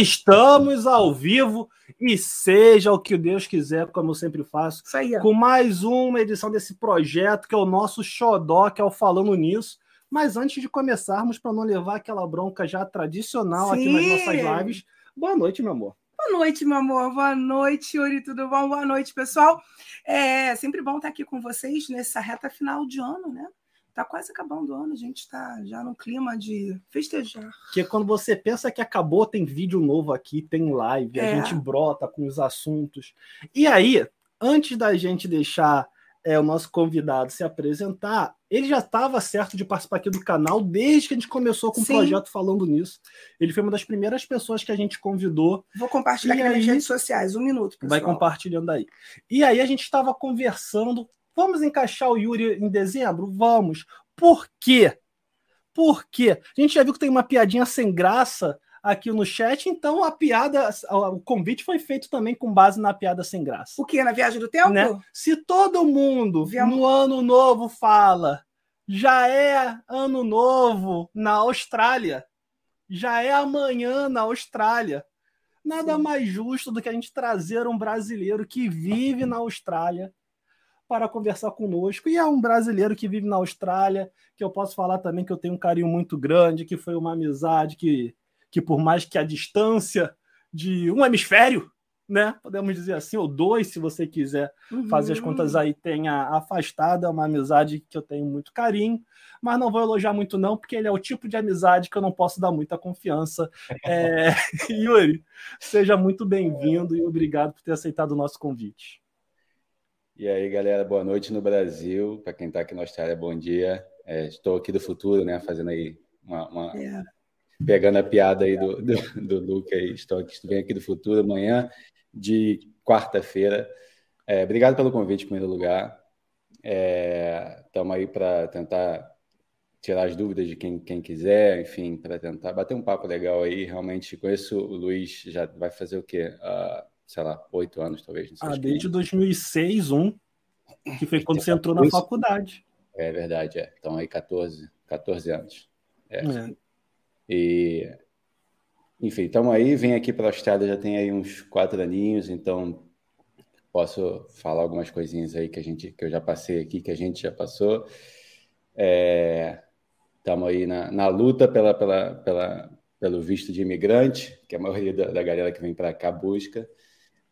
Estamos ao vivo e seja o que Deus quiser, como eu sempre faço, aí, com mais uma edição desse projeto que é o nosso xodó, que é o Falando Nisso. Mas antes de começarmos, para não levar aquela bronca já tradicional Sim. aqui nas nossas lives, boa noite, meu amor. Boa noite, meu amor. Boa noite, Yuri. Tudo bom? Boa noite, pessoal. É sempre bom estar aqui com vocês nessa reta final de ano, né? Tá quase acabando o ano, a gente está já no clima de festejar. Porque quando você pensa que acabou, tem vídeo novo aqui, tem live, É. a gente brota com os assuntos. E aí, antes da gente deixar é, o nosso convidado se apresentar, ele já estava certo de participar aqui do canal desde que a gente começou com o Sim. projeto falando nisso. Ele foi uma das primeiras pessoas que a gente convidou Vou compartilhar aqui nas aí? redes sociais. Um minuto, pessoal. Vai compartilhando aí. E aí a gente estava conversando. Vamos encaixar o Yuri em dezembro? Vamos. Por quê? Por quê? A gente já viu que tem uma piadinha sem graça aqui no chat, então a piada, o convite foi feito também com base na piada sem graça. O que? Na viagem do tempo? Né? Se todo mundo no ano novo fala, já é ano novo na Austrália, já é amanhã na Austrália. Nada Sim. mais justo do que a gente trazer um brasileiro que vive na Austrália para conversar conosco. E é um brasileiro que vive na Austrália, que eu posso falar também que eu tenho um carinho muito grande, que foi uma amizade que, que por mais que a distância de um hemisfério, né? Podemos dizer assim, ou dois, se você quiser Uhum. fazer as contas aí, tenha afastado. É uma amizade que eu tenho muito carinho, mas não vou elogiar muito, não, porque ele é o tipo de amizade que eu não posso dar muita confiança. É, Yuri, seja muito bem-vindo e obrigado por ter aceitado o nosso convite. E aí, galera, boa noite no Brasil. Para quem está aqui na Austrália, bom dia. É, estou aqui do futuro, né? Fazendo aí uma, uma- É. pegando a piada aí do, do, do Luca aí. Estou aqui, estou aqui do futuro amanhã de quarta-feira. É, obrigado pelo convite, em primeiro lugar. Estamos aí para tentar tirar as dúvidas de quem, quem quiser, enfim, para tentar bater um papo legal aí. Realmente conheço o Luiz, já vai fazer o quê? Ah, sei lá, oito anos, talvez. não sei, Ah, desde 2006, um, que foi quando você entrou na faculdade. É verdade, é. Então aí 14, 14 anos. É. É. E enfim, estamos aí, vim aqui para a Austrália já tem aí uns quatro aninhos, então posso falar algumas coisinhas aí que a gente que eu já passei aqui, que a gente já passou. Estamos aí na, na luta pela, pela, pela, pelo visto de imigrante, que a maioria da, da galera que vem para cá busca.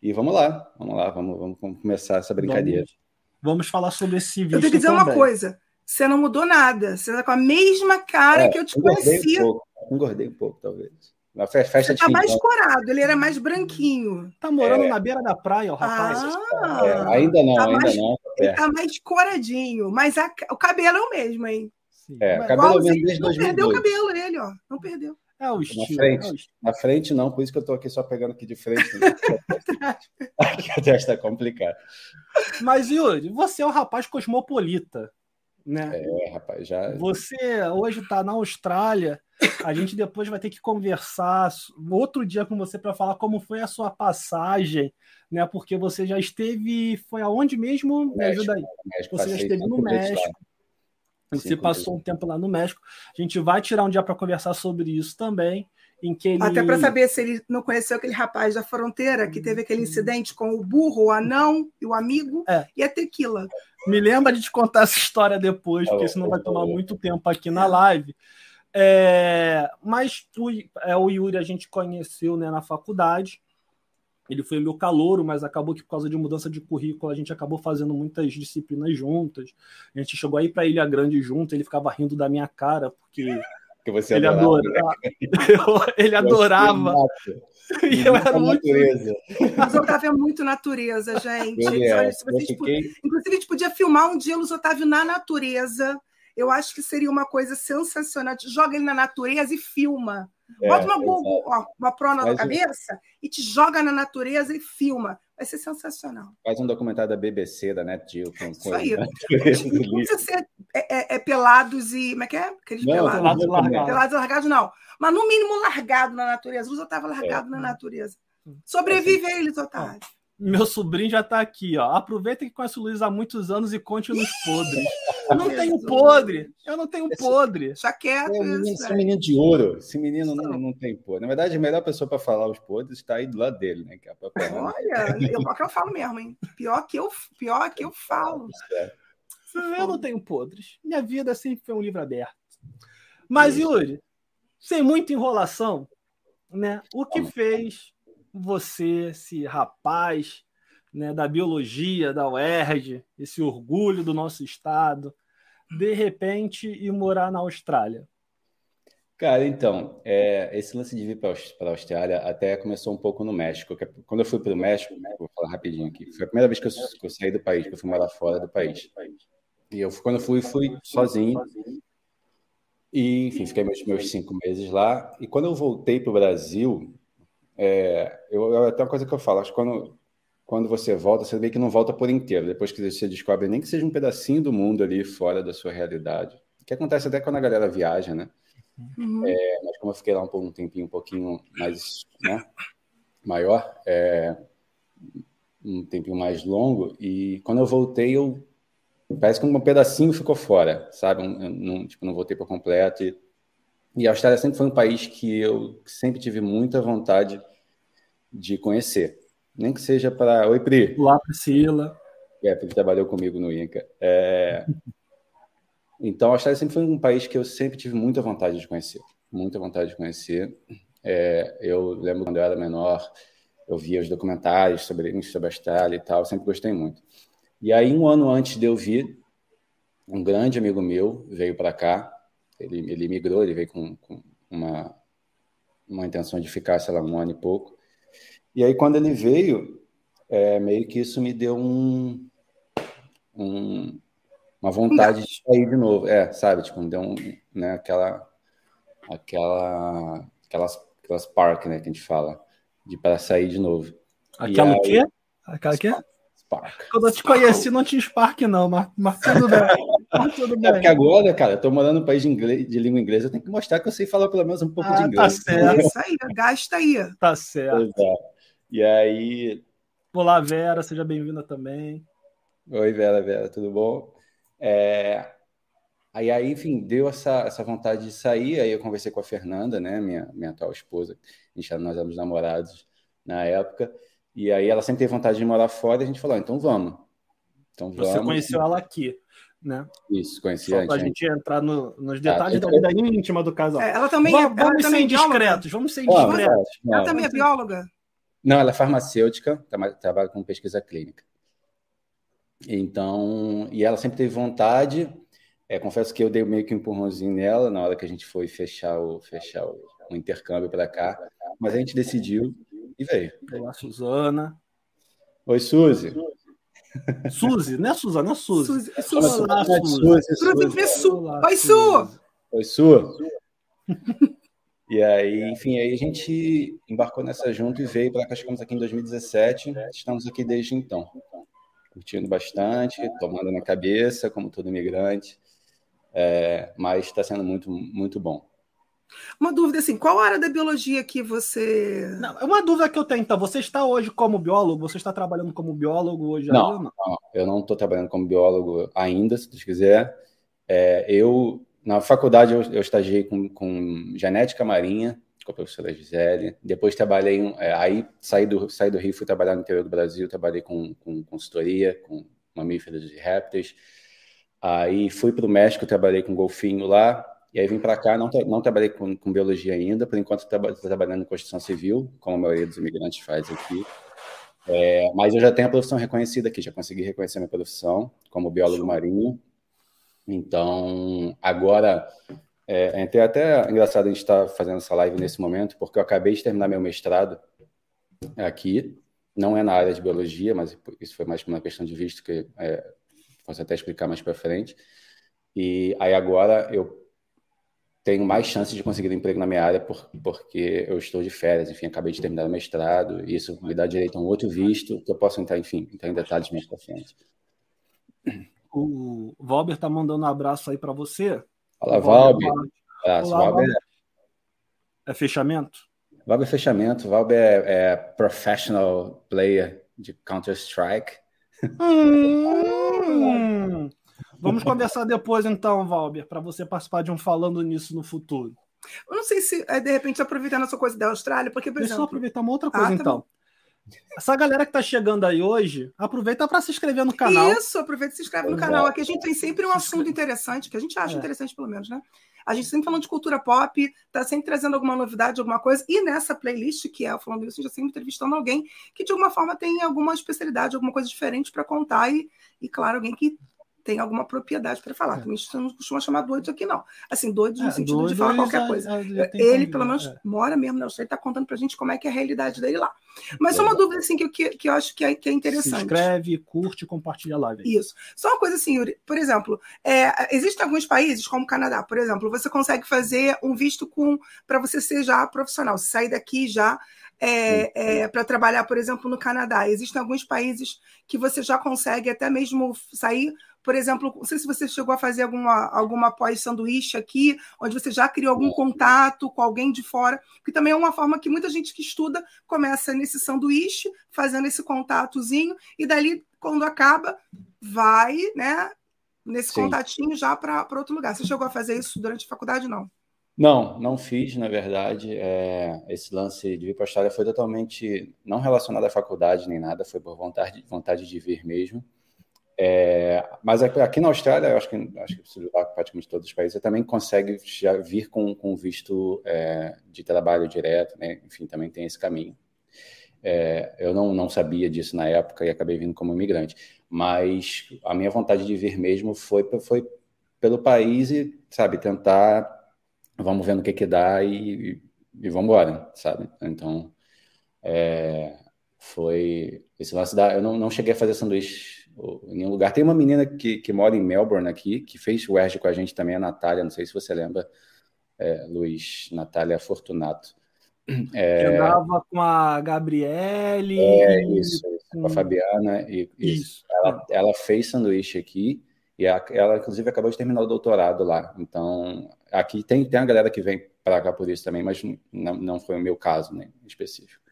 E vamos lá, vamos lá, vamos, vamos, vamos começar essa brincadeira. Vamos, vamos falar sobre esse Eu visto tenho que dizer uma também. coisa. Você não mudou nada. Você tá com a mesma cara É, que eu te engordei conheci. um pouco, engordei um pouco, talvez. Na fe- festa Você tá mais corado. Ele era mais branquinho. Tá morando É. na beira da praia, o rapaz. Ah, É, ainda não, Tá ainda mais- não. tá ele tá mais coradinho. Mas a- o cabelo é o mesmo, hein? Sim. É, Mas- cabelo Igualzinho. mesmo desde Não perdeu o 2002. cabelo, ele, ó. Não perdeu. É o estilo. frente. é o estilo. Na frente não, por isso que eu tô aqui só pegando aqui de frente. Né? Aqui a testa tá complicada. Mas, Yuri, você é um rapaz cosmopolita, né? É, rapaz, já. Você hoje está na Austrália. A gente depois vai ter que conversar outro dia com você para falar como foi a sua passagem, né? Porque você já esteve. Foi aonde mesmo? Me México, ajuda aí. México, Você já esteve no. México. Você Cinco passou um tempo lá no México. A gente vai tirar um dia para conversar sobre isso também. Em que ele... Até para saber se ele não conheceu aquele rapaz da fronteira que teve aquele incidente com o burro, o anão e o amigo É. e a tequila. Me lembra de te contar essa história depois, porque senão vai tomar muito tempo aqui na live. É, mas o, é, o Yuri a gente conheceu né, na faculdade. Ele foi meu calouro, mas acabou que por causa de mudança de currículo a gente acabou fazendo muitas disciplinas juntas. A gente chegou aí para Ilha Grande junto, ele ficava rindo da minha cara, porque Que você ele adorava. adorava. ele adorava. E eu era muito. natureza. Mas o Otávio é muito natureza, gente. É. Olha, se Eu vocês fiquei... Inclusive, a gente podia filmar um dia Luiz Otávio na natureza. Eu acho que seria uma coisa sensacional. Joga ele na natureza e filma. É, Bota uma. Google, ó, uma prona na Mas o- cabeça e te joga na natureza e filma. Vai ser sensacional. Faz um documentário da BBC, da Net Geo. Com, Isso aí. a Não precisa ser é, é- é pelados e. Como é que é? Aqueles Não, pelados. Pelados e largados. Pelados e largados, não. Mas no mínimo largado na natureza. Luiz Otávio largado na natureza. Sobrevive aí, Luiz Otávio. Meu sobrinho já tá aqui, ó. Aproveita que conhece o Luiz há muitos anos e conte nos podres. Eu não tenho podre. Eu não tenho podre. Já quieto. É, menino, esse é menino de ouro. Esse menino não, não tem podre. Na verdade, a melhor pessoa para falar os podres está aí do lado dele, né? Que é Olha, eu, que eu falo mesmo, hein? Pior que eu, pior que eu falo. É. Eu não tenho podres. Minha vida sempre foi um livro aberto. Mas, Yuri, sem muita enrolação, né? O que fez você, esse rapaz né, da biologia, da UERJ, esse orgulho do nosso estado, de repente ir morar na Austrália? Cara, então, é, esse lance de vir para a Austrália até começou um pouco no México. Quando eu fui para o México, né, vou falar rapidinho aqui, foi a primeira vez que eu, que eu, saí do país, que eu fui morar fora do país. E eu, quando eu fui, fui sozinho. E, enfim, fiquei meus, meus cinco meses lá. E quando eu voltei para o Brasil, é, eu, até uma coisa que eu falo, acho que quando, quando você volta, você vê que não volta por inteiro. Depois que você descobre nem que seja um pedacinho do mundo ali fora da sua realidade. O que acontece até quando a galera viaja, né? Uhum. É, mas como eu fiquei lá um, um tempinho um pouquinho mais né, maior, é, um tempinho mais longo, e quando eu voltei, eu parece que um pedacinho ficou fora, sabe? Um, não, tipo, não voltei por completo. E e a Austrália sempre foi um país que eu sempre tive muita vontade de conhecer. Nem que seja para. Oi, Pri. Olá, Priscila. É, porque trabalhou comigo no INCA. É... Então, a Austrália sempre foi um país que eu sempre tive muita vontade de conhecer. Muita vontade de conhecer. É, eu lembro quando eu era menor, eu via os documentários sobre, sobre a Austrália e tal, sempre gostei muito. E aí, um ano antes de eu vir, um grande amigo meu veio para cá ele, ele migrou, ele veio com, com uma, uma intenção de ficar, sei lá, um ano e pouco. E aí, quando ele veio, é, meio que isso me deu um, um, uma vontade de sair de novo. É, sabe? Tipo, me deu um, né, aquela, aquela, aquelas, aquelas park, né, que a gente fala, de para sair de novo. Aquela o quê? Aquela quê? Spark. Quando eu te conheci, não tinha Spark, não, mas, mas tudo bem. tudo bem. É porque agora, cara, eu tô morando num país de, inglês, de língua inglesa, eu tenho que mostrar que eu sei falar pelo menos um pouco ah, de tá inglês. Tá certo. É isso aí, gasta aí. Tá certo. É. E aí. Olá, Vera, seja bem-vinda também. Oi, Vera, Vera, tudo bom? É... Aí, aí, enfim, deu essa, essa vontade de sair. Aí eu conversei com a Fernanda, né, minha, minha atual esposa. A gente, nós éramos namorados na época. E aí ela sempre teve vontade de morar fora e a gente falou, ah, então vamos. Então vamos. Você conheceu ela aqui, né? Isso, conheci Só para a gente entrar no, nos detalhes ah, da vida íntima do casal. É, ela também vamos, é, ela vamos também ser indiscretos, vamos ser indiscretos. Ela, ela também é bióloga? Não, ela é farmacêutica, trabalha com pesquisa clínica. Então, e ela sempre teve vontade. É, confesso que eu dei meio que um empurrãozinho nela na hora que a gente foi fechar o, fechar o, o intercâmbio para cá, mas a gente decidiu e veio. Olá, Suzana. Oi, Suzy. Suzy, não é Suzana, é Suzy. Suzy, é Suzy. Olá, Suzy. Suzy. Oi, Su. Oi, Su. E aí, enfim, aí a gente embarcou nessa junto e veio para cá. Chegamos aqui em 2017. Estamos aqui desde então. Curtindo bastante, tomando na cabeça, como todo imigrante. É, mas está sendo muito, muito bom. Uma dúvida assim, qual área da biologia que você. Não, é uma dúvida que eu tenho, então. Você está hoje como biólogo? Você está trabalhando como biólogo hoje? Não, aí, não? não eu não estou trabalhando como biólogo ainda, se Deus quiser. É, eu, na faculdade, eu, eu estagiei com, com genética marinha, com a professora Gisele. Depois trabalhei, é, aí saí do, saí do Rio, fui trabalhar no interior do Brasil, trabalhei com, com consultoria, com mamíferos e répteis. Aí fui para o México, trabalhei com golfinho lá, e aí vim para cá, não, não trabalhei com, com, biologia ainda, por enquanto estou trabalhando em construção civil, como a maioria dos imigrantes faz aqui. É, mas eu já tenho a profissão reconhecida aqui, já consegui reconhecer minha profissão como biólogo marinho. Então, agora, é, é até engraçado a gente estar tá fazendo essa live nesse momento, porque eu acabei de terminar meu mestrado aqui, não é na área de biologia, mas isso foi mais uma questão de visto que é, posso até explicar mais para frente. E aí agora eu tenho mais chances de conseguir um emprego na minha área por, porque eu estou de férias, enfim, acabei de terminar o mestrado, e isso me dá direito a um outro visto, que eu posso entrar, enfim, entrar em detalhes mais para frente. O Valber está mandando um abraço aí para você. Fala, Valber. Abraço, Olá, Valber. É fechamento? Valber é fechamento. Valber é, é professional player de Counter-Strike. Hum, vamos conversar depois, então, Valber, para você participar de um falando nisso no futuro. Eu não sei se, é, de repente, aproveitando essa coisa da Austrália, porque, por Deixa exemplo... eu aproveitar uma outra coisa, Ah, tá então. bom. Essa galera que tá chegando aí hoje, aproveita para se inscrever no canal. Isso, aproveita e se inscreve no canal. Aqui a gente tem sempre um assunto interessante, que a gente acha É. interessante, pelo menos, né? A gente sempre falando de cultura pop, tá sempre trazendo alguma novidade, alguma coisa. E nessa playlist, que é o Falando Isso, a gente já sempre entrevistando alguém que, de alguma forma, tem alguma especialidade, alguma coisa diferente para contar. E, e, claro, alguém que tem alguma propriedade para falar. É. Também a gente não costuma chamar doidos aqui, não. Assim, doidos no É, sentido de doido, falar eles qualquer já- coisa. já- já tem Ele, pelo menos, é. mora mesmo na Austrália e está contando para a gente como é que é a realidade dele lá. Mas só uma dúvida assim, que, eu- que, que eu acho que é, que é Se interessante. inscreve, curte, compartilha a live. aí. Isso. Só uma coisa assim, Yuri. Por exemplo, é, existem alguns países, como o Canadá, por exemplo, você consegue fazer um visto com para você ser já profissional, sair daqui já para trabalhar, por exemplo, no Canadá. Existem alguns países que você já consegue até mesmo sair. Por exemplo, não sei se você chegou a fazer alguma, alguma pós-sanduíche aqui, onde você já criou algum contato com alguém de fora, que também é uma forma que muita gente que estuda começa nesse sanduíche, fazendo esse contatozinho, e dali, quando acaba, vai, né, nesse Sim. contatinho já para outro lugar. Você chegou a fazer isso durante a faculdade? Não. Não, não fiz, na verdade. É, esse lance de vir para a Austrália foi totalmente não relacionado à faculdade nem nada, foi por vontade, vontade de vir mesmo. É, mas aqui na Austrália, eu acho que, acho que praticamente todos os países, também consegue já vir com, com visto é, de trabalho direto, né? Enfim, também tem esse caminho. É, eu não, não sabia disso na época e acabei vindo como imigrante, mas a minha vontade de vir mesmo foi, foi pelo país e, sabe, tentar vamos ver no que que dá e, e vamos embora, sabe? Então, é, foi esse lance da... Eu não, não cheguei a fazer sanduíche em nenhum lugar. Tem uma menina que, que mora em Melbourne aqui, que fez o ERG com a gente também, a Natália, não sei se você lembra, é, Luiz, Natália Fortunato. Que andava com a Gabriele. É, e- isso, com a Fabiana, e, isso. Isso. Ela, ela fez sanduíche aqui e a- ela, inclusive, acabou de terminar o doutorado lá. Então, aqui tem, tem a galera que vem para cá por isso também, mas não, não foi o meu caso, né, em específico.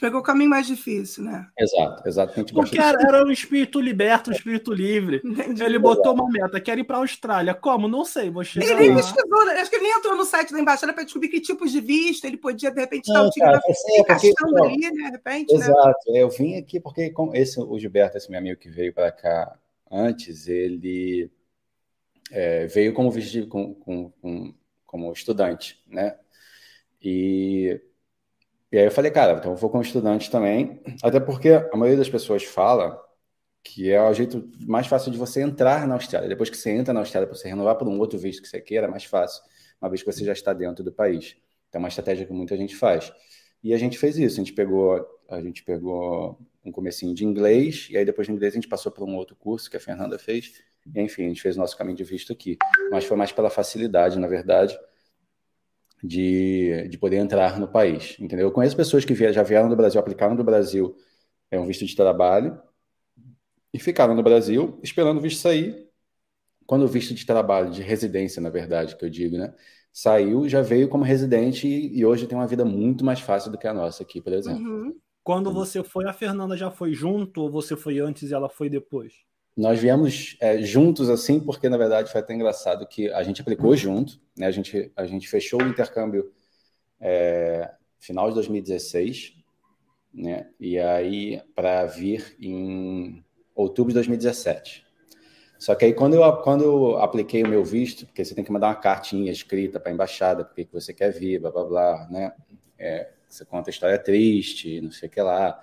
Pegou o caminho mais difícil, né? Exato, gosta Porque era, era um espírito liberto, um espírito livre. Entendi. Ele botou uma meta, quero ir para a Austrália. Como? Não sei, vou chegar Ele nem pesquisou, né? acho que ele nem entrou no site da embaixada para descobrir que tipos de visto ele podia, de repente, estar utilizando, assim, é porque- encaixando não. ali, né? De repente, né? Exato, eu vim aqui porque com esse, o Gilberto, esse meu amigo que veio para cá antes, ele é, veio como com, com, com- como estudante, né? E, e aí eu falei, cara, então eu vou como estudante também, até porque a maioria das pessoas fala que é o jeito mais fácil de você entrar na Austrália. Depois que você entra na Austrália, para você renovar por um outro visto que você queira, é mais fácil, uma vez que você já está dentro do país. Então, é uma estratégia que muita gente faz. E a gente fez isso, a gente pegou, a gente pegou um comecinho de inglês, e aí depois de inglês a gente passou por um outro curso que a Fernanda fez, e enfim, a gente fez o nosso caminho de visto aqui. Mas foi mais pela facilidade, na verdade, de, de poder entrar no país, entendeu? Eu conheço pessoas que já vieram do Brasil, aplicaram do Brasil é um visto de trabalho, e ficaram no Brasil esperando o visto sair. Quando o visto de trabalho, de residência, na verdade, que eu digo, né? Saiu, já veio como residente e, e hoje tem uma vida muito mais fácil do que a nossa aqui, por exemplo. Uhum. Quando você foi, a Fernanda já foi junto ou você foi antes e ela foi depois? Nós viemos é, juntos assim, porque na verdade foi até engraçado que a gente aplicou junto, né? A gente, a gente fechou o intercâmbio é, final de 2016, né? E aí para vir em outubro de 2017. Só que aí quando eu, quando eu apliquei o meu visto, porque você tem que mandar uma cartinha escrita para a embaixada, porque que você quer vir, blá blá blá, né? É, você conta a história triste, não sei o que lá.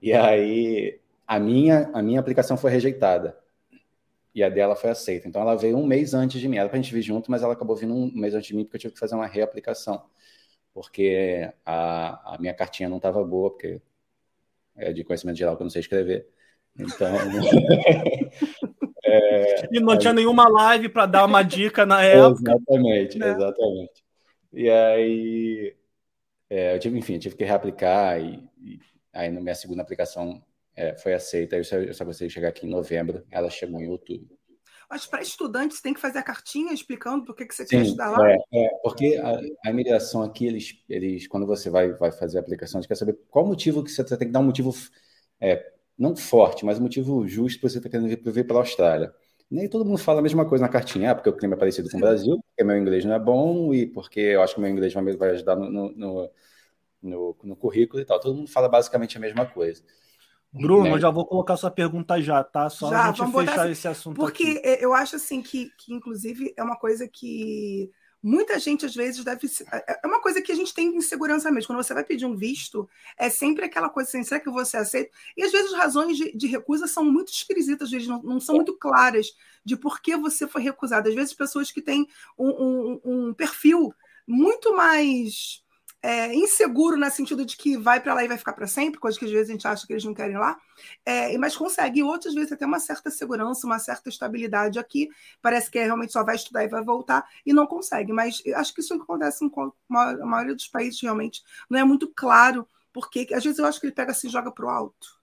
E aí a minha, a minha aplicação foi rejeitada. E a dela foi aceita. Então ela veio um mês antes de mim. Era para a gente vir junto, mas ela acabou vindo um mês antes de mim porque eu tive que fazer uma reaplicação. Porque a, a minha cartinha não estava boa, porque é de conhecimento geral que eu não sei escrever. Então. E não tinha nenhuma live para dar uma dica na época. Exatamente, né? exatamente. E aí, é, eu tive, enfim, eu tive que reaplicar e, e aí na minha segunda aplicação é, foi aceita. Eu só, eu só consegui chegar aqui em novembro, ela chegou em outubro. Mas para estudantes tem que fazer a cartinha explicando por que, que você quer Sim, estudar lá? é, é, porque a, a imigração aqui, eles, eles, quando você vai, vai fazer a aplicação, eles querem saber qual motivo que você, você tem que dar um motivo é, não forte, mas um motivo justo para você estar tá querendo vir, vir pela Austrália. Nem todo mundo fala a mesma coisa na cartinha, ah, porque o clima é parecido com o Brasil, porque meu inglês não é bom e porque eu acho que meu inglês vai ajudar no, no, no, no currículo e tal. Todo mundo fala basicamente a mesma coisa. Bruno, né? eu já vou colocar sua pergunta já, tá? Só já, a gente fechar esse assunto. Porque aqui. eu acho assim que, que, inclusive, é uma coisa que muita gente às vezes deve é, é uma coisa que a gente tem insegurança mesmo. Quando você vai pedir um visto é sempre aquela coisa assim será que você aceita e às vezes as razões de, de recusa são muito esquisitas às vezes não, não, são muito claras de por que você foi recusado. Às vezes pessoas que têm um, um, um perfil muito mais é, inseguro no sentido de que vai para lá e vai ficar para sempre, coisa que às vezes a gente acha que eles não querem lá, é, mas consegue. Outras vezes até uma certa segurança, uma certa estabilidade aqui, parece que é, realmente só vai estudar e vai voltar, e não consegue. Mas acho que isso acontece com a maioria dos países, realmente. Não é muito claro, porque às vezes eu acho que ele pega assim e joga para o alto.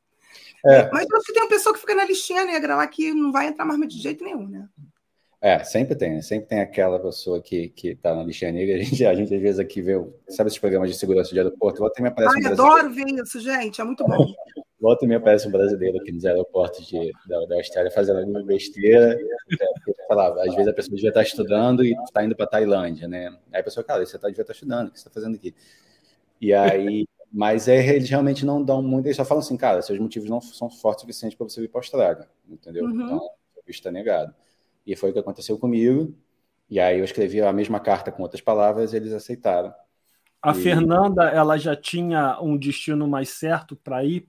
É. Mas eu acho que tem uma pessoa que fica na listinha negra lá que não vai entrar mais de jeito nenhum, né? É, sempre tem, né? sempre tem aquela pessoa que, que tá na lixinha negra. A gente, a gente às vezes aqui vê, sabe esses programas de segurança de aeroporto? Volta e me aparece Ai, um adoro ver isso, gente, é muito bom. Volta e me aparece um brasileiro aqui nos aeroportos de, da, da Austrália fazendo alguma besteira. É, falava, às vezes a pessoa devia estar estudando e está indo para Tailândia, né? Aí a pessoa, cara, você tá, devia estar estudando, o que você está fazendo aqui? E aí, mas é, eles realmente não dão muito, eles só falam assim, cara, seus motivos não são fortes o suficiente para você vir para a Austrália, entendeu? Uhum. Então, o visto está negado. E foi o que aconteceu comigo. E aí eu escrevi a mesma carta com outras palavras e eles aceitaram. A e... Fernanda, ela já tinha um destino mais certo para ir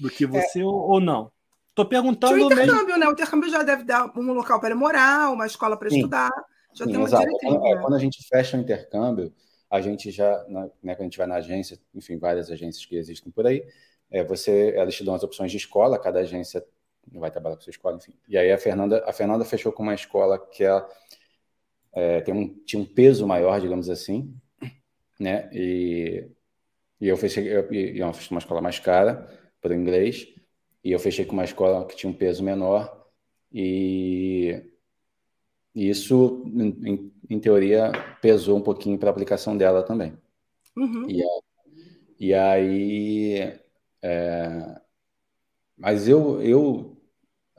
do que você é... ou não? Estou perguntando Tinha o intercâmbio, mesmo... né? O intercâmbio já deve dar um local para morar, uma escola para estudar. Já Sim, tem uma exato. Quando, é, né? quando, a gente fecha o intercâmbio, a gente já, né, quando a gente vai na agência, enfim, várias agências que existem por aí, é, você, elas te dão as opções de escola, cada agência vai trabalhar com sua escola, enfim. E aí a Fernanda, a Fernanda fechou com uma escola que ela, é, tem um, tinha um peso maior, digamos assim, né? E, e eu fechei, eu, eu, eu fiz uma escola mais cara para o inglês, e eu fechei com uma escola que tinha um peso menor, e, e isso, em, em, teoria, pesou um pouquinho para a aplicação dela também. Uhum. E, e aí. É, mas eu, eu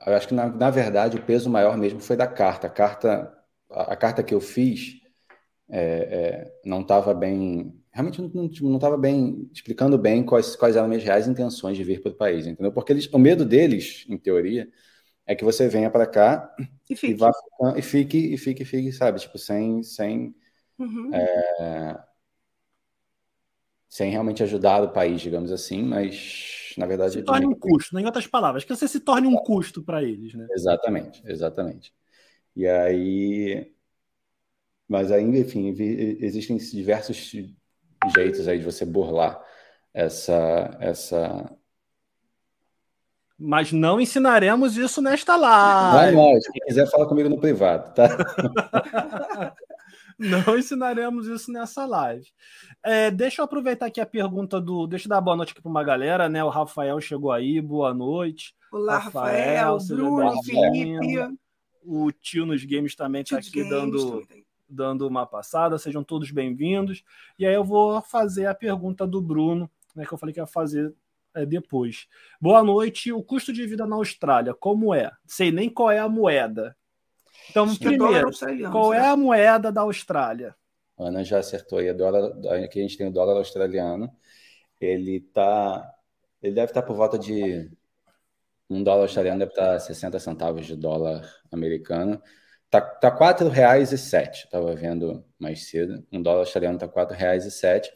eu acho que, na, na verdade, o peso maior mesmo foi da carta. A carta, a, a carta que eu fiz é, é, não estava bem. Realmente não estava bem explicando bem quais, quais eram minhas reais intenções de vir para o país, entendeu? Porque eles, o medo deles, em teoria, é que você venha para cá e fique. E, vá, e fique, e fique, e fique, sabe? Tipo, sem. sem uhum. é, sem realmente ajudar o país, digamos assim, mas na verdade. Se torne um custo, em outras palavras, que você se torne um custo para eles, né? Exatamente, exatamente. E aí. Mas ainda, enfim, existem diversos jeitos aí de você burlar essa. essa... Mas não ensinaremos isso nesta live. Não, não. Quem quiser, fala comigo no privado, tá? Não ensinaremos isso nessa live. É, deixa eu aproveitar aqui a pergunta do. Deixa eu dar boa noite aqui para uma galera, né? O Rafael chegou aí, boa noite. Olá, Rafael, Rafael Bruno, Felipe. O tio nos games também está aqui dando, dando uma passada. Sejam todos bem-vindos. E aí eu vou fazer a pergunta do Bruno, né? Que eu falei que ia fazer é, depois. Boa noite. O custo de vida na Austrália, como é? Sei nem qual é a moeda. Então, Acho primeiro, qual é a moeda da Austrália? Ana já acertou aí. A dólar, aqui a gente tem o dólar australiano. Ele tá, ele deve estar por volta de um dólar australiano deve estar 60 centavos de dólar americano. Tá, tá quatro reais e sete. Estava vendo mais cedo. Um dólar australiano tá quatro reais e sete.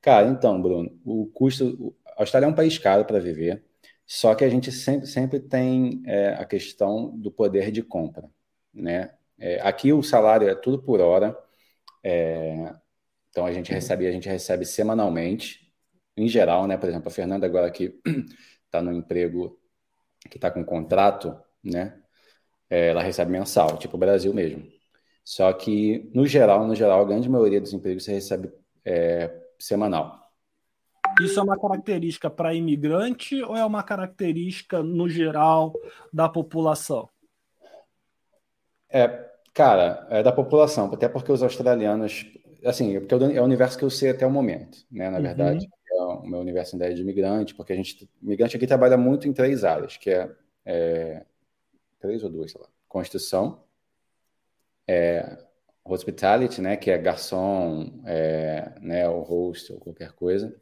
Cara, então, Bruno, o custo, a Austrália é um país caro para viver. Só que a gente sempre, sempre tem é, a questão do poder de compra né? É, aqui o salário é tudo por hora, é, então a gente recebe, a gente recebe semanalmente, em geral, né? Por exemplo, a Fernanda agora que está no emprego, que está com contrato, né? É, ela recebe mensal, tipo o Brasil mesmo. Só que no geral, no geral, a grande maioria dos empregos você recebe é, semanal. Isso é uma característica para imigrante ou é uma característica no geral da população? É, cara, é da população, até porque os australianos, assim, porque é o universo que eu sei até o momento, né? Na uhum. verdade, é uma, uma universidade de imigrante, porque a gente, imigrante aqui trabalha muito em três áreas, que é, é três ou duas, sei lá, construção, é, hospitality, né, que é garçom, é, né, o host ou qualquer coisa.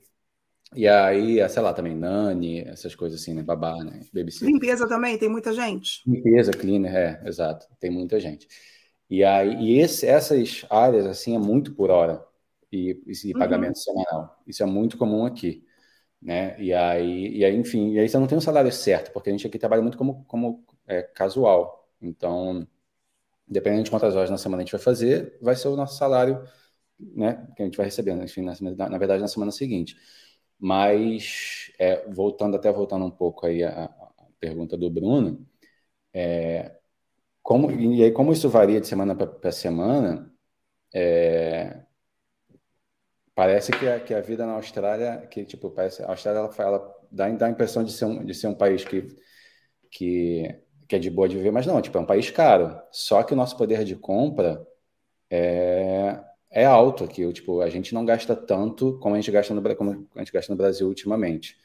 E aí, sei lá, também nani, essas coisas assim, né, babá, né, babysitter. Limpeza também, tem muita gente? Limpeza, cleaner, é, exato, tem muita gente. E aí, e esse, essas áreas, assim, é muito por hora e, e pagamento uhum. semanal. Isso é muito comum aqui, né? E aí, e aí, enfim, e aí você não tem um salário certo, porque a gente aqui trabalha muito como, como é, casual. Então, dependendo de quantas horas na semana a gente vai fazer, vai ser o nosso salário, né? Que a gente vai receber, né? enfim, na, na verdade, na semana seguinte. Mas, é, voltando até voltando um pouco aí a pergunta do Bruno, é, como, e aí, como isso varia de semana para semana, é, parece que a, que a vida na Austrália, que tipo, parece, a Austrália ela, ela dá, dá a impressão de ser um, de ser um país que, que, que é de boa de viver, mas não, tipo, é um país caro. Só que o nosso poder de compra é, é alto aqui. Tipo, a gente não gasta tanto como a gente gasta no, como a gente gasta no Brasil ultimamente,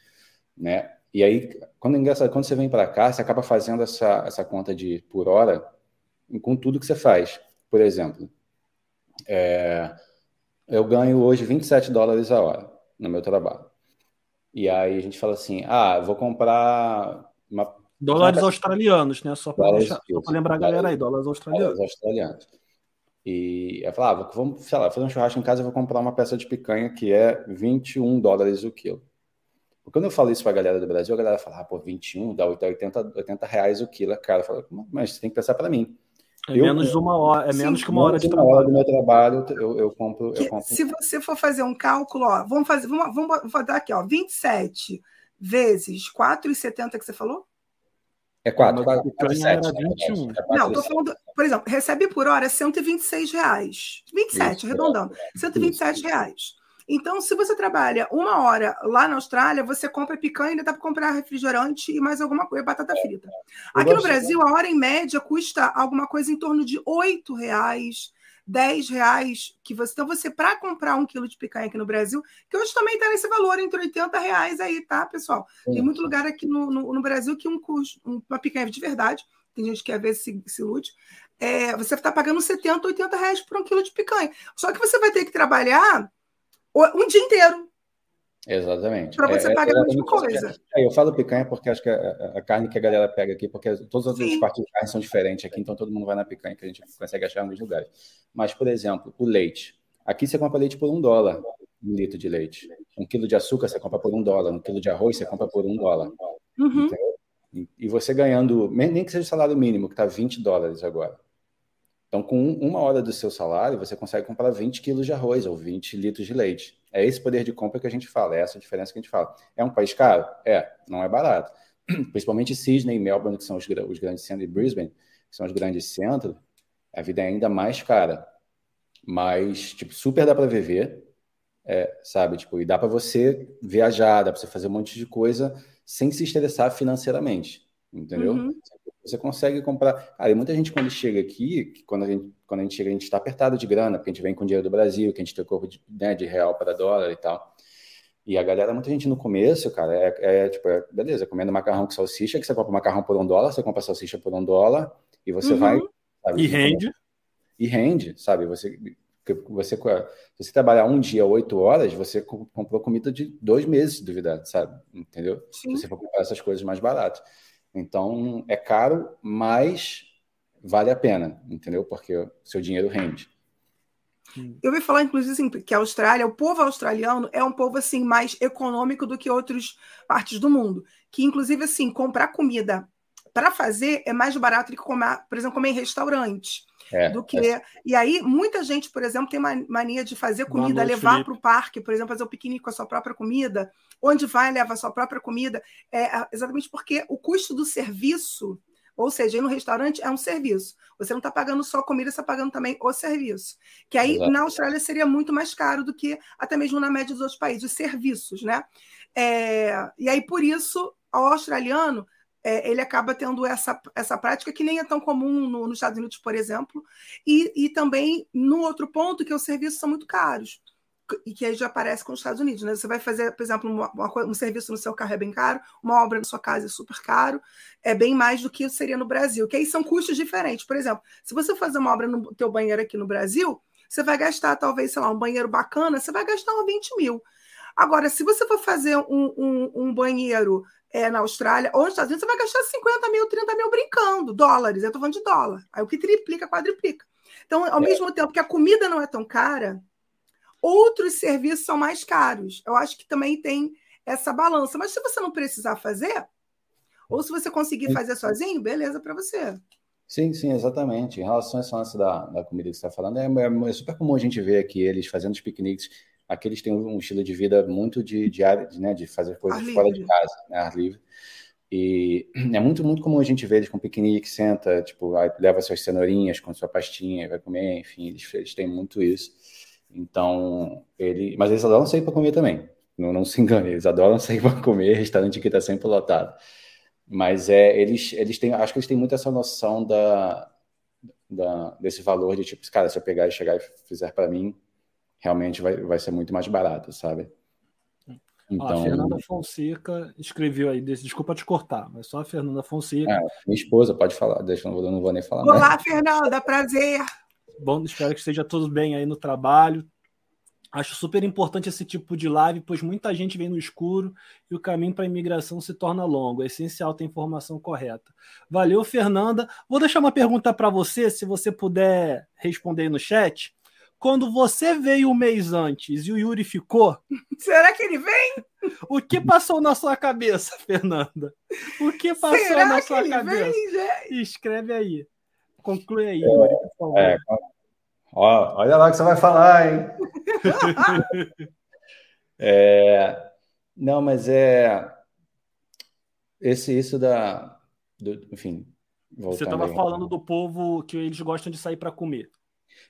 né? E aí, quando, quando você vem para cá, você acaba fazendo essa, essa conta de por hora com tudo que você faz. Por exemplo, é, eu ganho hoje 27 dólares a hora no meu trabalho. E aí a gente fala assim: ah, vou comprar uma. Dólares uma... australianos, né? Só para lembrar a galera aí, dólares australianos. Dólares australianos. E eu falava, ah, vamos, sei lá, fazer um churrasco em casa, eu vou comprar uma peça de picanha que é 21 dólares o quilo. Quando eu falo isso para a galera do Brasil, a galera fala, ah, pô, 21 dá 80, 80 reais o quilo. Cara, fala, mas você tem que pensar para mim. É eu, menos uma hora, é sim, menos que uma hora de trabalho. Uma hora do meu trabalho, eu, eu, compro, eu compro. Se você for fazer um cálculo, ó, vamos fazer, vamos, vamos, vou dar aqui, ó, 27 vezes 4,70 que você falou? É 4, 4, 4 7, era 21. É Não, estou falando, por exemplo, recebe por hora 126 reais. 27, Isso, arredondando. 127 Isso. reais. Então, se você trabalha uma hora lá na Austrália, você compra picanha e ainda dá para comprar refrigerante e mais alguma coisa, batata frita. Aqui no Brasil, a hora em média custa alguma coisa em torno de R$ reais. 10 reais que você. Então, você, para comprar um quilo de picanha aqui no Brasil, que hoje também está nesse valor, entre 80 reais aí, tá, pessoal? Tem muito lugar aqui no, no, no Brasil que um custo, uma picanha de verdade, tem gente que quer ver se, se lute, é, você está pagando 70, 80 reais por um quilo de picanha. Só que você vai ter que trabalhar um dia inteiro. Exatamente. Para você é, pagar a mesma coisa. É, eu falo picanha porque acho que a, a, carne que a galera pega aqui, porque todas as outras partes de carne são diferentes aqui, então todo mundo vai na picanha que a gente consegue achar em alguns lugares. Mas, por exemplo, o leite. Aqui você compra leite por um dólar, um litro de leite. Um quilo de açúcar você compra por um dólar. Um quilo de arroz você compra por um dólar. Uhum. E você ganhando, nem que seja salário mínimo, que está 20 dólares agora. Então, com uma hora do seu salário, você consegue comprar 20 quilos de arroz ou 20 litros de leite. É esse poder de compra que a gente fala, é essa diferença que a gente fala. É um país caro? É, não é barato. Principalmente Sydney e Melbourne, que são os, os grandes centros, e Brisbane, que são os grandes centros, a vida é ainda mais cara. Mas, tipo, super dá para viver, é, sabe? Tipo, e dá para você viajar, dá para você fazer um monte de coisa sem se estressar financeiramente, entendeu? Uhum. Você consegue comprar. Cara, e muita gente, quando chega aqui, quando a gente, quando a gente chega, a gente está apertado de grana, porque a gente vem com dinheiro do Brasil, que a gente tem corpo de, né, de real para dólar e tal. E a galera, muita gente no começo, cara, é, é tipo, é, beleza, comendo macarrão com salsicha, que você compra macarrão por um dólar, você compra salsicha por um dólar, e você uhum. vai. Sabe, e rende. E rende, sabe? Você, você, se você trabalhar um dia, oito horas, você comprou comida de dois meses, duvidar, sabe? Entendeu? Sim. Se você for comprar essas coisas mais baratas. Então, é caro, mas vale a pena, entendeu? Porque o seu dinheiro rende. Eu ouvi falar, inclusive, assim, que a Austrália, o povo australiano é um povo assim mais econômico do que outras partes do mundo. Que, inclusive, assim, comprar comida para fazer é mais barato do que comer, por exemplo, comer em restaurante. É, do que. É. E aí, muita gente, por exemplo, tem mania de fazer comida, levar para o parque, por exemplo, fazer o piquenique com a sua própria comida. Onde vai, leva a sua própria comida. É exatamente porque o custo do serviço, ou seja, ir no restaurante é um serviço. Você não está pagando só a comida, você está pagando também o serviço. Que aí, Exato. na Austrália, seria muito mais caro do que até mesmo na média dos outros países, os serviços, né? É, e aí, por isso, o australiano é, ele acaba tendo essa, essa prática que nem é tão comum no, nos Estados Unidos, por exemplo, e, e também no outro ponto que os serviços são muito caros. E que aí já aparece com os Estados Unidos. Né? Você vai fazer, por exemplo, uma, uma, um serviço no seu carro é bem caro, uma obra na sua casa é super caro, é bem mais do que seria no Brasil, que aí são custos diferentes. Por exemplo, se você fazer uma obra no teu banheiro aqui no Brasil, você vai gastar, talvez, sei lá, um banheiro bacana, você vai gastar uns 20 mil. Agora, se você for fazer um, um, um banheiro é, na Austrália ou nos Estados Unidos, você vai gastar 50 mil, 30 mil brincando, dólares. Eu estou falando de dólar. Aí o que triplica, quadriplica. Então, ao é. mesmo tempo que a comida não é tão cara, outros serviços são mais caros. Eu acho que também tem essa balança. Mas se você não precisar fazer, ou se você conseguir fazer sozinho, beleza para você. Sim, sim, exatamente. Em relação a esse lance da, da comida que você está falando, é, é, é, super comum a gente ver aqui eles fazendo os piqueniques. Aqui eles têm um estilo de vida muito de, de, de, né, de fazer coisas ar fora livre. de casa, né, ar livre. E é muito, muito comum a gente ver eles com piquenique, senta, tipo, leva suas cenourinhas com sua pastinha, vai comer, enfim, eles, eles têm muito isso. Então, ele, mas eles adoram sair para comer também. Não, não se engane, eles adoram sair para comer, restaurante aqui está sempre lotado. Mas é, eles, eles têm, acho que eles têm muito essa noção da, da, desse valor de tipo, cara, se eu pegar e chegar e fizer para mim, realmente vai, vai ser muito mais barato, sabe? Então, a Fernanda Fonseca escreveu aí, desculpa te cortar, mas só a Fernanda Fonseca. É, minha esposa, pode falar, deixa, eu não vou, não vou nem falar. Olá, né? Fernanda, prazer. Bom, espero que esteja todos bem aí no trabalho. Acho super importante esse tipo de live, pois muita gente vem no escuro e o caminho para a imigração se torna longo. É essencial ter informação correta. Valeu, Fernanda. Vou deixar uma pergunta para você, se você puder responder aí no chat. Quando você veio um mês antes e o Yuri ficou. Será que ele vem? O que passou na sua cabeça, Fernanda? O que passou Será na sua cabeça? Vem, Escreve aí. Conclui aí, é, Yuri, por favor. É, ó, olha lá o que você vai falar, hein? é, não, mas é. Esse, isso da. Do, enfim. Você estava falando do povo que eles gostam de sair para comer.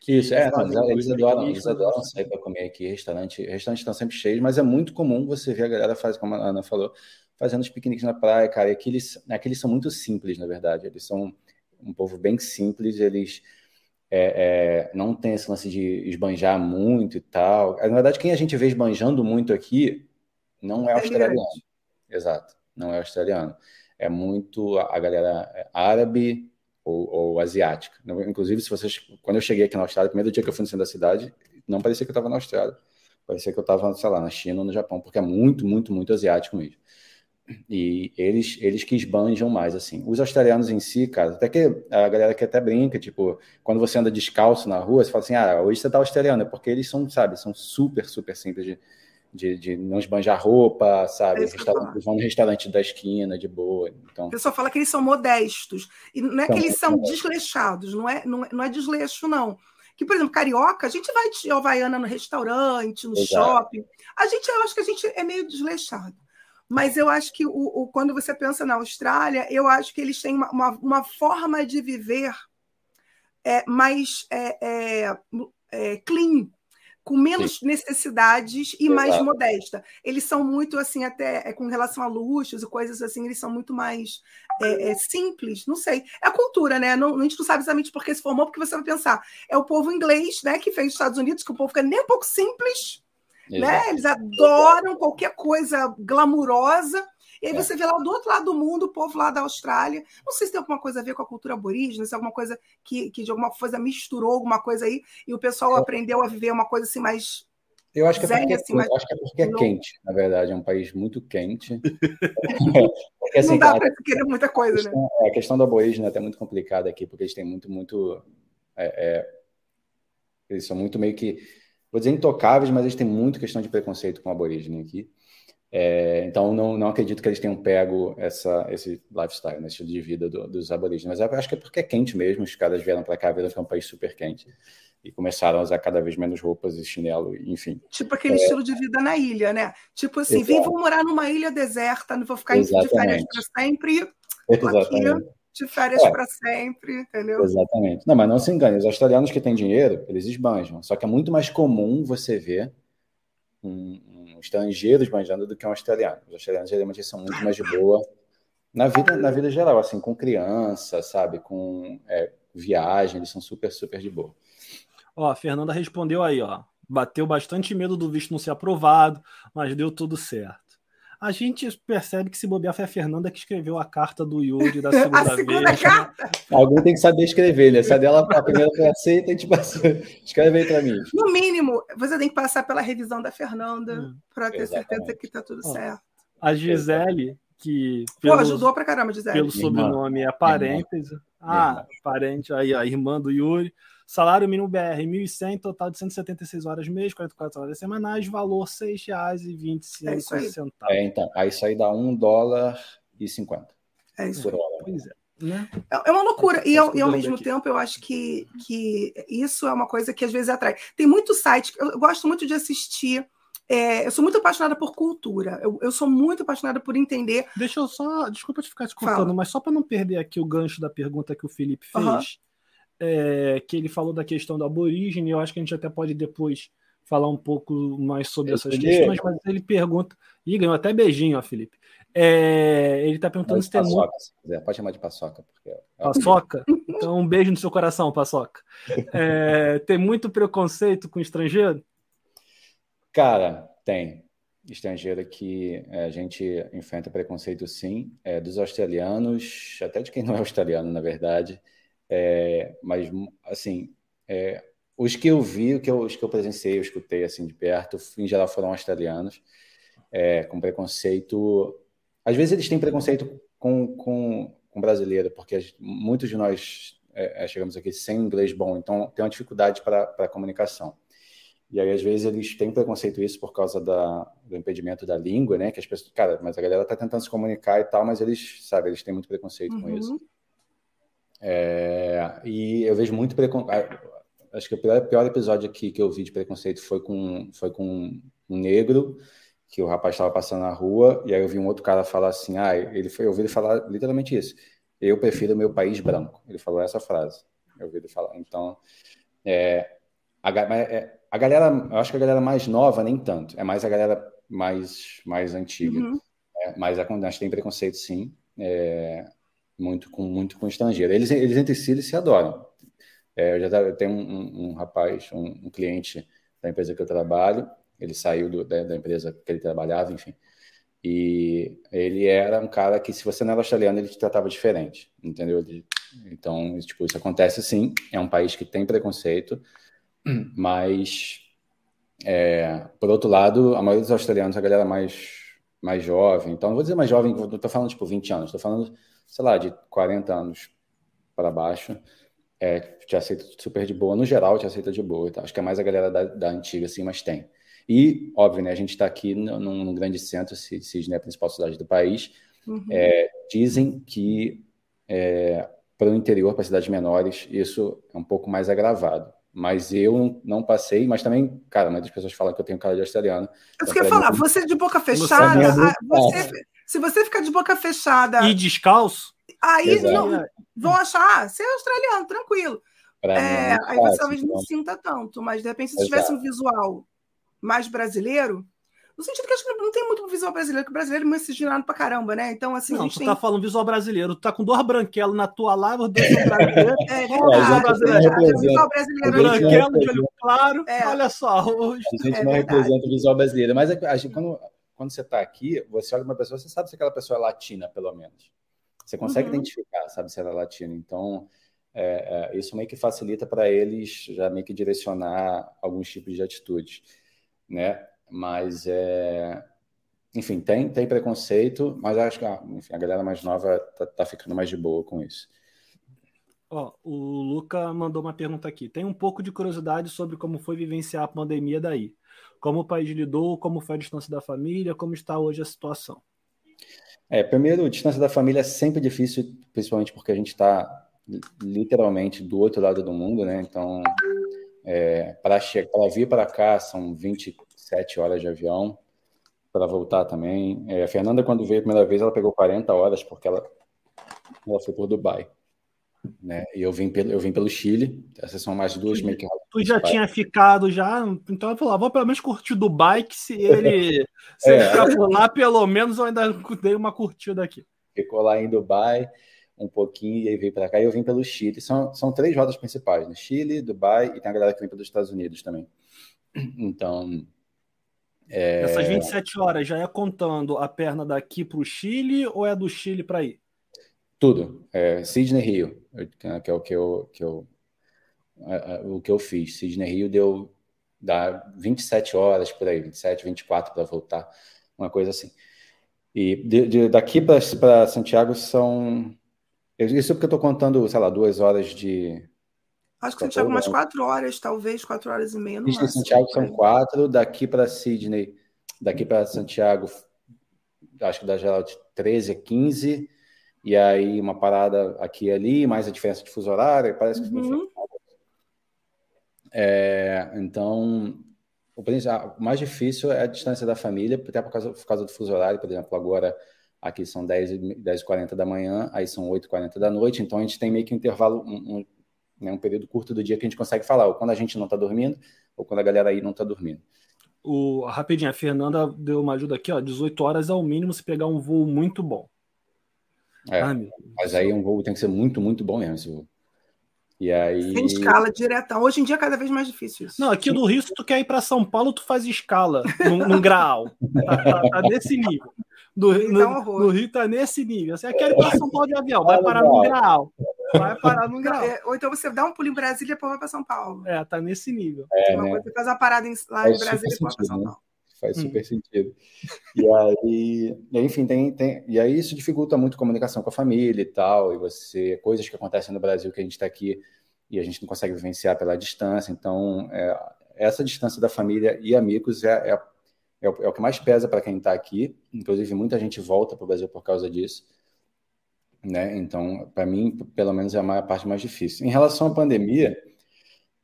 Isso, é, não, eles, adoram, eles adoram sair para comer aqui, restaurante, restaurantes estão sempre cheios, mas é muito comum você ver a galera faz, como a Ana falou, fazendo os piqueniques na praia, cara, e aqui eles, aqui eles são muito simples, na verdade, eles são um povo bem simples, eles é, é, não tem esse lance de esbanjar muito e tal. Na verdade, quem a gente vê esbanjando muito aqui não é, é australiano. Exato, não é australiano. É muito a galera árabe, ou, ou, asiática. Inclusive, se vocês, quando eu cheguei aqui na Austrália, primeiro dia que eu fui no centro da cidade, não parecia que eu estava na Austrália. Parecia que eu estava, sei lá, na China ou no Japão, porque é muito, muito, muito asiático mesmo. E eles, eles que esbanjam mais, assim. Os australianos em si, cara, até que a galera que até brinca, tipo, quando você anda descalço na rua, você fala assim, ah, hoje você tá australiano, é porque eles são, sabe, são super, super simples de, de, de não esbanjar roupa, sabe? É vão no restaurante da esquina, de boa. Então... O pessoal fala que eles são modestos. E não é que eles são desleixados, não é, não, é, não é desleixo, não. Que, por exemplo, carioca, a gente vai de Havaiana no restaurante, no Exato. shopping. A gente, eu acho que a gente é meio desleixado. Mas eu acho que o, o, quando você pensa na Austrália, eu acho que eles têm uma, uma, uma forma de viver é, mais é, é, é clean, com menos Sim. necessidades e Exato. mais modesta. Eles são muito assim, até é, com relação a luxos e coisas assim, eles são muito mais é, é, simples, não sei. É a cultura, né? Não, a gente não sabe exatamente por que se formou, porque você vai pensar, é o povo inglês, né, que fez os Estados Unidos, que o povo fica nem um pouco simples, né? Eles adoram qualquer coisa glamurosa. E aí é. você vê lá do outro lado do mundo, o povo lá da Austrália. Não sei se tem alguma coisa a ver com a cultura aborígene, se é alguma coisa que, que de alguma coisa misturou alguma coisa aí, e o pessoal é. aprendeu a viver uma coisa assim mais. Eu acho que, é porque, assim, mais... acho que é porque é quente, na verdade, é um país muito quente. porque, assim, não dá para querer muita coisa, a questão, né? A questão do aborígene é até muito complicada aqui, porque eles têm muito, muito. É, eles são muito meio que. Vou dizer intocáveis, mas eles têm muito questão de preconceito com o aborígene aqui. É, então, não, não acredito que eles tenham pego essa, esse lifestyle, né, estilo de vida do, dos aborígenes. Mas eu acho que é porque é quente mesmo. Os caras vieram para cá, viram que é um país super quente. E começaram a usar cada vez menos roupas e chinelo, enfim. Tipo aquele é... estilo de vida na ilha, né? Tipo assim, vim, vou morar numa ilha deserta, não vou ficar Exatamente. de férias para sempre. Exatamente. Aqui, de férias é. para sempre, entendeu? Exatamente. Não, mas não se engane, os australianos que têm dinheiro, eles esbanjam. Só que é muito mais comum você ver um, estrangeiros manjando do que um australiano. Os australianos geralmente são muito mais de boa na vida, na vida geral, assim, com criança, sabe, com é, viagem, eles são super, super de boa. Ó, a Fernanda respondeu aí, ó. bateu bastante medo do visto não ser aprovado, mas deu tudo certo. A gente percebe que se bobear foi a Fernanda que escreveu a carta do Yuri da segunda, a segunda vez. Carta. Alguém tem que saber escrever, né? Se a dela a primeira foi aceita, a gente passa. Escreve aí para mim. No mínimo, você tem que passar pela revisão da Fernanda hum, para ter exatamente. certeza que está tudo Ó, certo. A Gisele, que pelo, Pô, ajudou pra caramba, Gisele. Pelo sobrenome é parêntese. Ah, parente aí, a irmã do Yuri. Salário mínimo BR 1.100, total de 176 horas mês, 44 horas semanais, valor R$ 6,25. É isso aí. É, então, aí isso aí dá 1 dólar e 50. É isso. Por hora. Pois é. Né? É, é uma loucura. E, ao, e ao mesmo aqui. tempo, eu acho que, que isso é uma coisa que às vezes atrai. Tem muito site, eu gosto muito de assistir. É, eu sou muito apaixonada por cultura. Eu, eu, sou muito apaixonada por entender. Deixa eu só. Desculpa te ficar te cortando, mas só para não perder aqui o gancho da pergunta que o Felipe fez. Uhum é, que ele falou da questão do aborígene, eu acho que a gente até pode depois falar um pouco mais sobre essas questões, mas ele pergunta. Ih, ganhou até beijinho, ó, Felipe. É, ele está perguntando se tem paçoca, muito... se quiser, pode chamar de paçoca. Porque... Paçoca? Então, um beijo no seu coração, paçoca. É, tem muito preconceito com estrangeiro? Cara, tem. Estrangeiro que é, a gente enfrenta preconceito sim, é, dos australianos, até de quem não é australiano, na verdade. É, mas, assim, é, os que eu vi, os que eu, os que eu presenciei, eu escutei assim de perto, em geral foram australianos, é, com preconceito. Às vezes eles têm preconceito com, com, com brasileiro, porque muitos de nós é, é, chegamos aqui sem inglês bom, então tem uma dificuldade para a comunicação. E aí, às vezes, eles têm preconceito isso por causa da, do impedimento da língua, né? Que as pessoas, cara, mas a galera tá tentando se comunicar e tal, mas eles, sabe, eles têm muito preconceito uhum. com isso. É, e eu vejo muito preconceito. Acho que o pior, pior, episódio aqui que eu vi de preconceito foi com, foi com um negro, que o rapaz estava passando na rua, e aí eu vi um outro cara falar assim: ah, ele foi, eu ouvi ele falar literalmente isso. Eu prefiro meu país branco. Ele falou essa frase. Eu ouvi ele falar. Então, é, a, é, a galera, eu acho que a galera mais nova, nem tanto. É mais a galera mais, mais antiga. Uhum. É, mas tem preconceito, sim. É, muito com muito com estrangeiro. Eles, eles entre si eles se adoram. É, eu já tenho um, um, um rapaz, um, um, cliente da empresa que eu trabalho, ele saiu do, da, da, empresa que ele trabalhava, enfim, e ele era um cara que se você não era australiano ele te tratava diferente, entendeu? Então, tipo, isso acontece sim. É um país que tem preconceito, mas é, por outro lado, a maioria dos australianos, a galera mais mais jovem, então não vou dizer mais jovem, não estou falando tipo 20 anos, estou falando sei lá, de 40 anos para baixo, é, te aceita super de boa. No geral, te aceita de boa. Tá? Acho que é mais a galera da, da antiga, assim, mas tem. E, óbvio, né, a gente está aqui num, num, grande centro, é a principal cidade do país. Uhum. É, dizem que é, para o interior, para cidades menores, isso é um pouco mais agravado. Mas eu não passei, mas também, cara, muitas pessoas falam que eu tenho cara de australiano. Eu então, queria falar, mim, você de boca fechada, você, se você ficar de boca fechada. E descalço? Aí não, vão achar, ah, você é australiano, tranquilo. É, é aí você talvez não então. sinta tanto, mas de repente, se Exato. tivesse um visual mais brasileiro, no sentido que acho que não tem muito visual brasileiro, que o brasileiro é miscigenado pra caramba, né? Então, assim. Não, tu tem... tá falando visual brasileiro, tu tá com duas branquelas na tua live, os dois são brasileiros. É, é, visual brasileiro. É, visual brasileiro. Branquelo, de olho claro. É. Olha só. Hoje... A gente é não representa o visual brasileiro, mas a gente, quando quando você está aqui, você olha uma pessoa, você sabe se aquela pessoa é latina, pelo menos. Você consegue uhum. identificar, sabe se ela é latina. Então, é, é, isso meio que facilita para eles já meio que direcionar alguns tipos de atitudes, né? Mas, é... enfim, tem, tem preconceito, mas acho que ah, enfim, a galera mais nova tá, tá ficando mais de boa com isso. Ó, o Luca mandou uma pergunta aqui. Tem um pouco de curiosidade sobre como foi vivenciar a pandemia daí. Como o país lidou, como foi a distância da família, como está hoje a situação? É, primeiro, distância da família é sempre difícil, principalmente porque a gente está literalmente do outro lado do mundo, né? Então, é, para vir para cá são 27 horas de avião, para voltar também. É, a Fernanda, quando veio a primeira vez, ela pegou 40 horas, porque ela, ela foi por Dubai. Né? E eu vim pelo, eu vim pelo Chile. Essas são mais duas meio que. Tu já tinha ficado já, então eu falei, ah, vou pelo menos curtir Dubai, que se ele, se é. lá, pelo menos eu ainda dei uma curtida aqui. Ficou lá em Dubai um pouquinho e aí veio para cá e eu vim pelo Chile. São, são três rotas principais, né? Chile, Dubai e tem a galera que vem pelos Estados Unidos também. Então. É... Essas 27 horas já é contando a perna daqui para o Chile ou é do Chile para ir? Tudo. É, Sydney Rio, que é o que eu, que eu, o que eu fiz. Sydney Rio deu dá 27 horas por aí, 27, 24 para voltar, uma coisa assim. E de, de, daqui para Santiago são. Isso porque eu estou contando, sei lá, duas horas de. Acho que Santiago umas quatro horas, talvez, quatro horas e meia. Máximo, Santiago são quatro, daqui para Sydney, daqui para Santiago, acho que dá geral de 13 a 15, e aí uma parada aqui e ali, mais a diferença de fuso horário, parece que uhum. É, então, o, mais difícil é a distância da família, até por causa, por causa do fuso horário, por exemplo, agora aqui são 10, 10 40 da manhã, aí são 8 40 da noite, então a gente tem meio que um intervalo, um, um, né, um período curto do dia que a gente consegue falar, ou quando a gente não está dormindo, ou quando a galera aí não está dormindo. O, rapidinho, a Fernanda deu uma ajuda aqui, ó, 18 horas é o mínimo se pegar um voo muito bom. É, ah, mas aí um voo tem que ser muito, muito bom mesmo. E aí... Sem escala, diretão. Hoje em dia é cada vez mais difícil isso. Não, aqui no Rio, se tu quer ir para São Paulo, tu faz escala num, num grau. Tá, tá, tá, nesse nível. No, tá um no, Rio tá nesse nível. Você quer ir para São Paulo de avião, vai parar num grau. Vai parar num grau. É, ou então você dá um pulo em Brasília e depois vai para São Paulo. É, tá nesse nível. É, uma né? coisa, você faz uma parada em, lá em Brasília e depois para São né? Paulo. Faz hum. super sentido. E aí, enfim, tem, tem. E aí isso dificulta muito a comunicação com a família e tal. E você. Coisas que acontecem no Brasil que a gente está aqui e a gente não consegue vivenciar pela distância. Então, é, essa distância da família e amigos é, é, é, o, é o, que mais pesa para quem está aqui. Inclusive, muita gente volta para o Brasil por causa disso. Né? Então, para mim, pelo menos, é a parte mais difícil. Em relação à pandemia,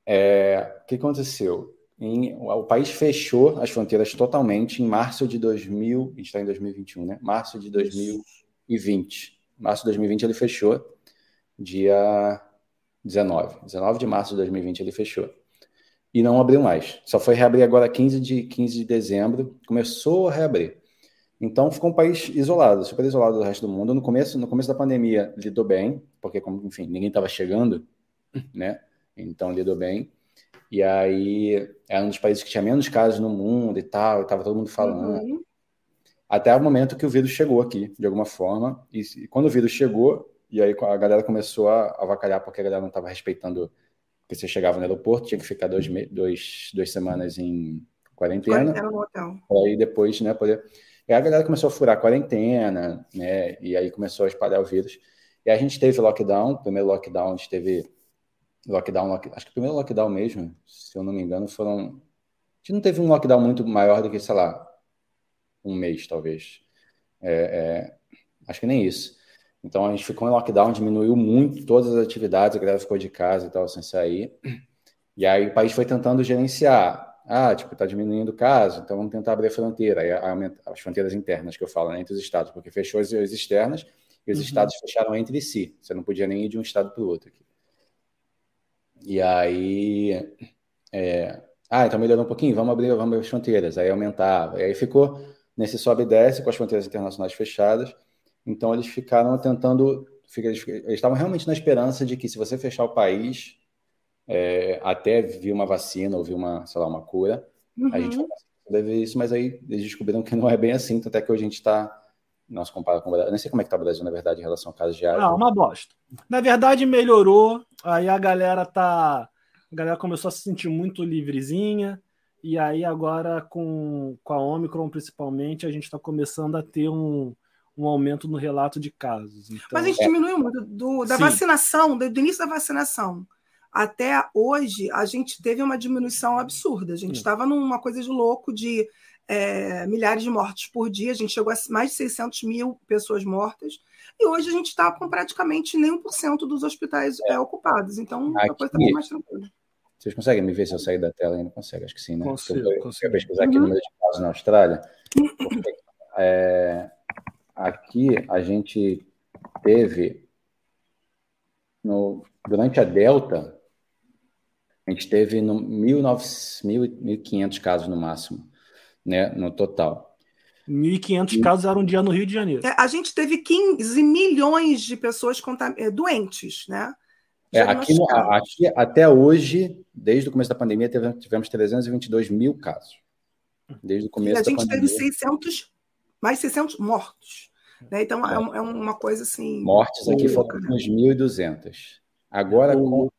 é, o que aconteceu? Em, o país fechou as fronteiras totalmente em março de 2000, a gente está em 2021, né? Março de 2020. Março de 2020 ele fechou, dia 19. 19 de março de 2020 ele fechou. E não abriu mais. Só foi reabrir agora 15 de, 15 de dezembro. Começou a reabrir. Então ficou um país isolado, super isolado do resto do mundo. No começo, no começo da pandemia lidou bem, porque enfim, ninguém estava chegando, né? Então lidou bem. E aí era um dos países que tinha menos casos no mundo e tal, e tava todo mundo falando. Uhum. Até o momento que o vírus chegou aqui, de alguma forma. E, e quando o vírus chegou, e aí a galera começou a avacalhar porque a galera não estava respeitando. Porque você chegava no aeroporto, tinha que ficar dois, dois, duas semanas em quarentena. Quarentena no hotel. Aí depois, né, poder. E aí a galera começou a furar a quarentena, né? E aí começou a espalhar o vírus. E a gente teve lockdown, primeiro lockdown, a gente teve lockdown, lock... acho que o primeiro lockdown mesmo, se eu não me engano, foram. A gente não teve um lockdown muito maior do que, sei lá, um mês, talvez. É, é... Acho que nem isso. Então a gente ficou em lockdown, diminuiu muito todas as atividades, a galera ficou de casa e tal, sem sair. E aí o país foi tentando gerenciar. Ah, tipo, tá diminuindo o caso, então vamos tentar abrir a fronteira, aí aumenta, as fronteiras internas que eu falo, né, entre os estados, porque fechou as, as externas e os uhum. estados fecharam entre si. Você não podia nem ir de um estado para o outro. Aqui. E aí. É, ah, então melhorou um pouquinho, vamos abrir, vamos abrir as fronteiras. Aí aumentava. E aí ficou nesse sobe e desce com as fronteiras internacionais fechadas. Então eles ficaram tentando, eles, estavam realmente na esperança de que se você fechar o país é, até vir uma vacina ou vir uma, sei lá, uma cura, uhum. a gente vai deve isso, mas aí eles descobriram que não é bem assim, até que hoje a gente está não se compara com o Brasil. Eu nem sei como é que está o Brasil, na verdade, em relação ao caso de água. Ah, uma bosta. Na verdade, melhorou. Aí a galera tá. A galera começou a se sentir muito livrezinha. E aí, agora, com, com a Omicron, principalmente, a gente está começando a ter um, um aumento no relato de casos. Então... Mas a gente diminuiu muito do, da Sim. vacinação, do, do, início da vacinação até hoje, a gente teve uma diminuição absurda. A gente estava numa coisa de louco de é, milhares de mortes por dia, a gente chegou a mais de 600 mil pessoas mortas, e hoje a gente está com praticamente nem 1% dos hospitais é, ocupados. Então, Aqui, a coisa está mais tranquila. Vocês conseguem me ver se eu sair da tela ainda? Consegue, acho que sim, né? Consigo, eu, consigo. eu pesquisar aqui uhum. o número de casos na Austrália. Porque, é, Aqui a gente teve, no, durante a Delta, a gente teve no 1.500 casos no máximo, né, no total. 1.500 casos era um dia no Rio de Janeiro. É, a gente teve 15 milhões de pessoas é, doentes, né? É, aqui, aqui, até hoje, desde o começo da pandemia, tivemos 322 mil casos. Desde o começo da pandemia. A gente teve 600, mais 600 mortos. Né? Então, é. é. uma coisa assim. Mortes aqui foram né? 2.200. Agora, o, com...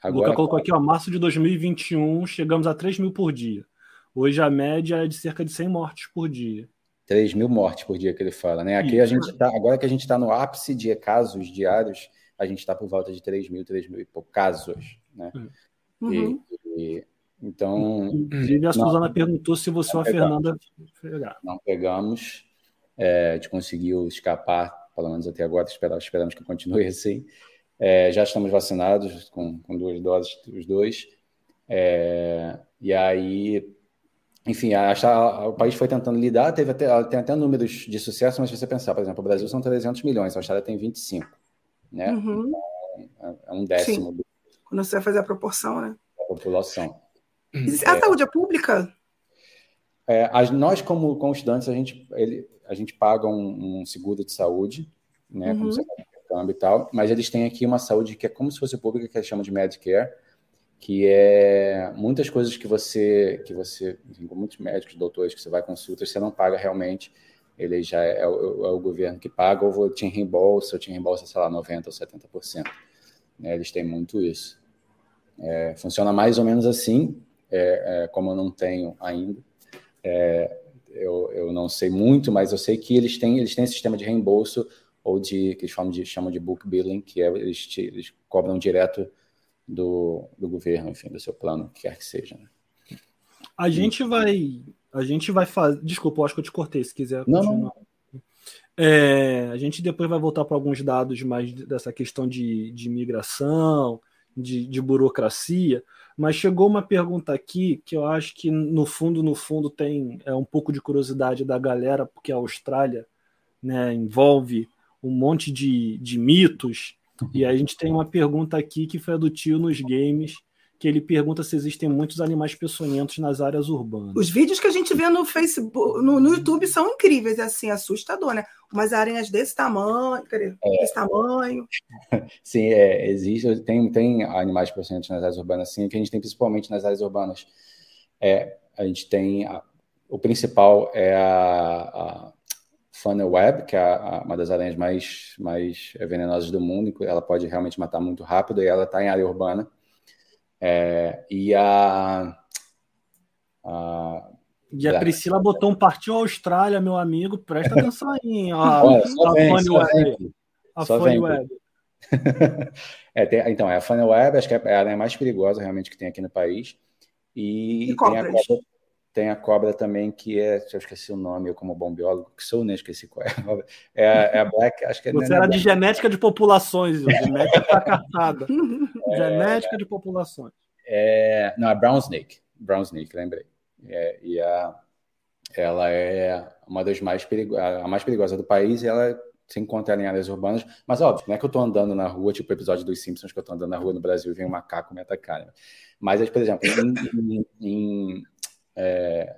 Agora, Luca colocou aqui, ó, março de 2021, chegamos a 3 mil por dia. Hoje a média é de cerca de 100 mortes por dia. 3 mil mortes por dia que ele fala, né? Aqui Isso. a gente tá, agora que a gente está no ápice de casos diários, a gente está por volta de 3 mil, 3 mil e poucos casos, né? Uhum. E, e, então. Inclusive, a Suzana perguntou se você ou a Fernanda pegar. Não pegamos. É, a gente conseguiu escapar, pelo menos até agora, esperamos, esperamos que continue assim. É, já estamos vacinados com, com duas doses, os dois. É, e aí, enfim, a, a, o país foi tentando lidar, teve até, tem até números de sucesso, mas se você pensar, por exemplo, o Brasil são 300 milhões, a Austrália tem 25 né? Uhum. Então, é um décimo. Do... Quando você vai fazer a proporção, né? Da população. A é, saúde é pública? É, a, nós, como, como estudantes, a gente, ele, a gente paga um, um seguro de saúde, né? Uhum. Como você câmbio e tal, mas eles têm aqui uma saúde que é como se fosse pública, que eles chamam de Medicare, que é muitas coisas que você, que você, enfim, com muitos médicos, doutores que você vai consulta, você não paga realmente ele já é, é, o, é o, governo que paga, ou te reembolsa, ou te reembolsa, sei lá, 90% ou 70%. Né? Eles têm muito isso. É, funciona mais ou menos assim, é, é como eu não tenho ainda. É, eu, eu não sei muito, mas eu sei que eles têm, eles têm sistema de reembolso ou de que eles chamam de, chamam de book billing, que é, eles, te, eles cobram direto do, do governo, enfim, do seu plano, que quer que seja. Né? A gente vai a gente vai fazer. Desculpa, eu acho que eu te cortei, se quiser não, continuar. Não. É, a gente depois vai voltar para alguns dados mais dessa questão de, de migração, de, de, burocracia, mas chegou uma pergunta aqui que eu acho que no fundo, no fundo, tem é, um pouco de curiosidade da galera, porque a Austrália né, envolve um monte de, de mitos, e a gente tem uma pergunta aqui que foi a do tio nos games, que ele pergunta se existem muitos animais peçonhentos nas áreas urbanas. Os vídeos que a gente vê no Facebook, no, no YouTube são incríveis, é assim, assustador, né? Umas aranhas desse tamanho, cadê? É. Desse tamanho. Sim, é, existe, tem, tem animais peçonhentos nas áreas urbanas, sim, que a gente tem principalmente nas áreas urbanas. É, a gente tem, a, o principal é a, a funnel web, que é a, uma das aranhas mais, mais venenosas do mundo, ela pode realmente matar muito rápido e ela está em área urbana. É, e a, a e a Priscila botou um partiu Austrália, meu amigo. Presta atenção aí. Ó, Olha, a vem, Web. A Funny Web. é, tem, então, é a Funny Web, acho que é a área mais perigosa realmente que tem aqui no país. E, e tem, a cobra, tem, a cobra, também, que é. Eu esqueci o nome, eu, como bom biólogo, que sou, nem esqueci qual é. É, é a Black, acho que é. Você era de genética de populações, genética fracassada. É, genética de populações. É, não, é Brown Snake. Brown Snake, lembrei. É, e a, ela é uma das mais perigosas, a mais perigosa do país e ela se encontra em áreas urbanas. Mas, óbvio, não é que eu estou andando na rua, tipo o episódio dos Simpsons, que eu estou andando na rua no Brasil e vem um macaco me atacar. Né? Mas, por exemplo, em, em, em é,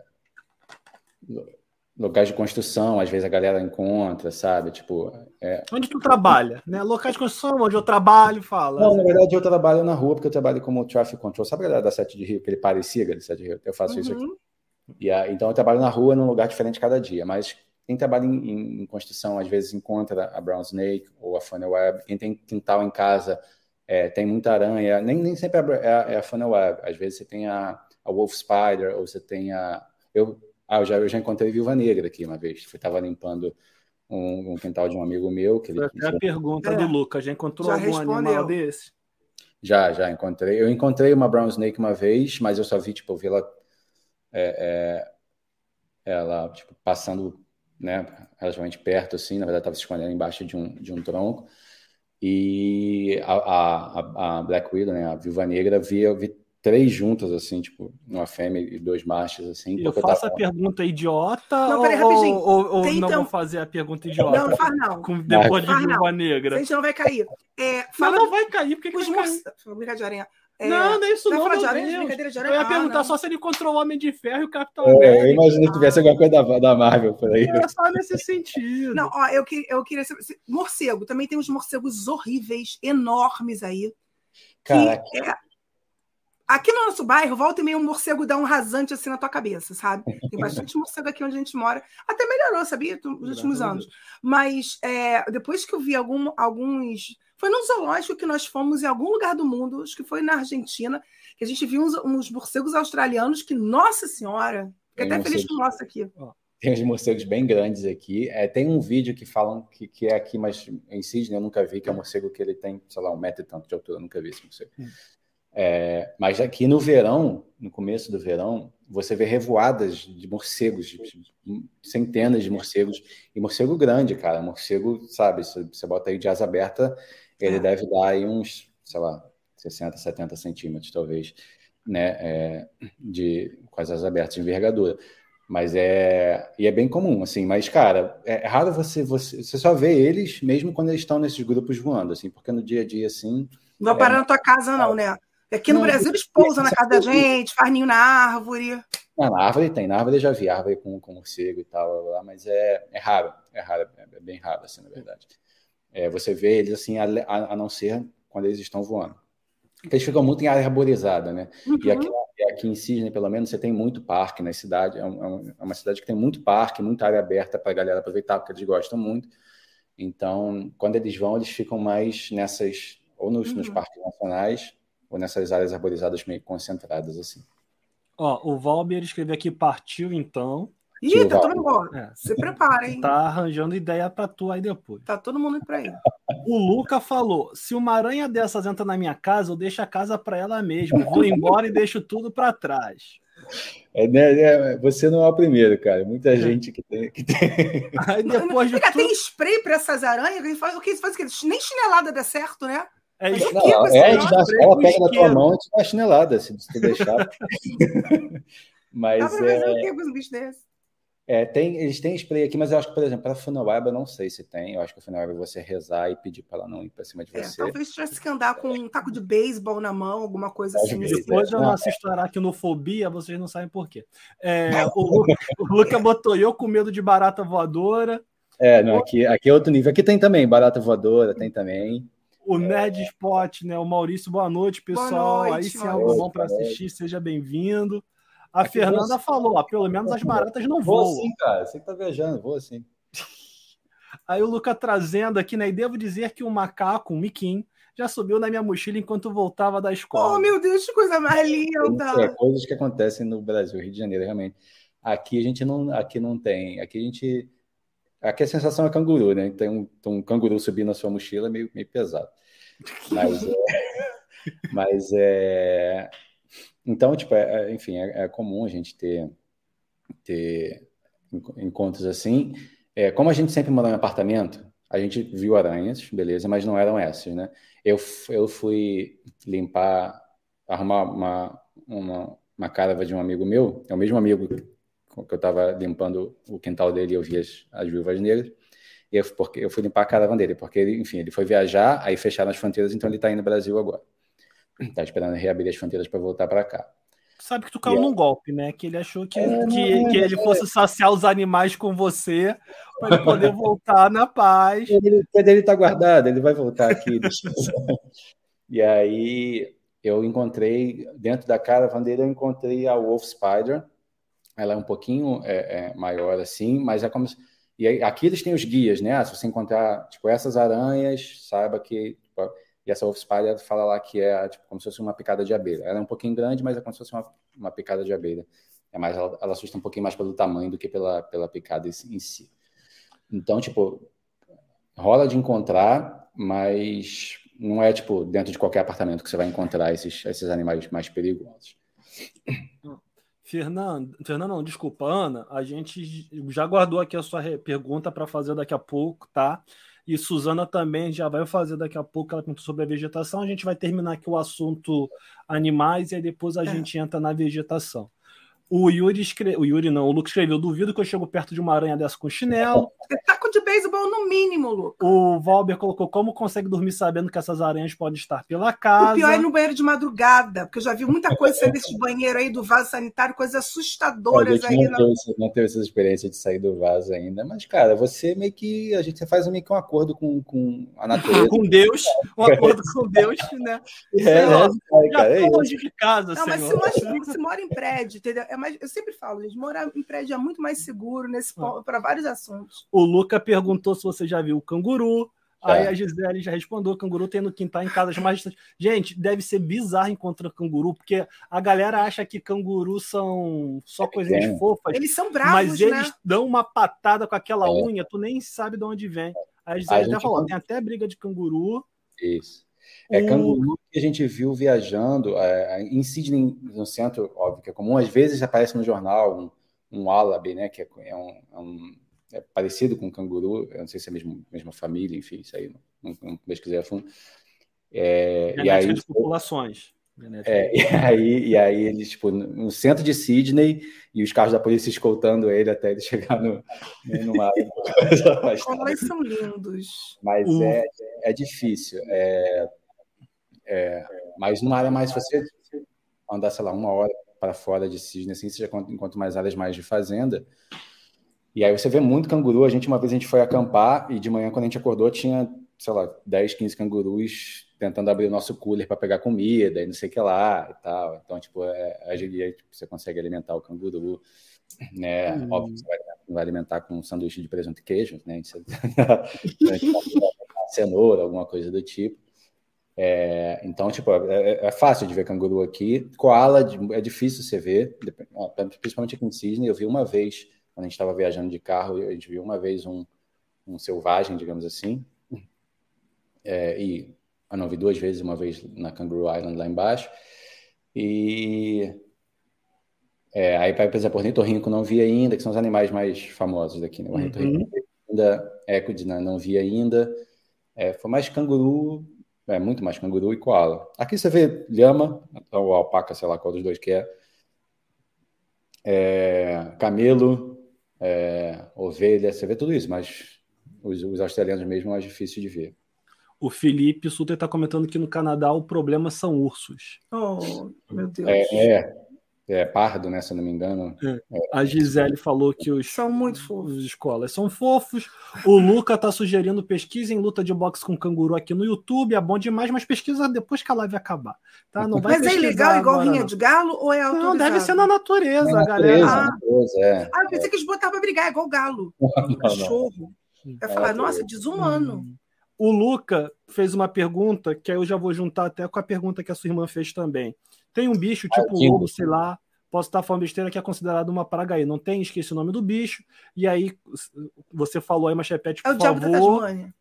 locais de construção, às vezes a galera encontra, sabe? Tipo. É... Onde tu trabalha, né? Locais de construção, onde eu trabalho, fala. Não, na verdade eu trabalho na rua, porque eu trabalho como traffic control. Sabe a galera da Sete de Rio, aquele parecia da Sete de Rio? Eu faço uhum. isso aqui. E, então eu trabalho na rua, num lugar diferente cada dia. Mas quem trabalha em, em, construção, às vezes encontra a brown snake ou a funnel web. Quem tem quintal em casa, é, tem muita aranha. Nem, nem sempre é a, é a funnel web. Às vezes você tem a, a wolf spider, ou você tem a... Eu ah, eu já, eu já encontrei Viúva Negra aqui uma vez. Eu estava limpando um, um, quintal de um amigo meu. Que ele, é a pergunta é. do Lucas. Já encontrou já algum respondeu. animal desse? Já, já encontrei. Eu encontrei uma brown snake uma vez, mas eu só vi, tipo, eu vi ela, é, é, ela tipo, passando né, relativamente perto, assim. Na verdade, estava se escondendo embaixo de um, de um tronco. E a, a, a Black Widow, né, a Viúva Negra, vi, eu vi três juntas, assim, tipo, uma fêmea e dois machos, assim. Eu faço a pergunta idiota não, peraí, ou, ou, ou não vou fazer a pergunta idiota? Não, não faz não. Com, depois de Viúva Negra. A gente não vai cair. É, fala... Não, não vai cair, porque os que morce... Brincadeira. É, não, nem isso não. Falar de aranha, brincadeira de aranha? Eu ia ah, perguntar não. só se ele encontrou o Homem de Ferro e o Capitão É, América. eu imagino que tivesse alguma coisa da, da Marvel por aí. É só nesse sentido. Não, ó, eu, que- eu queria Morcego, também tem uns morcegos horríveis, enormes aí. que Caraca. é- Aqui no nosso bairro, volta e meia um morcego dá um rasante assim na tua cabeça, sabe? Tem bastante morcego aqui onde a gente mora. Até melhorou, sabia? Nos últimos anos. Mas é, depois que eu vi algum- alguns. Foi num zoológico que nós fomos em algum lugar do mundo, acho que foi na Argentina, que a gente viu uns, uns morcegos australianos que, nossa senhora, fiquei Tem até feliz com o nosso aqui. Tem uns morcegos bem grandes aqui. É, tem um vídeo que falam que, que é aqui, mas em Sydney eu nunca vi, que é um morcego que ele tem, sei lá, um metro e tanto de altura, eu nunca vi esse morcego. É, mas aqui no verão, no começo do verão, você vê revoadas de morcegos, de- de- centenas de morcegos, e morcego grande, cara. Morcego, sabe, se você bota aí de asa aberta, ele É. deve dar aí uns, sei lá, 60, 70 centímetros, talvez, né, é, de, com as asas abertas de envergadura. Mas é. E é bem comum, assim. Mas, cara, é raro você, você. Você só vê eles mesmo quando eles estão nesses grupos voando, assim, porque no dia a dia, assim. Não vai parar na tua casa, não, né? Aqui no Não, Brasil eles pousam na casa da gente, faz ninho na árvore. Ah, na árvore tem, na árvore eu já vi árvore com, com morcego e tal, blá, blá, blá, mas é, é raro, é raro, é bem raro, assim, na verdade. É, você vê eles, assim, a, a- não ser quando eles estão voando. Porque eles ficam muito em área arborizada, né? E aqui, aqui em Sydney, pelo menos, você tem muito parque na cidade. É, um- é um- é uma cidade que tem muito parque, muita área aberta para a galera aproveitar, porque eles gostam muito. Então, quando eles vão, eles ficam mais nessas, ou nos, nos Uhum. parques nacionais, ou nessas áreas arborizadas meio concentradas, assim. Ó, o Valber escreveu aqui, partiu então. Ih, tá todo mundo. É, Se prepara, hein? tá arranjando ideia pra tu aí depois. Tá todo mundo indo pra aí. O Luca falou: se uma aranha dessas entra na minha casa, eu deixo a casa pra ela mesma. Vou embora e deixo tudo pra trás. É, né, é, você não é o primeiro, cara. Muita gente que tem. Que tem... Aí depois de Fica, tudo. tem spray pra essas aranhas? que faz- O que faz o quê? Nem chinelada dá certo, né? É isso. o Não, você é, a não gente dá- ela pega na tua mão e te dá chinelada, se tu deixar. Mas fazer é, o quê com um bicho desse? é, tem, eles têm spray aqui, mas eu acho que, por exemplo, para a Funaweb eu não sei se tem. Eu acho que a Funaweb é você rezar e pedir para ela não ir para cima de É, você. talvez tivesse que andar com um taco de beisebol na mão, alguma coisa assim. Depois eu não Não, assisto Aracnofobia, vocês não sabem por quê. É, o, Luca, o Luca botou eu com medo de barata voadora. É, não, aqui, aqui é outro nível. Aqui tem também barata voadora, tem também. O Nerd Spot, né? O Maurício, boa noite, pessoal. Boa noite, Aí sim, Maurício. algo bom para assistir, seja bem-vindo. A Aqui Fernanda vou- falou, ó, pelo menos as baratas não Vou voam. assim, cara. Você que tá viajando, vou assim. Aí o Luca trazendo aqui, né? E devo dizer que o macaco, um miquim, já subiu na minha mochila enquanto voltava da escola. Oh, meu Deus, que coisa mais É, linda! coisas que acontecem no Brasil, Rio de Janeiro, realmente. Aqui a gente não, aqui não tem. Aqui a gente. Aqui a sensação é canguru, né? Tem um, tem um canguru subindo na sua mochila meio, meio pesado. Mas é, mas é. Então, tipo, é- é- enfim, é, é comum a gente ter, ter enco- encontros assim. É, como a gente sempre morou em apartamento, a gente viu aranhas, beleza, mas não eram essas, né? Eu, eu fui limpar, arrumar uma, uma, uma carava de um amigo meu, é o mesmo amigo que eu estava limpando o quintal dele e eu vi as, as viúvas negras. E eu, porque, eu fui limpar a caravana dele, porque ele, enfim, ele foi viajar, aí fecharam as fronteiras, então ele está indo no Brasil agora. Está esperando reabrir as fronteiras para voltar para cá. Sabe que tu caiu Yeah. num golpe, né? Que ele achou que, É, que, que ele fosse saciar os animais com você para ele poder voltar na paz. Ele, ele está guardado, ele vai voltar aqui. e aí eu encontrei, dentro da caravana dele, eu encontrei a Wolf Spider. Ela é um pouquinho é, é, maior assim, mas é como se... E aí, aqui eles têm os guias, né? Ah, se você encontrar, tipo, essas aranhas, saiba que... tipo, e essa Wolf Spider fala lá que é tipo, como se fosse uma picada de abelha. Ela é um pouquinho grande, mas é como se fosse uma, uma picada de abelha. É mais, ela, ela assusta um pouquinho mais pelo tamanho do que pela, pela picada em si. Então, tipo, rola de encontrar, mas não é tipo dentro de qualquer apartamento que você vai encontrar esses, esses animais mais perigosos. Fernando, Fernando, não, desculpa, Ana, a gente já guardou aqui a sua pergunta para fazer daqui a pouco, tá? E Suzana também já vai fazer daqui a pouco, ela perguntou sobre a vegetação. A gente vai terminar aqui o assunto animais e aí depois a É. gente entra na vegetação. O Yuri escreveu, o Yuri não, o Lucas escreveu, duvido que eu chego perto de uma aranha dessa com chinelo. Taco de beisebol no mínimo, Lucas. O Valber colocou como consegue dormir sabendo que essas aranhas podem estar pela casa. O pior é no banheiro de madrugada, porque eu já vi muita coisa saindo desse banheiro aí do vaso sanitário, coisas assustadoras aí. Não, teve, não teve essa experiência de sair do vaso ainda, mas, cara, você meio que. A gente faz meio que um acordo com, com a natureza. com Deus, um acordo com Deus, né? É, Senhor, é, cara, é longe de casa, Não, mas se, mora, se mora em prédio, entendeu? É mais, eu sempre falo, gente, morar em prédio é muito mais seguro nesse ah. para vários assuntos. O Luca perguntou se você já viu o canguru. É. Aí a Gisele já respondeu: o canguru tem no quintal em casas mais distantes. Gente, deve ser bizarro encontrar canguru, porque a galera acha que canguru são só é coisinhas é. fofas. Eles são bravos, mas né? eles dão uma patada com aquela é. unha, tu nem sabe de onde vem. Aí a Gisele a até falou: tem até briga de canguru. Isso. É o... canguru que a gente viu viajando é, em Sydney, no centro, óbvio que é comum. Às vezes aparece no jornal um, um wallaby, né? Que é um, é um é parecido com o canguru, eu não sei se é a mesma, mesma família, enfim, isso aí não, não, não pesquisei a fundo. É, e aí, de populações. É, e, aí, e aí eles, tipo, no centro de Sydney, e os carros da polícia escoltando ele até ele chegar no, no mar. Como eles são lindos. Mas uh. é, é difícil. É, é, mas numa área mais, se você andar, sei lá, uma hora para fora de Sydney, assim, você já encontra mais áreas mais de fazenda, e aí você vê muito canguru. A gente, uma vez, a gente foi acampar e de manhã, quando a gente acordou, tinha, sei lá, 10, 15 cangurus tentando abrir o nosso cooler para pegar comida e não sei o que lá e tal. Então, tipo, é, a gente, tipo, você consegue alimentar o canguru, né? Hum. Óbvio que você vai, vai, alimentar com um sanduíche de presunto e queijo, né? Você, cenoura, alguma coisa do tipo. É, então, tipo, é, é, fácil de ver canguru aqui. Koala é difícil você ver, principalmente aqui em Sydney. Eu vi uma vez quando a gente estava viajando de carro, a gente viu uma vez um, um selvagem, digamos assim, é, e ah, não vi duas vezes, uma vez na Kangaroo Island lá embaixo, e é, aí para exemplo, ornitorrinco não vi ainda, que são os animais mais famosos daqui, né? O ornitorrinco uhum. ainda, Ecod né? não vi ainda, é, foi mais canguru, é muito mais canguru e koala. Aqui você vê lhama, ou alpaca, sei lá qual dos dois que é, é camelo, é, ovelha, você vê tudo isso, mas os, os australianos mesmo é mais difícil de ver. O Felipe Suter está comentando que no Canadá o problema são ursos. Oh, meu Deus. É, é, é pardo, né? Se eu não me engano. É. A Gisele falou que os são muito fofos. Os escolas são fofos. O Luca está sugerindo pesquisa em luta de boxe com canguru aqui no YouTube. É bom demais, mas pesquisa depois que a live acabar. Tá? Não vai mas é ilegal igual rinha de galo ou é autorizado? Não, deve ser na natureza, na galera. Natureza, ah, natureza, é. ah, eu pensei que eles botavam para brigar, igual galo. Não, cachorro. Eu ia falar, nossa, desumano. Hum. O Luca fez uma pergunta que aí eu já vou juntar até com a pergunta que a sua irmã fez também. Tem um bicho tipo um lobo, sei lá, posso estar falando besteira que é considerado uma praga aí. Não tem, esqueci o nome do bicho. E aí você falou aí, mas repete, por é o favor. Diabo da.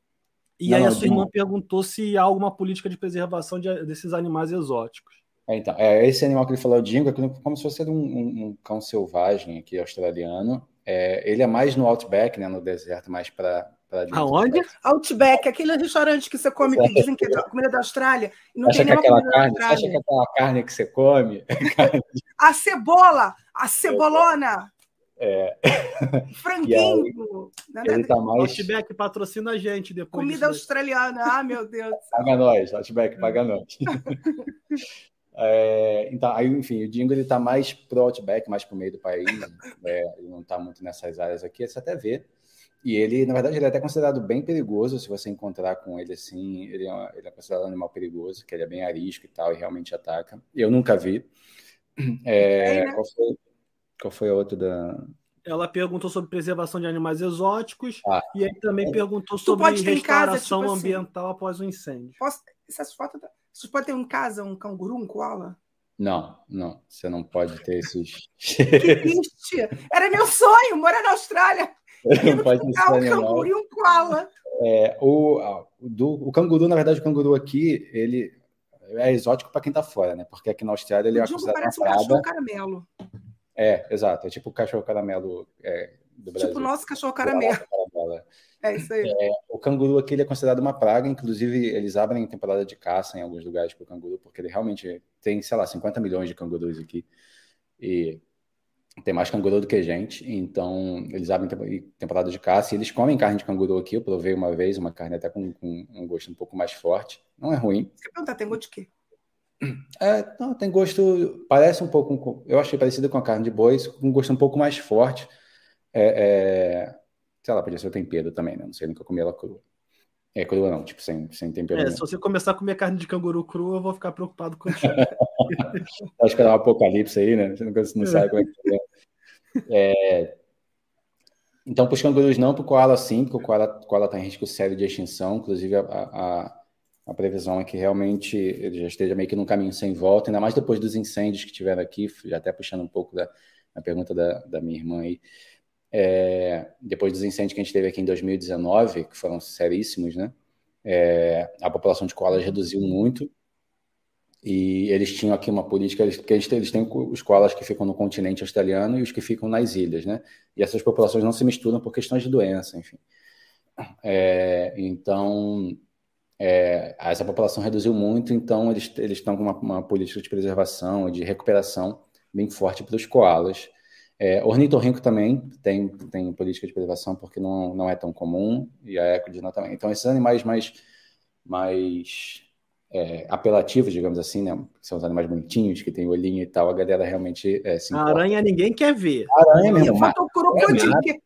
E não, aí a sua irmã perguntou se há alguma política de preservação de, desses animais exóticos. É, então, é, esse animal que ele falou, o dingo, é como se fosse um, um, um cão selvagem aqui australiano. É, ele é mais no outback, né, no deserto, mais para Aonde? Outback, aquele restaurante que você come, que dizem que é comida da Austrália. Não acha, que aquela carne, acha que aquela carne que você come. É a cebola, a cebolona. É. Franguinho. Aí, ele tá mais... Outback patrocina a gente depois. Comida australiana. Ah, meu Deus. Paga nós, Outback, paga nós. É, então, aí, enfim, o Dingo ele está mais pro Outback, mais para o meio do país, é, ele não está muito nessas áreas aqui, você até vê. E ele, na verdade, ele é até considerado bem perigoso se você encontrar com ele assim. Ele é, ele é considerado um animal perigoso, que ele é bem arisco e tal, e realmente ataca. Eu nunca vi. É, é, né? qual, foi, qual foi a outra da. Ela perguntou sobre preservação de animais exóticos ah, e aí também é. perguntou sobre restauração casa, tipo assim, ambiental assim, após o um incêndio. Posso, essas fotos. Você pode ter em casa um canguru, um koala? Não, não. Você não pode ter esses. que triste! Era meu sonho morar na Austrália. Não pode ser um canguru e um koala. É, o, do, o canguru, na verdade, o canguru aqui, ele é exótico para quem está fora, né? Porque aqui na Austrália ele é considerado parece um cachorro caramelo. É, exato. É tipo o cachorro caramelo é, do Brasil. Tipo o nosso cachorro caramelo. É isso aí. É, o canguru aqui ele é considerado uma praga, inclusive eles abrem temporada de caça em alguns lugares para o canguru, porque ele realmente tem, sei lá, 50 milhões de cangurus aqui. E tem mais canguru do que gente, então eles abrem temporada de caça e eles comem carne de canguru aqui. Eu provei uma vez, uma carne até com, com um gosto um pouco mais forte. Não é ruim. Você perguntar, tem gosto de quê? É, não, tem gosto, parece um pouco, eu achei parecido com a carne de boi, com um gosto um pouco mais forte. É, é, sei lá, podia ser o tempero também, né? Não sei, nunca comi ela crua. É crua não, tipo, sem, sem tempero. É, se você começar a comer carne de canguru crua, eu vou ficar preocupado contigo. Acho que é um apocalipse aí, né? Você não, não sabe como é que é. é então, para os cangurus não, para o koala sim, porque o koala está em risco sério de extinção. Inclusive, a, a, a, previsão é que realmente ele já esteja meio que num caminho sem volta, ainda mais depois dos incêndios que tiveram aqui, já até puxando um pouco da, da pergunta da, da minha irmã aí é, depois dos incêndios que a gente teve aqui em 2019, que foram seríssimos, né? É, a população de koalas reduziu muito e eles tinham aqui uma política, porque eles, eles têm os koalas que ficam no continente australiano e os que ficam nas ilhas, né? E essas populações não se misturam por questões de doença, enfim. É, então, é, essa população reduziu muito, então eles, eles estão com uma, uma política de preservação e de recuperação bem forte para os koalas. É, ornitorrinco também tem, tem política de preservação porque não, não é tão comum, e a ecodina também. Então, esses animais mais, mais é, apelativos, digamos assim, né? São os animais bonitinhos, que tem olhinho e tal, a galera realmente é, se A aranha ninguém quer ver. aranha mesmo. Falta o crocodilo, é,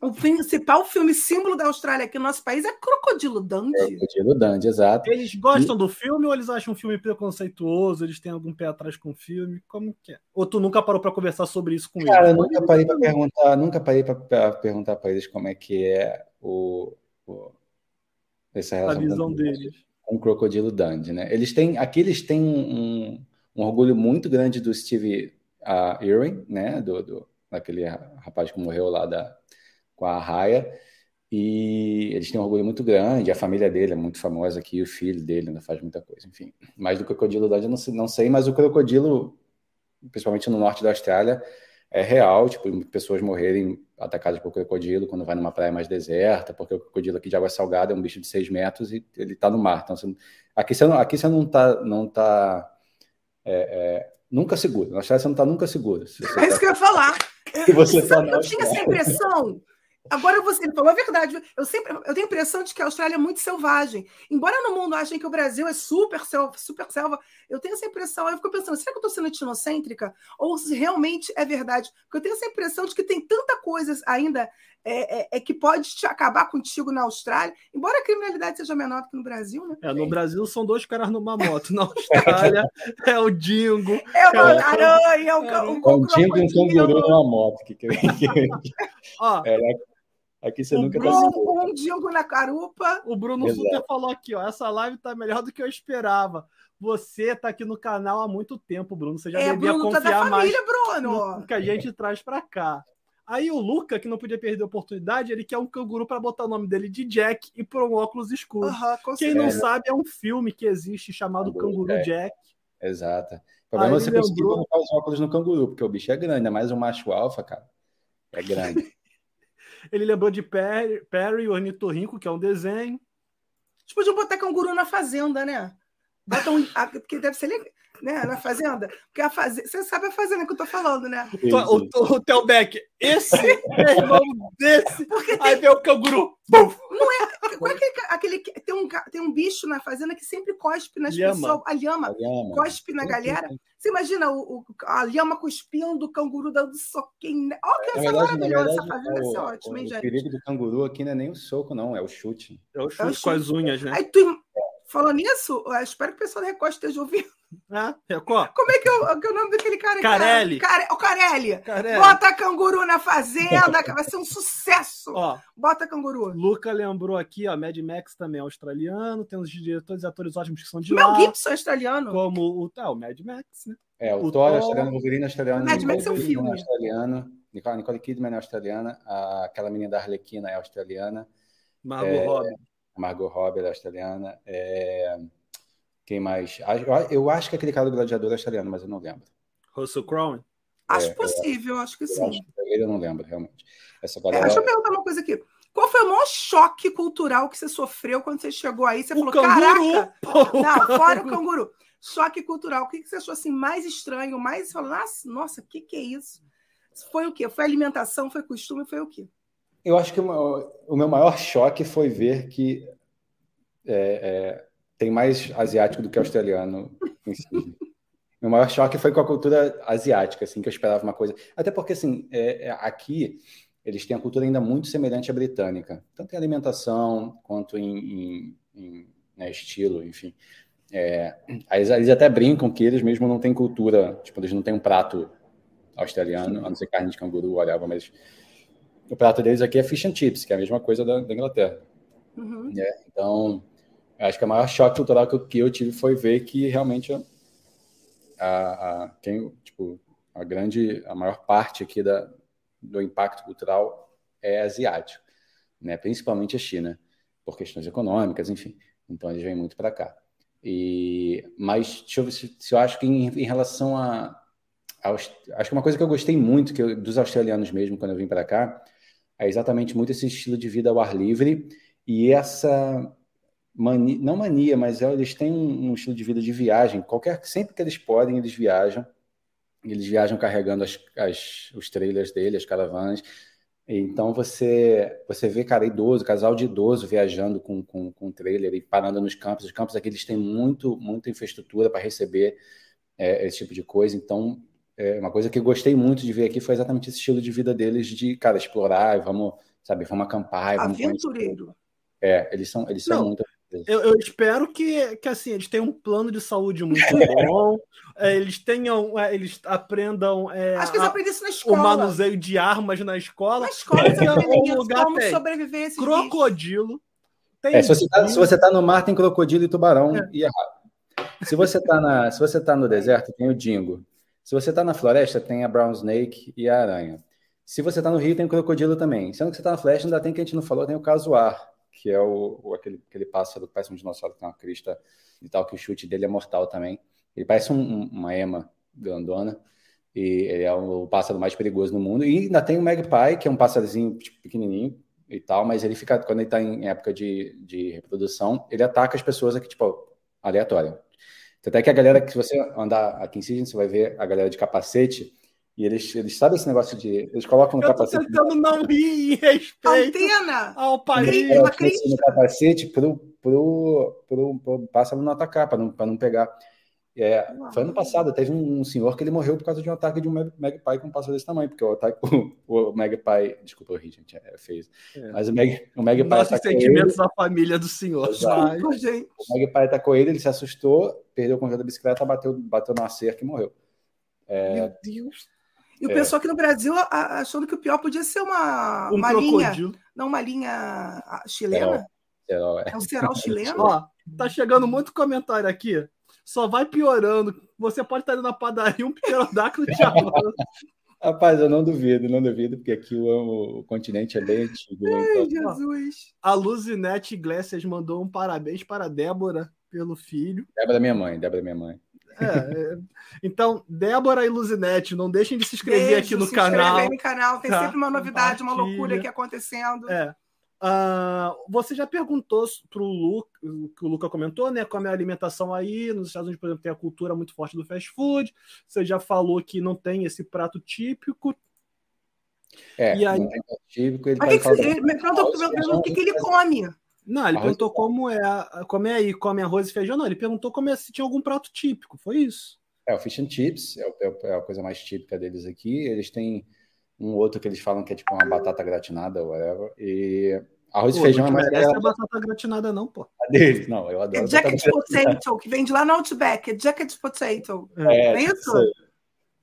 o principal filme símbolo da Austrália aqui no nosso país é Crocodilo Dundee. É Crocodilo Dundee, exato. Eles gostam e... do filme ou eles acham o filme preconceituoso? Eles têm algum pé atrás com o filme? Como que é? Ou tu nunca parou para conversar sobre isso com Cara, eles? Cara, nunca parei para perguntar, nunca parei para perguntar para eles como é que é o, o essa relação a visão com, deles com o Crocodilo Dundee, né? Eles têm, aqui eles têm um, um orgulho muito grande do Steve uh, Irwin, né? Do, do daquele rapaz que morreu lá da com a Raia. E eles têm um orgulho muito grande, a família dele é muito famosa aqui, o filho dele ainda faz muita coisa, enfim. Mais do crocodilo da eu não sei, não sei, mas o crocodilo, principalmente no norte da Austrália, é real, tipo, pessoas morrerem atacadas por crocodilo quando vai numa praia mais deserta, porque o crocodilo aqui de água salgada é um bicho de seis metros e ele está no mar. Então, você, aqui, você não, aqui você não está não tá, é, é, nunca seguro. Na Austrália você não está nunca seguro. é isso tá... que eu ia falar. Você tá eu tinha essa impressão Agora você ele falou a verdade. Eu sempre eu tenho a impressão de que a Austrália é muito selvagem. Embora no mundo achem que o Brasil é super selva, super selva, eu tenho essa impressão. Eu fico pensando, será que eu estou sendo etnocêntrica? Ou se realmente é verdade? Porque eu tenho essa impressão de que tem tanta coisa ainda é, é, é, que pode te acabar contigo na Austrália, embora a criminalidade seja menor do que no Brasil, né? É, no Brasil são dois caras numa moto, na Austrália é o Dingo. É o é, aranha, é o, é, o, o, o Dingo e um canguru numa moto. Que, que, que, Ó, é, Aqui você o nunca Bruno, tá seguro. Um dingo na carupa. O Bruno Exato. Suter falou aqui, ó. Essa live tá melhor do que eu esperava. Você tá aqui no canal há muito tempo, Bruno. Você já é, devia Bruno, confiar tá mais Bruno. no que a gente traz para cá. Aí o Luca, que não podia perder a oportunidade, ele quer um canguru para botar o nome dele de Jack e por um óculos escuro. Uhum, Quem não sabe, é um filme que existe chamado Canguru, Canguru Jack. Exato. O problema é você lembrou... conseguir colocar os óculos no canguru, porque o bicho é grande, é mais um macho alfa, cara. É grande. Ele lembrou de Perry, Perry Ornitorrinco, que é um desenho. Eles podiam botar canguru na fazenda, né? Bota um, deve ser né, na fazenda. Porque a fazenda, você sabe a fazenda que eu tô falando, né? O, o, o Telbeck, esse é irmão desse. Porque Aí vem o canguru. Bum. Não é. Qual é aquele, aquele, tem, um, tem um bicho na fazenda que sempre cospe nas lhama. pessoas. A lhama, a lhama. cospe na galera. Você imagina o, o, a lhama cuspindo, o canguru dando soquinho. Olha oh, que essa maravilhosa essa fazenda, é ótima, hein, gente? O perigo do canguru aqui não é nem o soco, não, é o chute. É o chute, é o chute. com as unhas, né? Aí tu, falando nisso, eu espero que o pessoal da Record esteja ouvindo. Ah, Record? Como é que é, que é o nome daquele cara? Carelli. Care, o Carelli. Carelli. Bota canguru na fazenda, vai ser um sucesso. Ó, Bota canguru. Luca lembrou aqui, ó, Mad Max também é australiano, tem os diretores e atores ótimos que são de Mel lá. Mel Gibson é australiano. Como o, tá, o Mad Max, né? É, o, o Thor, é australiano, o Wolverine é australiano. Mad Max é um filme. australiano. Nicole, Nicole Kidman é australiana, a, aquela menina da Arlequina é australiana. Margot é, Robbie. Margot Robbie é australiana. É... Quem mais? Eu acho que aquele cara do Gladiador é australiano, mas eu não lembro. Russell Crowe? Acho é, possível, eu acho que sim. Acho que ele eu não lembro, realmente. Essa galera... é, deixa eu perguntar uma coisa aqui. Qual foi o maior choque cultural que você sofreu quando você chegou aí? Você o falou, canguru, caraca! Pô, não, fora o canguru. Choque cultural. O que você achou assim mais estranho, mais falou, nossa, nossa, o que, que é isso? Foi o quê? Foi alimentação, foi costume, foi o quê? Eu acho que o, meu maior choque foi ver que é, é, tem mais asiático do que australiano em si. meu maior choque foi com a cultura asiática, assim, que eu esperava uma coisa. Até porque, assim, é, é, aqui eles têm a cultura ainda muito semelhante à britânica, tanto em alimentação quanto em, em, em né, estilo, enfim. É, eles, eles, até brincam que eles mesmo não têm cultura, tipo, eles não têm um prato australiano, a não ser carne de canguru, olhava, mas o prato deles aqui é fish and chips, que é a mesma coisa da, da Inglaterra. Uhum. É, então, acho que o maior choque cultural que eu, que eu tive foi ver que realmente a, a, quem, tipo, a grande, a maior parte aqui da, do impacto cultural é asiático, né? principalmente a China, por questões econômicas, enfim. Então, eles vêm muito para cá. E, mas deixa eu ver se, se eu acho que em, em relação a, a, acho que uma coisa que eu gostei muito que eu, dos australianos mesmo quando eu vim para cá é exatamente muito esse estilo de vida ao ar livre e essa mania, não mania, mas é, eles têm um, estilo de vida de viagem. Qualquer sempre que eles podem, eles viajam. Eles viajam carregando as, as, os trailers dele, as caravanas. Então você você vê cara idoso, casal de idoso viajando com, com, com trailer e parando nos campos. Os campos aqui eles têm muito muita infraestrutura para receber é, esse tipo de coisa. Então é, uma coisa que eu gostei muito de ver aqui foi exatamente esse estilo de vida deles de cara explorar, vamos sabe, vamos acampar, vamos aventureiro. É, eles são eles são Não, muito eu, eu, espero que, que assim eles tenham um plano de saúde muito bom, é, eles tenham, é, eles aprendam. É, Acho que eles aprendem isso na escola. O manuseio de armas na escola. Na escola eles aprendem um lugar como tem. sobreviver a esses Crocodilo. É, se, você está se você tá no mar, tem crocodilo e tubarão é. e errado. Se você está na, se você tá no deserto, tem o dingo. Se você está na floresta, tem a brown snake e a aranha. Se você está no rio, tem o crocodilo também. Sendo que você está na floresta, ainda tem que a gente não falou, tem o casuar que é o, o aquele, aquele pássaro que parece um dinossauro que tem uma crista e tal, que o chute dele é mortal também. Ele parece um, uma ema grandona. E ele é o pássaro mais perigoso no mundo. E ainda tem o magpie, que é um pássarozinho tipo, pequenininho e tal, mas ele fica, quando ele está em época de, de reprodução, ele ataca as pessoas aqui, tipo, aleatório. Até que a galera que, se você andar aqui em Sydney, você vai ver a galera de capacete, e eles, eles sabem esse negócio de. Eles colocam no eu capacete. tentando não rir em respeito Antena. ao país. É, no capacete pro, pro, pro, pro pássaro não atacar, para não, não pegar. É, foi ano passado, teve um, senhor que ele morreu por causa de um ataque de um magpie com um pássaro desse tamanho, porque o ataque, o, o magpie, desculpa, eu ri, gente, é feio. É. Mas o, mag, o magpie. Nossos sentimentos da família do senhor. Mas... O magpie atacou ele, ele se assustou, perdeu o controle da bicicleta, bateu, bateu na cerca e morreu. É... Meu Deus. E o é. pessoal aqui no Brasil achando que o pior podia ser uma, um uma linha. Não, uma linha chilena. É, é, é um cerol chileno. Ó, tá chegando muito comentário aqui. Só vai piorando. Você pode estar indo na padaria um pterodáctilo te Rapaz, eu não duvido, não duvido, porque aqui o, o continente é bem antigo. Ai, então... Jesus! A Luzinete Iglesias mandou um parabéns para Débora pelo filho. Débora é minha mãe, Débora é minha mãe. É, é, então, Débora e Luzinete, não deixem de se inscrever Beijo, aqui no se canal. Se no canal, tem tá? sempre uma novidade, uma loucura aqui acontecendo. É. Uh, você já perguntou para o Luca, que o Luca comentou, né? Como é a alimentação aí? Nos Estados Unidos, por exemplo, tem a cultura muito forte do fast food. Você já falou que não tem esse prato típico. É, e aí... não tem prato típico. Ele que ele, me perguntou o que, que ele come. Não, ele arroz perguntou como é, como é aí, come arroz e feijão. Não, ele perguntou como é, se tinha algum prato típico, foi isso. É, o fish and chips é, é, é, a coisa mais típica deles aqui. Eles têm um outro que eles falam que é tipo uma batata gratinada, whatever. E arroz pô, e feijão é mais. Não é batata gratinada, não, pô. A deles, não, eu adoro. É jacket potato, que vende lá no Outback, é jacket potato. É, é isso?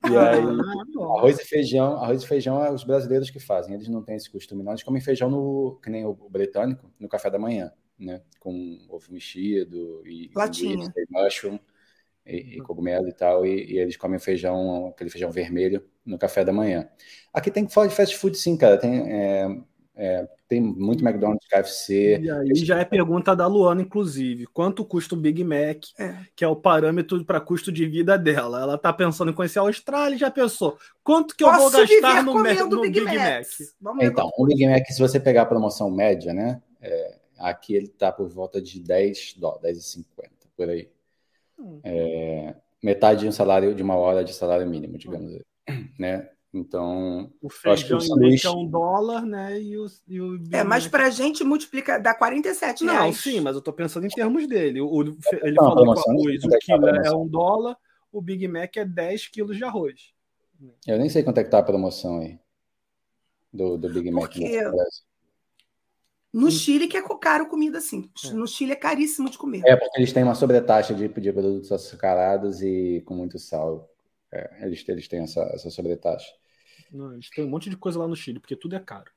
E aí, ah, arroz e feijão, arroz e feijão é os brasileiros que fazem. Eles não têm esse costume, não. Eles comem feijão no, que nem o britânico, no café da manhã, né? Com ovo mexido e, Latinha. e mushroom e, e, cogumelo e tal. E, e, eles comem feijão, aquele feijão vermelho no café da manhã. Aqui tem fast food, sim, cara. Tem é, é, tem muito McDonald's, KFC. E aí já é pergunta da Luana, inclusive. Quanto custa o Big Mac, é. que é o parâmetro para custo de vida dela? Ela tá pensando em conhecer a Austrália e já pensou. Quanto que eu Posso vou gastar no, no Big, Big Mac? então, o Big Mac, se você pegar a promoção média, né? É, aqui ele tá por volta de 10 dólares, 10,50, por aí. Hum. É, metade de um salário, de uma hora de salário mínimo, digamos hum. né? Então, o feijão sanduíche... é um dólar, né? E o, e o é, mas para a gente multiplica, dá 47 Não, reais. sim, mas eu estou pensando em termos dele. O, ele não, falou que o arroz, o quilo é um dólar, o Big Mac é 10 quilos de arroz. Eu nem sei quanto é que tá a promoção aí do, do Big Mac. Porque... No Chile que é caro comida assim. É. No Chile é caríssimo de comer. É, porque eles têm uma sobretaxa de, de produtos açucarados e com muito sal. É, eles, eles têm essa, essa sobretaxa. Não, eles têm um monte de coisa lá no Chile, porque tudo é caro.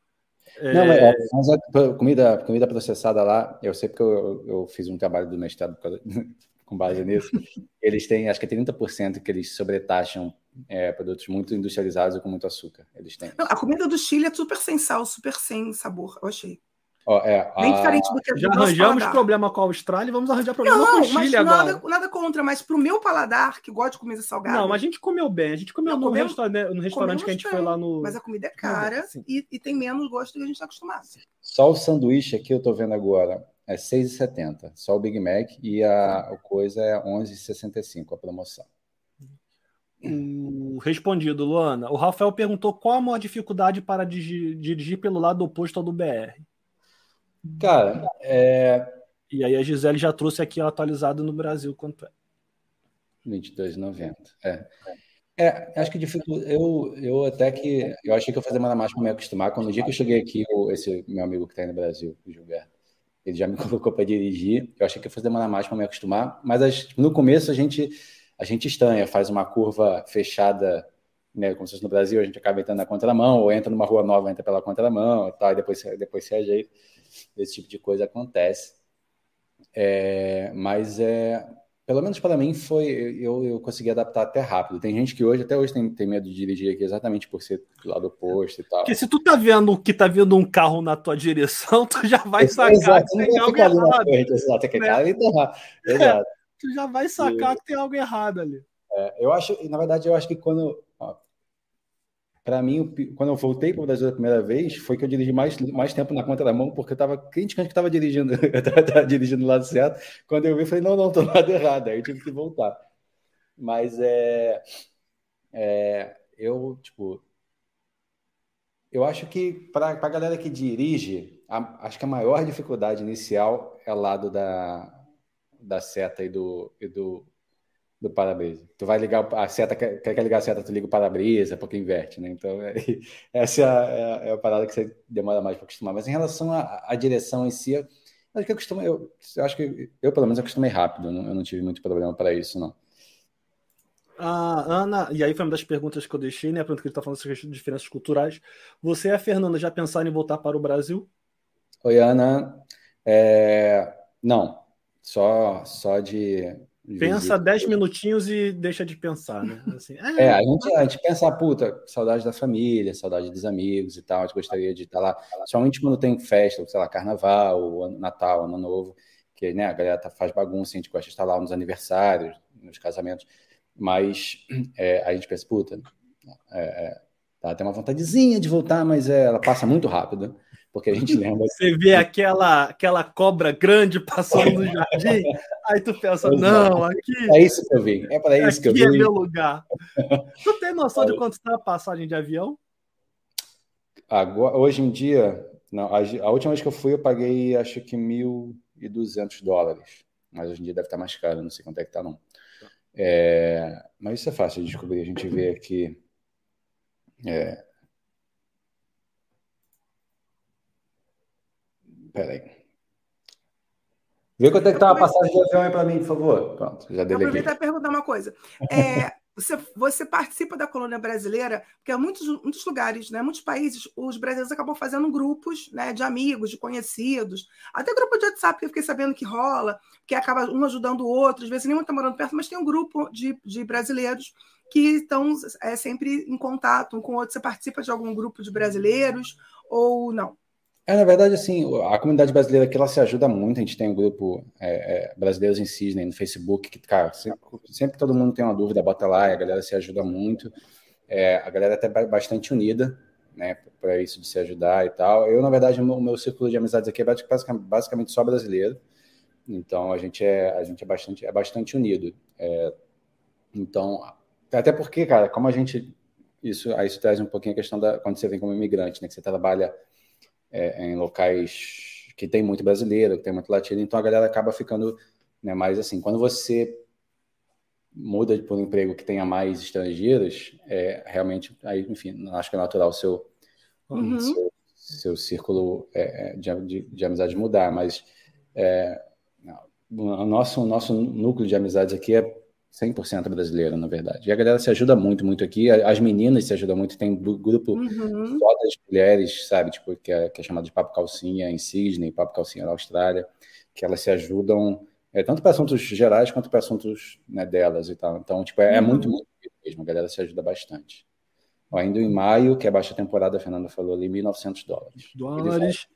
Não, é... mas a comida, comida processada lá, eu sei porque eu, eu fiz um trabalho do mestrado com base nisso. Eles têm, acho que é 30% que eles sobretaxam é, produtos muito industrializados e com muito açúcar. Eles têm. Não, a comida do Chile é super sem sal, super sem sabor, eu achei. Oh, é, Bem a... diferente do que Já arranjamos problema com a Austrália, vamos arranjar problema não, com o Chile agora. Nada, nada contra, mas pro meu paladar, que gosta de comida salgada. Não, mas a gente comeu bem. A gente comeu não, no, comemos, restaurante, no restaurante que a gente bem, foi lá no. Mas a comida é cara e, e, tem menos gosto do que a gente está acostumado. Só o sanduíche aqui eu tô vendo agora é 6,70. Só o Big Mac e a, a coisa é 11,65 a promoção. O respondido, Luana. O Rafael perguntou qual a maior dificuldade para dirigir pelo lado oposto ao do BR. Cara, é... E aí a Gisele já trouxe aqui atualizado no Brasil quanto é. 22,90. É. É, acho que dificuldade. Eu, eu até que. Eu achei que eu fazia mais para me acostumar. Quando o dia que eu cheguei aqui, esse meu amigo que está aí no Brasil, o Gilberto, ele já me colocou para dirigir. Eu achei que eu demorar mais para me acostumar. Mas tipo, no começo a gente, a gente estranha, faz uma curva fechada, né? Como se fosse no Brasil, a gente acaba entrando na contramão, ou entra numa rua nova, entra pela contramão e tal, e depois, depois se ajeita esse tipo de coisa acontece. É, mas é, pelo menos para mim foi eu, eu consegui adaptar até rápido. Tem gente que hoje até hoje tem, tem medo de dirigir aqui exatamente por ser do lado oposto e tal. Porque se tu tá vendo que tá vindo um carro na tua direção, tu já vai sacar exato, que tem algo errado. Frente, exato, né? cara exato. tu já vai sacar e, que tem algo errado ali. É, eu acho, na verdade, eu acho que quando para mim, quando eu voltei para o Brasil a primeira vez, foi que eu dirigi mais, mais tempo na conta da mão, porque eu estava criticando que estava dirigindo, estava dirigindo do lado certo. Quando eu vi, falei, não, não, estou do lado errado. Aí eu tive que voltar. Mas é, é eu, tipo, eu acho que para a galera que dirige, a, acho que a maior dificuldade inicial é o lado da, da seta e do, e do do para-brisa. Tu vai ligar a seta, quer, quer ligar a seta, tu liga o para-brisa, porque inverte, né? Então, é, essa é a, é, a, parada que você demora mais para acostumar. Mas em relação à, direção em si, eu acho que eu costumo, eu, eu, acho que eu, pelo menos, acostumei rápido, eu não, eu não tive muito problema para isso, não. A Ana, e aí foi uma das perguntas que eu deixei, né? A pergunta que ele está falando sobre diferenças culturais. Você e a Fernanda já pensaram em voltar para o Brasil? Oi, Ana. É... Não, só, só de Pensa 10 minutinhos e deixa de pensar, né? Assim, é, é a, gente, a gente pensa, puta, saudade da família, saudade dos amigos e tal, a gente gostaria de estar lá, somente quando tem festa, sei lá, carnaval, Natal, Ano Novo, que né, a galera tá, faz bagunça, a gente gosta de estar lá nos aniversários, nos casamentos, mas é, a gente pensa, puta, é, é, tá, tem uma vontadezinha de voltar, mas é, ela passa muito rápido porque a gente lembra. Você vê aquela, aquela cobra grande passando no jardim, aí tu pensa, não, aqui. É isso que eu vi, é para isso que eu vi. Aqui é meu lugar. Tu tem noção de quanto está a passagem de avião? Agora, hoje em dia, não, a, a, última vez que eu fui, eu paguei acho que 1.200 dólares. Mas hoje em dia deve estar mais caro, não sei quanto é que está, não. É, mas isso é fácil de descobrir. A gente vê aqui. É, Peraí. Vê quanto é que tá a passagem de avião aí para mim, por favor. Pronto, já deleguei. Aproveitar e perguntar uma coisa. É, você, você, participa da colônia brasileira, porque há muitos, muitos lugares, né, muitos países, os brasileiros acabam fazendo grupos né, de amigos, de conhecidos, até grupo de WhatsApp, que eu fiquei sabendo que rola, que acaba um ajudando o outro, às vezes nenhum está morando perto, mas tem um grupo de, de brasileiros que estão é, sempre em contato um com o outro. Você participa de algum grupo de brasileiros ou não? É, na verdade, assim, a comunidade brasileira aqui, ela se ajuda muito. A gente tem um grupo é, é, Brasileiros em Cisne no Facebook, que, cara, sempre, sempre, todo mundo tem uma dúvida, bota lá, a galera se ajuda muito. É, a galera é até bastante unida, né, para isso de se ajudar e tal. Eu, na verdade, o meu, círculo de amizades aqui é basicamente só brasileiro. Então, a gente é, a gente é, bastante, é bastante unido. É, então, até porque, cara, como a gente isso, isso traz um pouquinho a questão da quando você vem como imigrante, né? Que você trabalha é, em locais que tem muito brasileiro, que tem muito latino, então a galera acaba ficando né, mais assim. Quando você muda por um emprego que tenha mais estrangeiros, é, realmente, aí, enfim, acho que é natural o seu, uhum. seu, seu, círculo é, é de, de, de, amizade mudar, mas é, o nosso, nosso núcleo de amizades aqui é 100% brasileiro, na verdade. E a galera se ajuda muito, muito aqui. As meninas se ajudam muito. Tem um grupo uhum. só das mulheres, sabe? Tipo, que é, que é chamado de Papo Calcinha em Sydney, Papo Calcinha na Austrália, que elas se ajudam é, tanto para assuntos gerais quanto para assuntos né, delas e tal. Então, tipo, é, é muito, uhum. muito mesmo. A galera se ajuda bastante. Ó, indo em maio, que é baixa temporada, a Fernanda falou ali, 1.900 dólares. Dólares.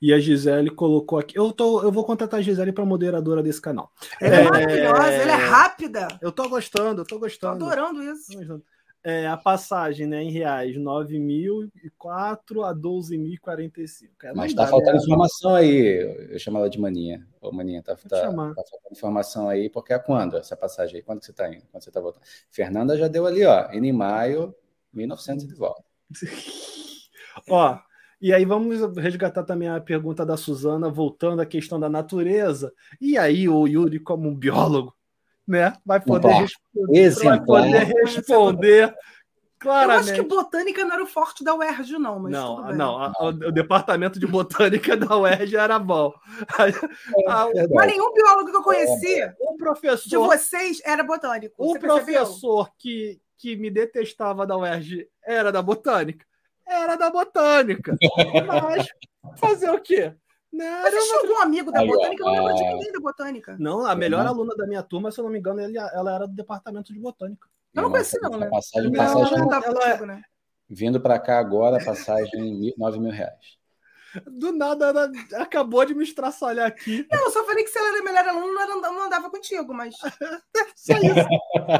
E a Gisele colocou aqui. Eu, tô, eu vou contratar a Gisele para moderadora desse canal. Ela é, é maravilhosa, ela é rápida. Eu tô gostando, eu tô gostando. Tô adorando isso. Tô gostando. É, a passagem né, em reais, 9.004 a 12.045. É, Mas tá faltando né? informação aí. Eu chamo ela de Maninha. Ô, Maninha, tá, tá, tá, faltando informação aí, porque é quando essa passagem aí? Quando que você tá indo? Quando você tá voltando? Fernanda já deu ali, ó. Indo em maio, 1.900 de volta. ó, e aí vamos resgatar também a pergunta da Suzana, voltando à questão da natureza. E aí o Yuri, como um biólogo, né, vai poder responder. Vai poder responder. Claramente. Eu acho que botânica não era o forte da UERJ, não. Mas não, não. A, a, o departamento de botânica da UERJ era bom. A, é mas nenhum biólogo que eu conheci o professor, de vocês era botânico. O professor que, que me detestava da UERJ era da botânica era da botânica. Mas fazer o quê? Né? Mas você algum amigo da botânica? Eu não lembro de ninguém da botânica. Não, a melhor aluna da minha turma, se eu não me engano, ela era do departamento de botânica. Eu não conheci, não, né? Passagem, não, passagem, ela, ela, é né? Vindo para cá agora, passagem 9 mil reais. Do nada, ela acabou de me estraçalhar aqui. Não, eu só falei que se ela era melhor aluna, ela não andava contigo, mas. Só isso.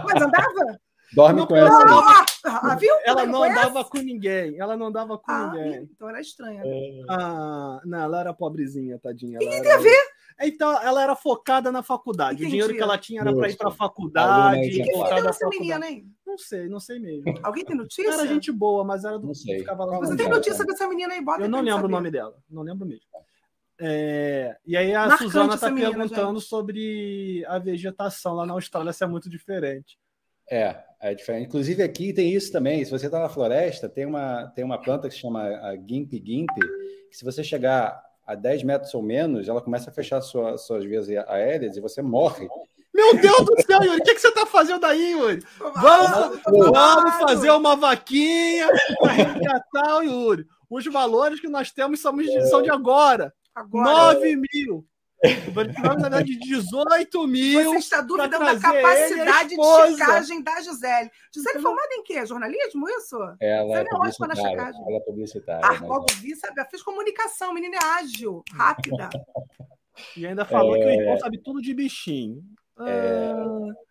mas andava? Dorme não, com ela. Não, ah, viu? Ela não andava com ninguém. Ela não andava com ah, ninguém. Então era estranha. Né? É. Ah, não, ela era pobrezinha, tadinha. O que tem a ver? Então, ela era focada na faculdade. Entendi. O dinheiro que ela tinha era para ir para a faculdade. O que, que deu essa menina, hein? Não sei, não sei mesmo. Alguém tem notícia? Era gente boa, mas era do. Não sei. Ficava lá Você tem notícia dessa menina aí? Bota Eu não lembro o nome dela. Não lembro mesmo. É, e aí a Marcante Suzana está perguntando sobre a vegetação lá na Austrália, se é muito diferente. É, é diferente. Inclusive aqui tem isso também. Se você está na floresta, tem uma, tem uma planta que se chama a Gimp Gimp, que se você chegar a 10 metros ou menos, ela começa a fechar sua, suas vias aéreas e você morre. Meu Deus do céu, Yuri, o que, que você está fazendo aí, Yuri? Vamos, vamos fazer uma vaquinha para resgatar Yuri. Os valores que nós temos são, são de agora. agora. 9 mil. Precisamos, na verdade, de 18 mil. Você está duvidando da capacidade de checagem da Gisele. Gisele formada em quê? Jornalismo, isso? Ela é, é publicitária. Ela é publicitária. Ah, logo vi, sabe? Ela fez comunicação, menina é ágil, rápida. e ainda falou é... que o irmão sabe tudo de bichinho. É... Ah...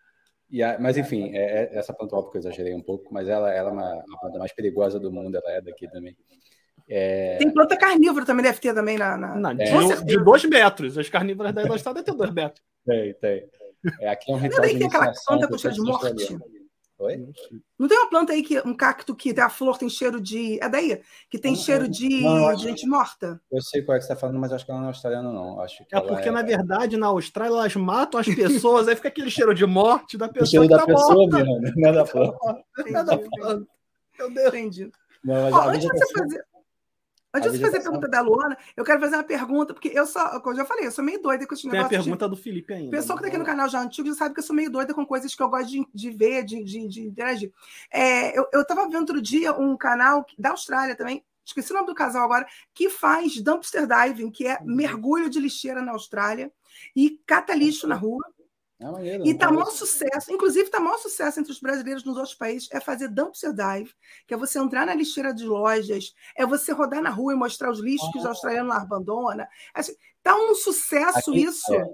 A, mas enfim, é, é, essa planta que eu exagerei um pouco, mas ela, ela é uma, a planta mais perigosa do mundo, ela é daqui também. É... Tem planta carnívora também, deve ter também na. na... Não, de, de, dois metros. As carnívoras da Estrada devem ter dois metros. Tem, tem. É, aqui é um ritual. Não tem aquela planta com cheiro de morte? Oi? Não tem uma planta aí que um cacto que a flor tem cheiro de. É daí? Que tem não, cheiro de, não, de gente morta? Eu sei qual é que você está falando, mas acho que ela não é australiana, não. Acho que é porque, é... na verdade, na Austrália elas matam as pessoas, aí fica aquele cheiro de morte da pessoa. O cheiro da tá pessoa, morta. não é da planta. Não é da planta. Meu Deus. Entendi. Não, Ó, antes de você fazer. Antes de fazer a pergunta da Luana, eu quero fazer uma pergunta, porque eu só, como eu já falei, eu sou meio doida com esse negócio. Tem a pergunta de... do Felipe ainda. Pessoa que está aqui no canal já antigo já sabe que eu sou meio doida com coisas que eu gosto de, de ver, de, de, de interagir. É, eu estava vendo outro dia um canal da Austrália também, esqueci o nome do casal agora, que faz dumpster diving, que é uhum. mergulho de lixeira na Austrália e cata lixo na rua. É e está maior sucesso, inclusive está maior sucesso entre os brasileiros nos outros países, é fazer dumpster dive, que é você entrar na lixeira de lojas, é você rodar na rua e mostrar os lixos que os australianos abandonam. Assim, tá um sucesso Aqui, isso. É.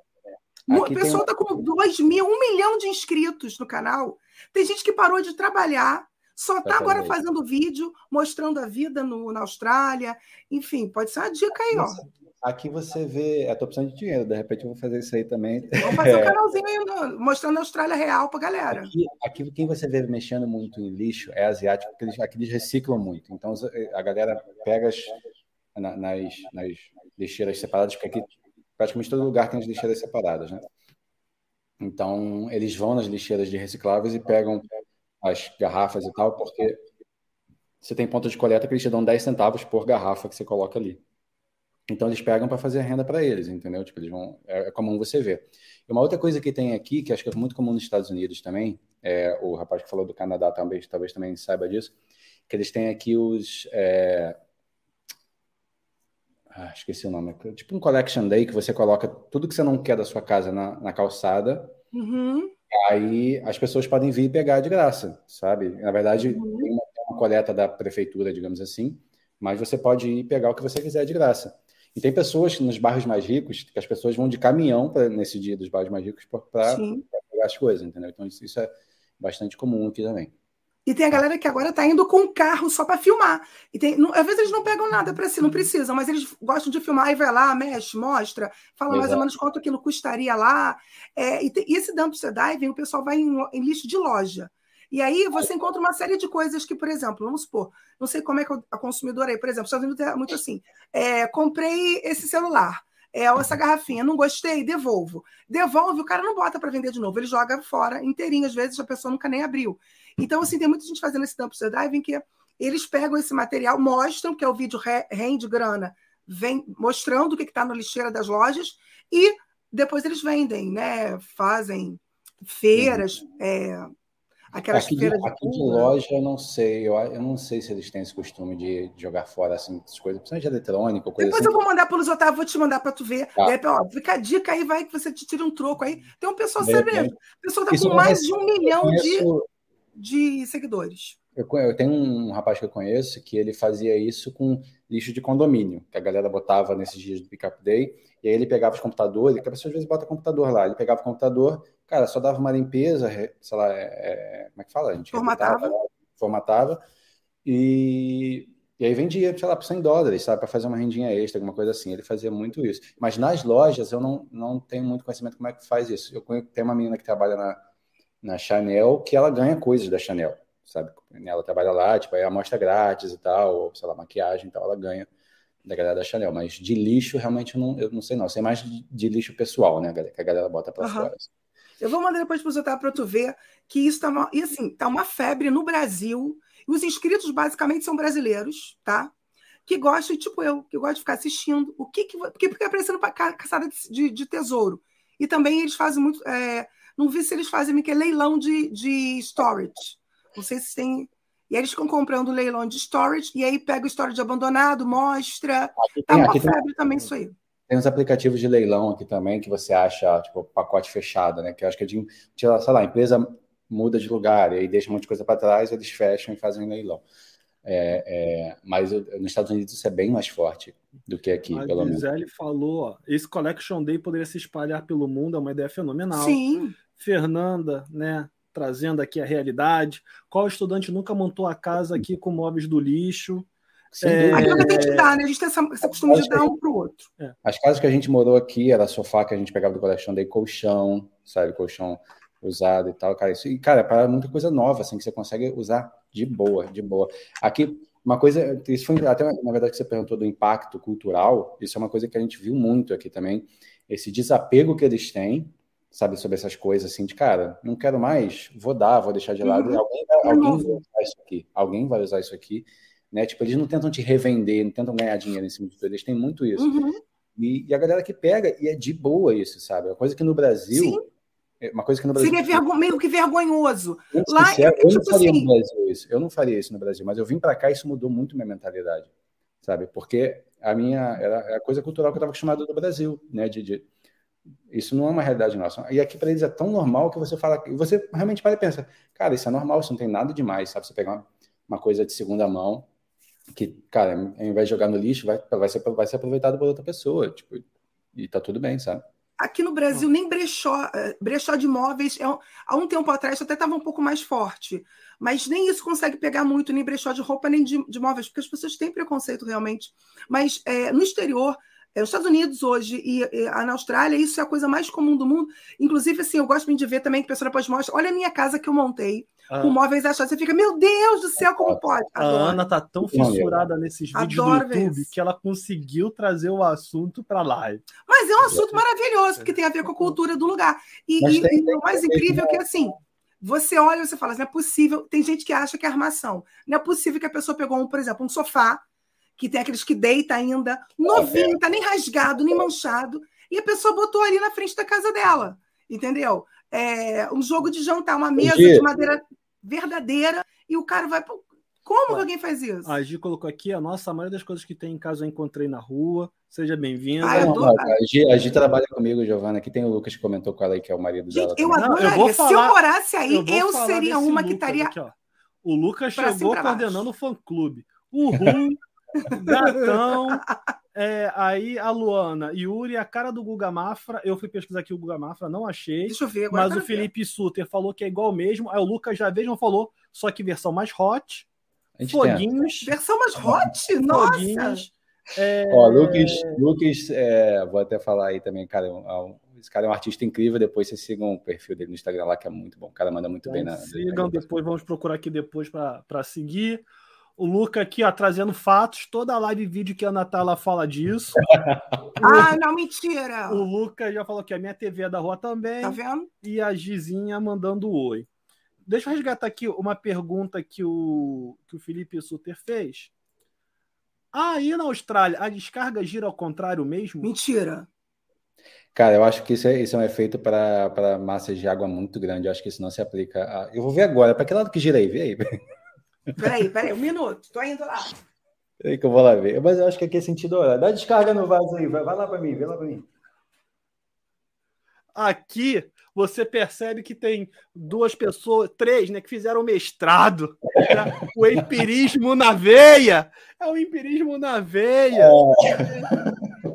O pessoal está com 2 mil, um milhão de inscritos no canal. Tem gente que parou de trabalhar, só está agora fazendo vídeo, mostrando a vida no, na Austrália. Enfim, pode ser uma dica aí, ó. Aqui você vê a tua opção de dinheiro. De repente eu vou fazer isso aí também. Vamos fazer um é. canalzinho aí mostrando a Austrália real pra galera. Aqui, aqui, quem você vê mexendo muito em lixo é asiático, porque eles, aqui eles reciclam muito. Então a galera pega as, nas, nas lixeiras separadas, porque aqui praticamente todo lugar tem as lixeiras separadas, né? Então eles vão nas lixeiras de recicláveis e pegam as garrafas e tal, porque você tem ponto de coleta que eles te dão 10 centavos por garrafa que você coloca ali. Então eles pegam para fazer renda para eles, entendeu? Tipo, eles vão, é, é, comum você ver. E uma outra coisa que tem aqui, que acho que é muito comum nos Estados Unidos também, é, o rapaz que falou do Canadá também, talvez também saiba disso, que eles têm aqui os. É... Ah, esqueci o nome. Tipo um collection day que você coloca tudo que você não quer da sua casa na, na calçada. Uhum. Aí as pessoas podem vir e pegar de graça, sabe? Na verdade, uhum. tem uma, uma coleta da prefeitura, digamos assim, mas você pode ir pegar o que você quiser de graça. E tem pessoas nos bairros mais ricos que as pessoas vão de caminhão pra, nesse dia dos bairros mais ricos para pegar as coisas, entendeu? Então isso, isso, é bastante comum aqui também. E tem a galera que agora está indo com carro só para filmar. E tem, não, às vezes eles não pegam nada para si, não precisam, mas eles gostam de filmar e vai lá, mexe, mostra, fala Exato. mais ou menos quanto aquilo custaria lá. É, e, te, e, esse dumpster diving, o pessoal vai em, em lixo de loja. E aí você encontra uma série de coisas que, por exemplo, vamos supor, não sei como é que a consumidora aí, por exemplo, Estados Unidos é muito assim, é, comprei esse celular, é, essa garrafinha, não gostei, devolvo. Devolve, o cara não bota para vender de novo, ele joga fora inteirinho, às vezes a pessoa nunca nem abriu. Então, assim, tem muita gente fazendo esse dumpster diving que eles pegam esse material, mostram que é o vídeo rende grana, vem mostrando o que está na lixeira das lojas e depois eles vendem, né? Fazem feiras, uhum. é, Aquelas aqui, feiras de, aqui de loja, eu não sei. Eu, eu não sei se eles têm esse costume de, jogar fora assim, essas coisas, principalmente de eletrônico, coisa Depois assim. eu vou mandar para os Otávio, vou te mandar para tu ver. Tá. Aí, ó, fica a dica aí, vai que você te tira um troco aí. Tem uma pessoa, sabe, a pessoa está com mais de um milhão conheço, de, de seguidores. Eu, eu, tenho um rapaz que eu conheço que ele fazia isso com lixo de condomínio, que a galera botava nesses dias do Pickup Day, e aí ele pegava os computadores, que a pessoa às vezes bota computador lá, ele pegava o computador, Cara, só dava uma limpeza, sei lá, é, é, como é que fala? A gente formatava. formatava e, e aí vendia, sei lá, por 100 dólares, sabe? Para fazer uma rendinha extra, alguma coisa assim. Ele fazia muito isso. Mas nas lojas eu não, não tenho muito conhecimento como é que faz isso. Eu tenho uma menina que trabalha na, na Chanel que ela ganha coisas da Chanel, sabe? Ela trabalha lá, tipo, aí amostra grátis e tal, ou sei lá, maquiagem e tal, ela ganha da galera da Chanel. Mas de lixo, realmente, eu não, eu não sei não. Eu sei mais de, de lixo pessoal, né, que a galera bota para uhum. fora. Assim. Eu vou mandar depois para o Otávio para tu ver que isso está uma, e assim, tá uma febre no Brasil. E os inscritos basicamente são brasileiros, tá? Que gostam, tipo eu, que gostam de ficar assistindo. O que que porque fica aparecendo para caçada de, de, tesouro. E também eles fazem muito. É, não vi se eles fazem que é leilão de, de storage. Não sei se tem. E aí eles ficam comprando leilão de storage, e aí pega o storage abandonado, mostra. Aqui tá uma febre tem... também isso aí. Tem uns aplicativos de leilão aqui também que você acha, tipo, pacote fechado, né? Que eu acho que é de, sei lá, a empresa muda de lugar e aí deixa um monte de coisa para trás, eles fecham e fazem leilão. É, é, mas nos Estados Unidos isso é bem mais forte do que aqui, a pelo Gisele menos. falou, ó, esse Collection Day poderia se espalhar pelo mundo, é uma ideia fenomenal. Sim. Fernanda, né, trazendo aqui a realidade. Qual estudante nunca montou a casa aqui com móveis do lixo? É... Aquilo que a gente dá, né? A gente tem essa, essa costume de dar um para o outro. É. As casas que a gente morou aqui era sofá que a gente pegava do colchão, daí colchão, sabe? Colchão usado e tal, cara. Isso, e, cara, para muita coisa nova, assim, que você consegue usar de boa, de boa. Aqui, uma coisa, isso foi até, na verdade, que você perguntou do impacto cultural, isso é uma coisa que a gente viu muito aqui também, esse desapego que eles têm, sabe, sobre essas coisas, assim, de, cara, não quero mais, vou dar, vou deixar de lado, uhum. alguém, alguém vai usar isso aqui, alguém vai usar isso aqui, né? Tipo, eles não tentam te revender, não tentam ganhar dinheiro em cima de tudo, eles têm muito isso. Uhum. E, e, a galera que pega, e é de boa isso, sabe? Uma coisa que no Brasil. Sim. É uma coisa que no Brasil. Seria vergo, meio que vergonhoso. Eu, Lá, sincero, eu tipo não faria assim... no Brasil isso. Eu não faria isso no Brasil, mas eu vim para cá e isso mudou muito minha mentalidade, sabe? Porque a minha era a coisa cultural que eu estava acostumado do Brasil, né? De, de, isso não é uma realidade nossa. E aqui para eles é tão normal que você fala, você realmente para e pensa, cara, isso é normal, isso não tem nada demais, sabe? Você pegar uma, uma coisa de segunda mão que, cara, ao invés de jogar no lixo, vai, vai, ser, vai ser aproveitado por outra pessoa, tipo, e tá tudo bem, sabe? Aqui no Brasil, nem brechó, eh, brechó de imóveis, é, há um tempo atrás até estava um pouco mais forte, mas nem isso consegue pegar muito, nem brechó de roupa, nem de, de móveis, porque as pessoas têm preconceito realmente. Mas é, no exterior, É, os Estados Unidos hoje e, e na Austrália, isso é a coisa mais comum do mundo. Inclusive, assim, eu gosto muito de ver também que a pessoa depois mostra. Olha a minha casa que eu montei ah. com móveis achados. Você fica, meu Deus do céu, como pode? Adoro. A Ana tá tão fissurada nesses vídeos Adoro do YouTube que ela conseguiu trazer o assunto para live. Mas é um assunto maravilhoso, porque tem a ver com a cultura do lugar. E, e, tem, e o mais incrível é que, assim, você olha e você fala, não é possível. Tem gente que acha que é armação. Não é possível que a pessoa pegou, um, por exemplo, um sofá que tem aqueles que deita ainda, novinho, tá nem rasgado, nem manchado, e a pessoa botou ali na frente da casa dela, entendeu? É um jogo de jantar, uma mesa de madeira verdadeira, e o cara vai. Como que alguém faz isso? A Gi colocou aqui, a nossa a maioria das coisas que tem em casa eu encontrei na rua. Seja bem-vinda. Ah, a, Gi, a Gi trabalha comigo, Giovana. Aqui tem o Lucas que comentou com ela aí, que é o marido dela. eu adoraria. Não, eu falar, Se eu morasse aí, eu, eu seria uma que estaria. Aqui, o Lucas chegou coordenando o fã-clube. Uhul! Gatão. É, aí a Luana, Yuri, a cara do Guga Mafra. Eu fui pesquisar aqui o Guga Mafra, não achei. Deixa eu ver agora. Mas o Felipe ver. Suter falou que é igual mesmo. Aí o Lucas já vejam falou, só que versão mais hot. Foguinhos. Tem. Versão mais hot? Nossa! Foguinhos. É... Ó, Lucas, Lucas é, vou até falar aí também, cara. Um, esse cara é um artista incrível. Depois vocês sigam o perfil dele no Instagram lá, que é muito bom. O cara manda muito bem na. Sigam depois, vamos procurar aqui depois para seguir. O Luca aqui, ó, trazendo fatos. Toda live e vídeo que a Natália fala disso. ah, não, mentira! O Luca já falou que a minha TV é da rua também. Tá vendo? E a Gizinha mandando oi. Deixa eu resgatar aqui uma pergunta que o, que o Felipe Suter fez. Ah, aí na Austrália, a descarga gira ao contrário mesmo? Mentira. Cara, eu acho que isso é, isso é um efeito para massas de água muito grande. Eu acho que isso não se aplica. A... Eu vou ver agora. Para que lado que gira aí? Vê aí. Peraí, peraí, um minuto. Tô indo lá. Peraí que eu vou lá ver. Mas eu acho que aqui é sentido horário. Dá descarga no vaso aí. Vai, vai lá para mim, vê lá para mim. Aqui você percebe que tem duas pessoas, três, né, que fizeram mestrado. Né? O empirismo na veia. É o empirismo na veia. É.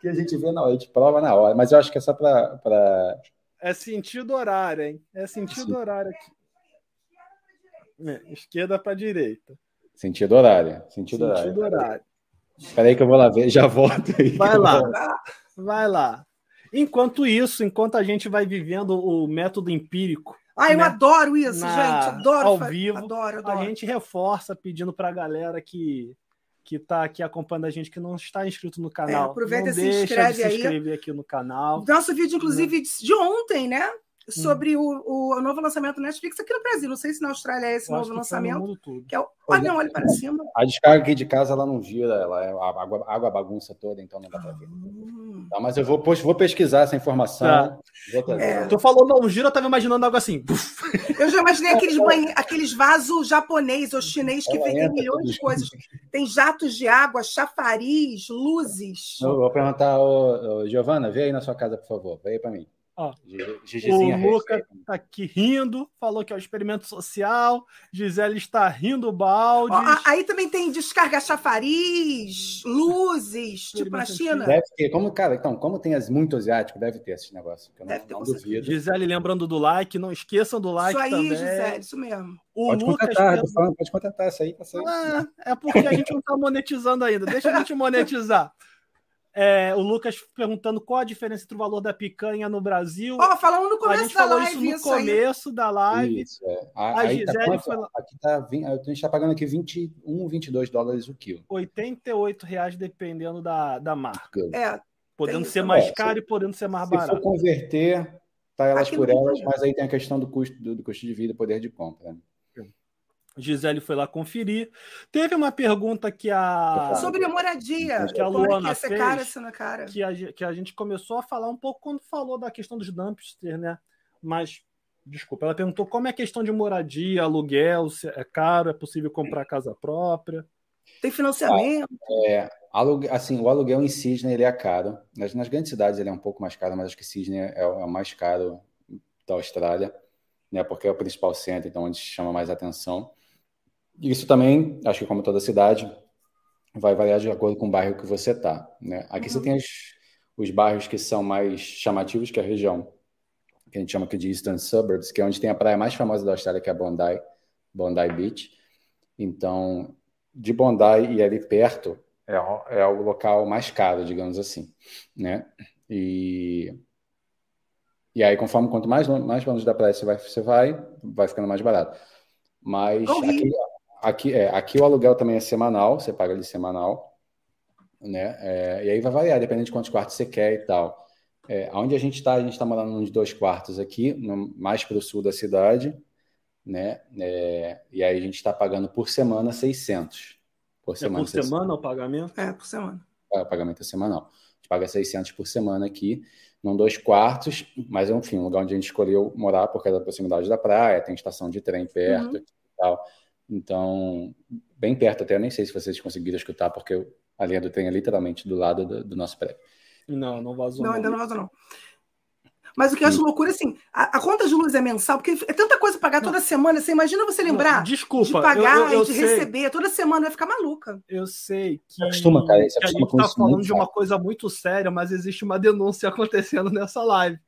que a gente vê na hora, a gente prova na hora. Mas eu acho que é só para. Pra... É sentido horário, hein? É sentido Sim. horário aqui. É, esquerda para direita. Sentido horário. Sentido, sentido horário. horário. Espera aí que eu vou lá ver, já volto aí. Vai lá, vai lá. Enquanto isso, enquanto a gente vai vivendo o método empírico. Ah, eu né, adoro isso, na, gente. Adoro. Ao vivo. Adoro, adoro. A gente reforça pedindo para a galera que que está aqui acompanhando a gente, que não está inscrito no canal. É, aproveita e se inscreve de se aí. inscrever aqui no canal. Nosso vídeo, inclusive, de ontem, né? Sobre hum. o, o, novo lançamento do Netflix aqui no Brasil. Não sei se na Austrália é esse novo lançamento. Que é o... Ah, não, olha para cima. A descarga aqui de casa ela não gira, ela é a água, água bagunça toda, então não dá para ver. Hum. Tá, mas eu vou, vou pesquisar essa informação. Tá. É. Tu falou não gira, eu tava imaginando algo assim. Eu já imaginei aqueles, banhe... aqueles vasos japonês ou chinês que vendem milhões de coisas. Tem jatos de água, chafariz, luzes. Eu vou perguntar, ô, ô, Giovana, vê aí na sua casa, por favor. Vê aí para mim. Ó, o Lucas está aqui rindo, falou que é o um experimento social. Gisele está rindo balde. Aí também tem descarga chafariz, luzes, tipo na China. Deve ter. Como, cara, então, como tem as muito asiático, deve ter esse negócio. deve não, ter, não duvido. Gisele lembrando do like, não esqueçam do like isso aí, também. Gisele, isso mesmo. O pode Lucas contratar, falando, pode contratar isso aí. Tá é, é porque a gente não está monetizando ainda. Deixa a gente monetizar. É, o Lucas perguntando qual a diferença entre o valor da picanha no Brasil. Ó, oh, falando no começo da live. Isso no isso começo aí. da live. Isso, é. a, a Gisele tá foi lá. Aqui tá, a gente está pagando aqui 21, 22 dólares o quilo. 88 reais dependendo da, da marca. É. Podendo ser mais é, caro se, e podendo ser mais barato. Se for converter, tá elas aqui por elas, mas aí tem a questão do custo, do, do custo de vida, poder de compra. Né? Gisele foi lá conferir. Teve uma pergunta que a. Sobre a moradia. Que a Luana que fez, cara, na cara. Que, a, que a gente começou a falar um pouco quando falou da questão dos dumpsters, né? Mas, desculpa, ela perguntou como é a questão de moradia, aluguel, se é caro, é possível comprar casa própria. Tem financiamento? É, aluguel, assim, o aluguel em Sydney ele é caro. Nas, nas grandes cidades ele é um pouco mais caro, mas acho que Sydney é, é o mais caro da Austrália, né? Porque é o principal centro, então onde chama mais atenção. Isso também, acho que como toda cidade, vai variar de acordo com o bairro que você está. Né? Aqui uhum. você tem os, os bairros que são mais chamativos, que é a região que a gente chama aqui de Eastern Suburbs, que é onde tem a praia mais famosa da Austrália, que é a Bondi, Bondi Beach. Então, de Bondi e ali perto, é, é o local mais caro, digamos assim, né? E, e aí, conforme quanto mais, mais longe da praia você vai, você vai, vai ficando mais barato. Mas aqui, aqui, é, aqui o aluguel também é semanal, você paga ali semanal, né? É, e aí vai variar, dependendo de quantos quartos você quer e tal. É, onde a gente está, a gente está morando nos dois quartos aqui, no, mais para o sul da cidade, né? É, e aí a gente está pagando por semana 600. Por semana, é por semana o pagamento? É, por semana. É, o pagamento é semanal. A gente paga 600 por semana aqui, num dois quartos, mas enfim, um lugar onde a gente escolheu morar por causa da proximidade da praia, tem estação de trem perto uhum. e tal. Então, bem perto até, eu nem sei se vocês conseguiram escutar, porque a linha do trem é literalmente do lado do, do nosso prédio. Não, não vazou. Não, não, ainda não vazou, não. Mas o que eu acho loucura, assim, a, a, conta de luz é mensal, porque é tanta coisa pagar toda semana. Você imagina você lembrar não, desculpa, de pagar eu, eu, eu e de sei. receber. Toda semana vai ficar maluca. Eu sei que, acostuma, cara, que a gente está falando de uma coisa muito séria, mas existe uma denúncia acontecendo nessa live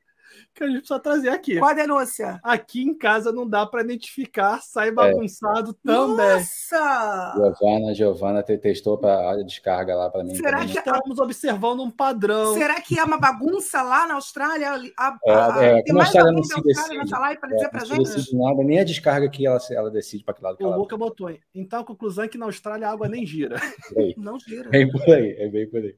que a gente precisa trazer aqui. Qual a denúncia? Aqui em casa não dá para identificar, sai é. bagunçado é. também. Nossa! Giovana, Giovana testou para a descarga lá para mim. Será também. que estamos observando um padrão? Será que é uma bagunça lá na Austrália? A, a, é, é, tem mais alguém pensado nessa live para dizer é, para gente? Não decide nada, nem a descarga que ela, ela decide para que lado que. O Luca botou. Então a conclusão é que na Austrália a água nem gira. Não gira. É bem por aí, é bem por aí.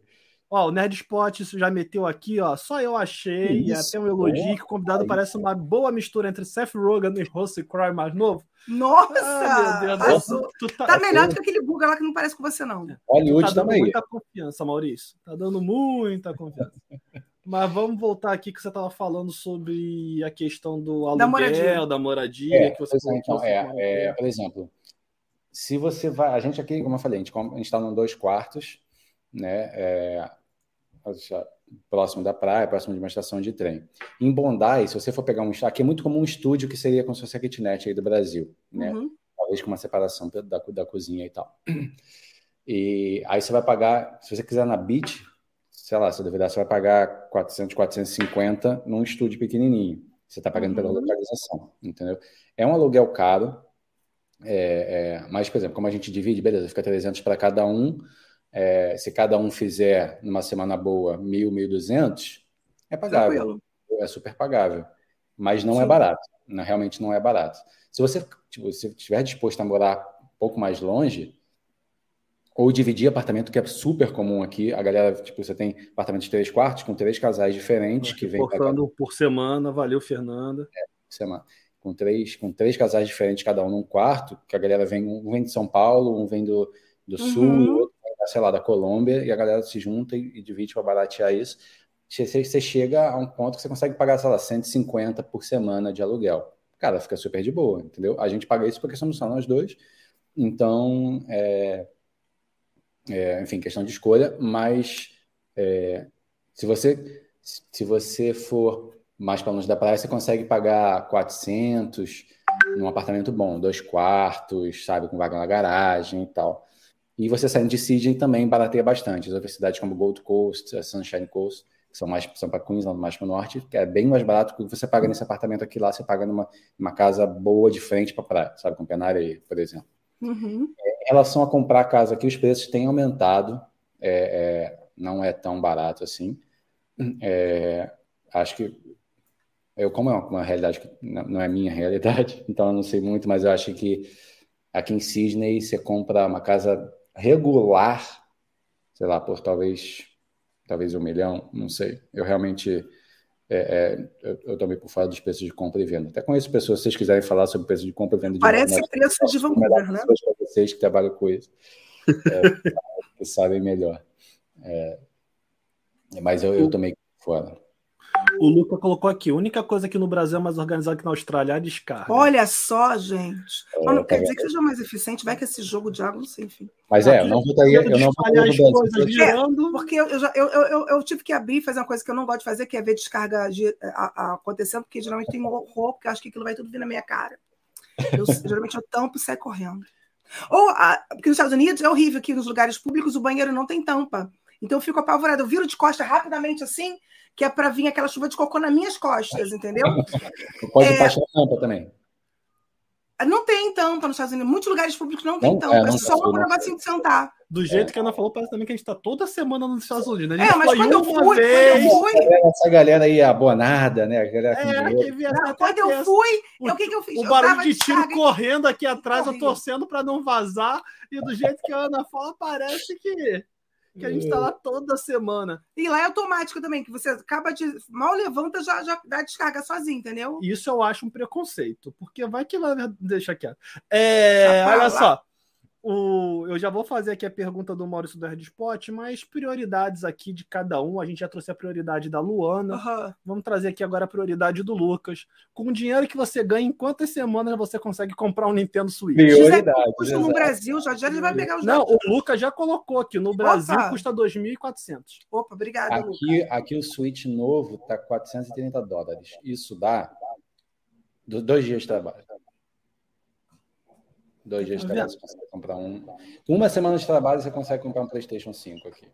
Ó, o Nerd Spot já meteu aqui, ó. Só eu achei. Isso, e até um elogio que o convidado parece uma boa mistura entre Seth Rogen e Russell Crowe mais novo. Nossa! Ah, meu Deus, tu, tá, tá melhor do que aquele Google lá que não parece com você, não. Hollywood tá dando também. muita confiança, Maurício. Tá dando muita confiança. Mas vamos voltar aqui que você estava falando sobre a questão do aluguel, da moradia, da moradia é, que você é, então, é, é, Por exemplo, se você vai. A gente aqui, como eu falei, a gente está em dois quartos, né? É, próximo da praia, próximo de uma estação de trem. Em Bondi, se você for pegar um aqui é muito comum um estúdio que seria como se fosse a kitnet aí do Brasil, né? Uhum. Talvez com uma separação da, da cozinha e tal. E aí você vai pagar, se você quiser na beach, sei lá, se duvidar, você vai pagar 400, 450 num estúdio pequenininho. Você está pagando uhum. pela localização, entendeu? É um aluguel caro, é, é, mas, por exemplo, como a gente divide, beleza, fica 300 para cada um, é, se cada um fizer numa semana boa mil, mil duzentos, é pagável. Tranquilo. É super pagável. Mas não é Sim. é barato. Não, realmente não é barato. Se você tipo, se estiver disposto a morar um pouco mais longe, ou dividir apartamento, que é super comum aqui. A galera, tipo, você tem apartamento de três quartos com três casais diferentes que vêm. Portando por semana, valeu, Fernanda. É, por semana. Com três, com três casais diferentes, cada um num quarto, que a galera vem, um vem de São Paulo, um vem do, do uhum. sul, e outro sei lá, da Colômbia, e a galera se junta e, e divide para baratear isso. Você, você chega a um ponto que você consegue pagar, sei lá, 150 por semana de aluguel. Cara, fica super de boa, entendeu? A gente paga isso porque somos só nós dois. Então, é, é, enfim, questão de escolha, mas é, se você se você for mais para longe da praia, você consegue pagar 400 num apartamento bom, dois quartos, sabe, com vaga na garagem e tal. E você saindo de Sydney também barateia bastante. As outras cidades como Gold Coast, Sunshine Coast, que são mais são para Queensland, mais para o norte, que é bem mais barato que você paga nesse apartamento aqui lá, você paga numa uma casa boa de frente para praia, sabe, com areia, por exemplo. Uhum. Em relação a comprar casa aqui, os preços têm aumentado, é, é, não é tão barato assim. É, acho que eu, como é uma, uma realidade que não é minha realidade, então eu não sei muito, mas eu acho que aqui em Sydney você compra uma casa regular, sei lá, por talvez talvez um milhão, não sei. Eu realmente é, é, eu, eu também por fora dos preços de compra e venda. Até conheço pessoas, se vocês quiserem falar sobre preço de compra e venda. De Parece venda, preço de Vancouver, né? Para vocês que trabalham com isso, é, que sabem melhor. É, mas eu, eu tomei fora. O Luca colocou aqui: a única coisa que no Brasil é mais organizada que na Austrália é a descarga. Olha só, gente. É, não quer dizer que seja mais eficiente, vai que esse jogo de água, não sei, enfim. Mas é, eu não votaria. Eu não votaria as coisas girando. É, porque eu, já, eu, eu, eu, tive que abrir e fazer uma coisa que eu não gosto de fazer, que é ver descarga de, a, a, acontecendo, porque geralmente tem um horror, porque eu acho que aquilo vai tudo vir na minha cara. Eu, geralmente eu tampo e saio correndo. Ou, a, porque nos Estados Unidos é horrível que nos lugares públicos o banheiro não tem tampa. Então eu fico apavorada. Eu viro de costa rapidamente assim, que é para vir aquela chuva de cocô nas minhas costas, entendeu? Pode é... baixar a tampa também. Não tem tampa nos Estados Unidos. Muitos lugares públicos não tem Não, tampa. é, É, não só um negocinho de sentar. Do jeito que a Ana falou, parece também que a gente está toda semana nos Estados Unidos. né? A É, gente mas foi quando eu fui, quando eu fui, Essa galera aí abonada, né? A galera É, que via não, quando eu essa- fui, o- o que, que eu fiz? O eu barulho de tiro descarga- correndo aqui atrás, eu Corri. torcendo para não vazar. E do jeito que a Ana fala, parece que, que a gente tá lá toda semana. E lá é automático também, que você acaba de. Mal levanta, já, já dá descarga sozinho, entendeu? Isso eu acho um preconceito, porque vai que vai deixar quieto. É, Deixa olha lá. só. O, eu já vou fazer aqui a pergunta do Maurício do Red Spot, mas prioridades aqui de cada um. A gente já trouxe a prioridade da Luana. Aham. Vamos trazer aqui agora a prioridade do Lucas. Com o dinheiro que você ganha, em quantas semanas você consegue comprar um Nintendo Switch? Prioridade. Custa no Brasil, já já ele vai pegar os Não, dados. o Lucas já colocou aqui. No Brasil Opa. custa 2.400. Opa, obrigada, Lucas. Aqui, aqui o Switch novo tá 430 dólares. Isso dá do- dois dias de trabalho. Dois dias de Tá trabalho você consegue comprar um. Com uma semana de trabalho você consegue comprar um PlayStation 5 aqui.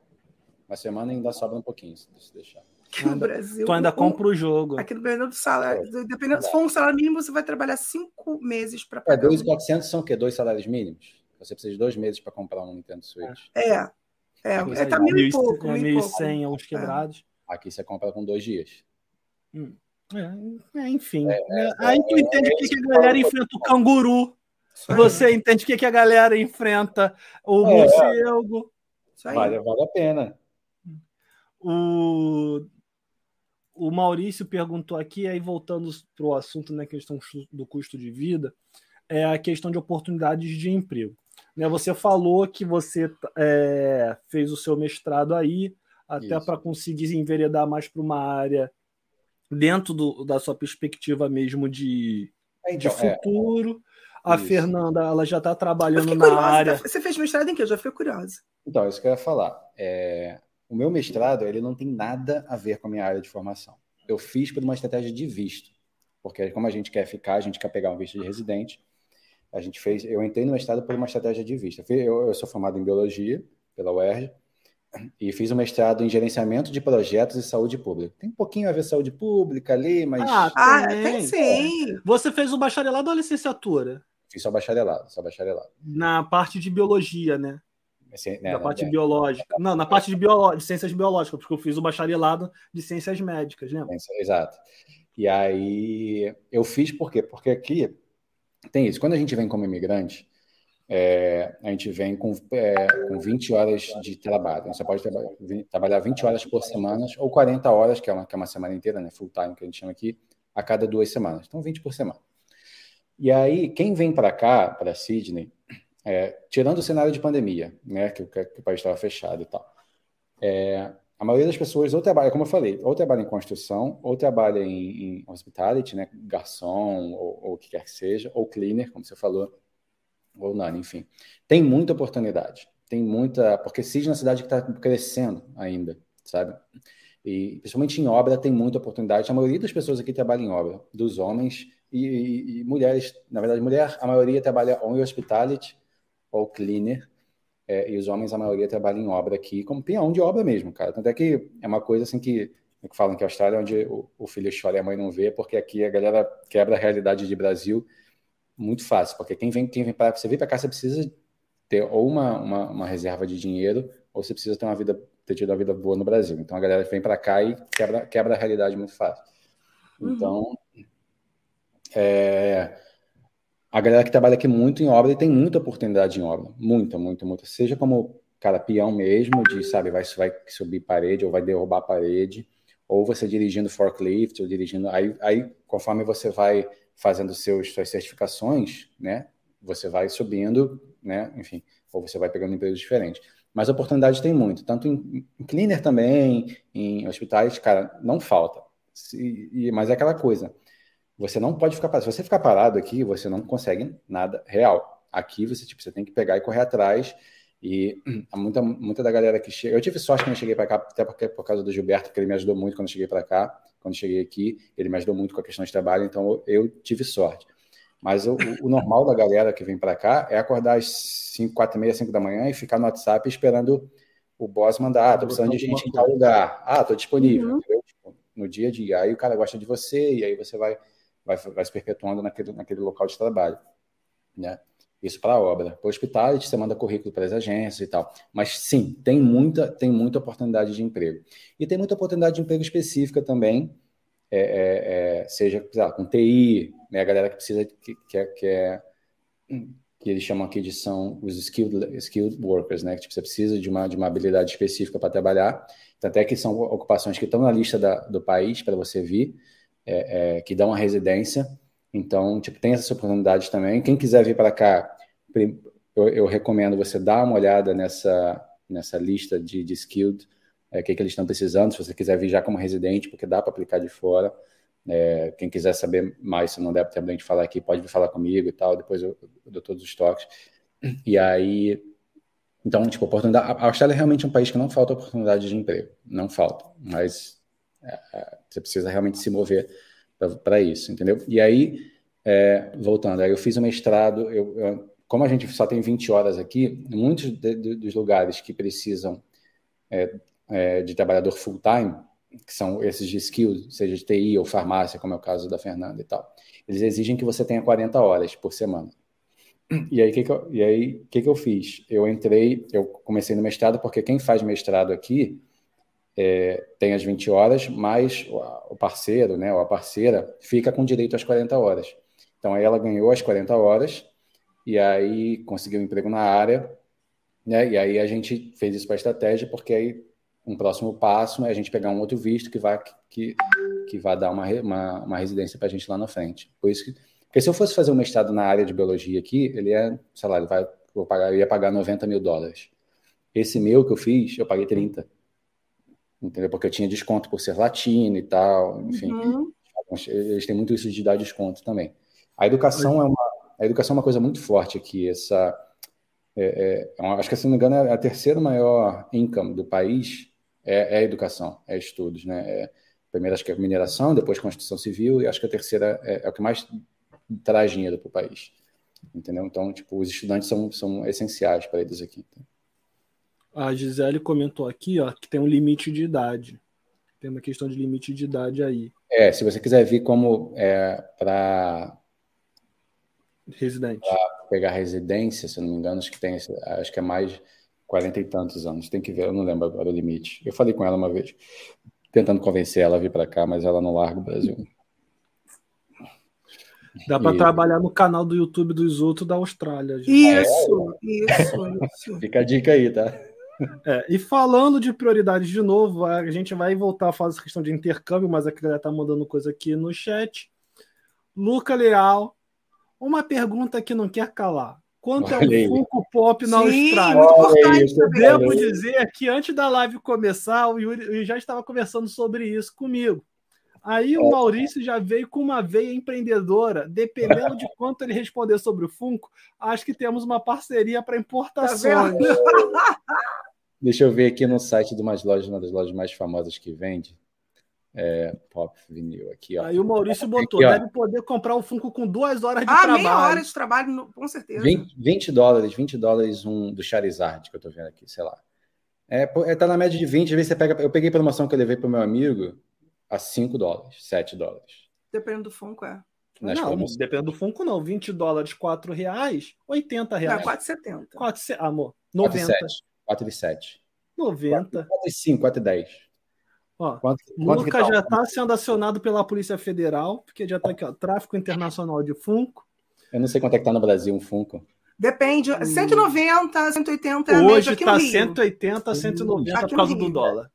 Uma semana ainda sobra um pouquinho, se você deixar. Aqui no Brasil. Tu ainda compra o jogo. Aqui dependendo do salário. Dependendo, se for um salário mínimo, você vai trabalhar cinco meses para É, pagar. um. 2.400 são o quê? Dois salários mínimos? Você precisa de dois meses para comprar um Nintendo Switch. É. É, é, tá mil e pouco, É mil e pouco. 1.100 uns quebrados. Aqui você compra com dois dias. É, é, enfim. Aí tu entende que, que a galera enfrenta o canguru. Você entende o que, que a galera enfrenta o É. morcego. Vale, vale a pena. O, o Maurício perguntou aqui, aí voltando para o assunto na questão do custo de vida, é a questão de oportunidades de emprego. Né, você falou que você é, fez o seu mestrado aí, até para conseguir enveredar mais para uma área dentro do- da sua perspectiva mesmo de, de Então, é, futuro. A Isso. Fernanda, ela já está trabalhando fiquei na curiosa. área. Você fez mestrado em quê? Eu já fui curiosa. Então, isso que eu ia falar. É, o meu mestrado, ele não tem nada a ver com a minha área de formação. Eu fiz por uma estratégia de visto, porque como a gente quer ficar, a gente quer pegar um visto de residente. A gente fez, eu entrei no mestrado por uma estratégia de visto. Eu- eu sou formado em biologia pela UERJ e fiz um mestrado em gerenciamento de projetos e saúde pública. Tem um pouquinho a ver saúde pública ali, mas Ah, Ah, Tem. tem sim. Você fez o bacharelado ou a licenciatura? fiz só bacharelado, só bacharelado. Na parte de biologia, né? Assim, né, na né, parte né, biológica. Não, na parte de, biolo... de ciências biológicas, porque eu fiz o bacharelado de ciências médicas, lembra? Exato. E aí eu fiz por quê? Porque aqui tem isso. Quando a gente vem como imigrante, é, a gente vem com, é, com 20 horas de trabalho. Então, Você pode trabalhar 20 horas por semana ou 40 horas, que é uma, que é uma semana inteira, né? Full time, que a gente chama aqui, a cada duas semanas. Então, 20 por semana. E aí, quem vem para cá, para Sydney, é, tirando o cenário de pandemia, né? Que, o- que o país estava fechado e tal. É, a maioria das pessoas ou trabalha, como eu falei, ou trabalha em construção, ou trabalha em, em hospitality, né, garçom, ou o que quer que seja, ou cleaner, como você falou, ou nani, enfim. Tem muita oportunidade, tem muita, porque Sydney é uma cidade que está crescendo ainda, sabe? E principalmente em obra tem muita oportunidade. A maioria das pessoas aqui trabalha em obra, dos homens e, e- e mulheres. Na verdade, mulher, a maioria trabalha em hospitality ou cleaner. É, e os homens, a maioria, trabalham em obra aqui, como peão de obra mesmo, cara. Tanto é que é uma coisa assim que, que falam que a Austrália é onde o filho chora e a mãe não vê, porque aqui a galera quebra a realidade de Brasil muito fácil. Porque quem vem, quem vem para você vir para cá, você precisa ter ou uma, uma, uma reserva de dinheiro, ou você precisa ter uma vida, ter tido uma vida boa no Brasil. Então a galera vem para cá e quebra, quebra a realidade muito fácil. Então, é, a galera que trabalha aqui muito em obra e tem muita oportunidade em obra. Muita, muita, muita. Seja como, cara, peão mesmo, de, sabe, vai, vai subir parede ou vai derrubar parede, ou você dirigindo forklift, ou dirigindo. Aí, aí conforme você vai fazendo seus, suas certificações, né, você vai subindo, né, enfim, ou você vai pegando empregos diferentes. Mas oportunidade tem muito, tanto em, em cleaner também, em hospitais, cara, não falta. Se, e, mas é aquela coisa, você não pode ficar parado. Se você ficar parado aqui, você não consegue nada real. Aqui você, tipo, você tem que pegar e correr atrás. E muita, muita da galera que chega. Eu tive sorte quando eu cheguei para cá, até porque por causa do Gilberto, porque ele me ajudou muito quando eu cheguei para cá. Quando eu cheguei aqui, ele me ajudou muito com a questão de trabalho, então eu, eu tive sorte. Mas o, o, normal da galera que vem para cá é acordar às 5, 4 e meia, 5 da manhã e ficar no WhatsApp esperando o boss mandar. Ah, tô precisando de gente em tal lugar. Ah, tô disponível. Uhum. Tipo, no dia a dia. Aí o cara gosta de você e aí você vai vai, vai se perpetuando naquele, naquele local de trabalho. né? Isso para a obra. Para o hospital, você manda currículo para as agências e tal. Mas sim, tem muita, tem muita oportunidade de emprego. E tem muita oportunidade de emprego específica também, é, é, é, seja lá, com TI, né, a galera que precisa, que, que, é, que, é, que eles chamam aqui de são os skilled, skilled workers, né, que tipo, você precisa de uma, de uma habilidade específica para trabalhar. Tanto é que são ocupações que estão na lista da, do país para você vir, é, é, que dão a residência. Então, tipo, tem essas oportunidades também. Quem quiser vir para cá, eu, eu, recomendo você dar uma olhada nessa, nessa lista de, de skilled, é, o que, que eles estão precisando, se você quiser vir já como residente, porque dá para aplicar de fora. É, quem quiser saber mais, se não der tempo de falar aqui, pode vir falar comigo e tal, depois eu, eu dou todos os toques. E aí, então, tipo, oportunidade. A Austrália é realmente um país que não falta oportunidade de emprego, não falta, mas é, é você precisa realmente se mover para isso, entendeu? E aí, é, voltando, aí eu fiz o mestrado, eu, eu, como a gente só tem 20 horas aqui, muitos de, de, dos lugares que precisam é, é, de trabalhador full-time, que são esses de skills, seja de TI ou farmácia, como é o caso da Fernanda e tal, eles exigem que você tenha 40 horas por semana. E aí, o que, que, que, que eu fiz? Eu entrei, eu comecei no mestrado, porque quem faz mestrado aqui é, tem as 20 horas, mas o parceiro, né, ou a parceira, fica com direito às 40 horas. Então, aí ela ganhou as 40 horas, e aí conseguiu um emprego na área, né, e aí a gente fez isso para estratégia, porque aí um próximo passo é a gente pegar um outro visto que vai, que, que vai dar uma, uma, uma residência para a gente lá na frente. Por isso que porque se eu fosse fazer um mestrado na área de biologia aqui, ele é, sei lá, ele vai, vou pagar, eu ia pagar 90 mil dólares. Esse meu que eu fiz, eu paguei 30. Entendeu? Porque eu tinha desconto por ser latino e tal, enfim. Uhum. Eles têm muito isso de dar desconto também. A educação é uma, a educação é uma coisa muito forte aqui. Essa, é, é, é acho que, se não me engano, é a terceira maior income do país é, é a educação, é estudos, né? É, primeiro acho que é mineração, depois construção civil, e acho que a terceira é, é o que mais traz dinheiro para o país. Entendeu? Então, tipo, os estudantes são, são essenciais para eles aqui. A Gisele comentou aqui ó, que tem um limite de idade. Tem uma questão de limite de idade aí. É, se você quiser vir como é, para residente. Pra pegar residência, se não me engano, acho que tem acho que é mais quarenta e tantos anos. Tem que ver, eu não lembro agora o limite. Eu falei com ela uma vez, tentando convencer ela a vir para cá, mas ela não larga o Brasil. Dá para e... trabalhar no canal do YouTube dos outros da Austrália. Gente. Isso, é, isso, isso. Fica a dica aí, tá? É, e falando de prioridades de novo, a gente vai voltar a fazer essa questão de intercâmbio, mas a galera tá mandando coisa aqui no chat. Luca Leal, uma pergunta que não quer calar. Quanto é o Funko Pop na Sim, Austrália? Devo dizer que antes da live começar, o Yuri já estava conversando sobre isso comigo. Aí o Maurício já veio com uma veia empreendedora. Dependendo de quanto ele responder sobre o Funko, acho que temos uma parceria para importações. Tá Deixa eu ver aqui no site de umas lojas, uma das lojas mais famosas que vende. É, pop vinil aqui, ó. Aí o Maurício botou, aqui, deve poder comprar o Funko com duas horas de ah, trabalho. Ah, meia hora de trabalho, com certeza. 20, 20, dólares, 20 dólares um do Charizard que eu tô vendo aqui, sei lá. É, é tá na média de 20, às vezes você pega. Eu peguei promoção que eu levei pro meu amigo, a 5 dólares, 7 dólares. Dependendo do Funko, é. Nas não, promoções. dependendo do Funko, não. 20 dólares, 4 reais, 80 reais. Não, 4,70. 4, amor, 90. 4 e 7. 90. 4 e 5, 4 e 10. Ó, quanto, quanto Luca tá? já está sendo acionado pela Polícia Federal, porque já está aqui, ó, tráfico internacional de Funko. Eu não sei quanto é que tá no Brasil um Funko. Depende, 190, 180 é Hoje está 180, 190 aqui por causa do dólar.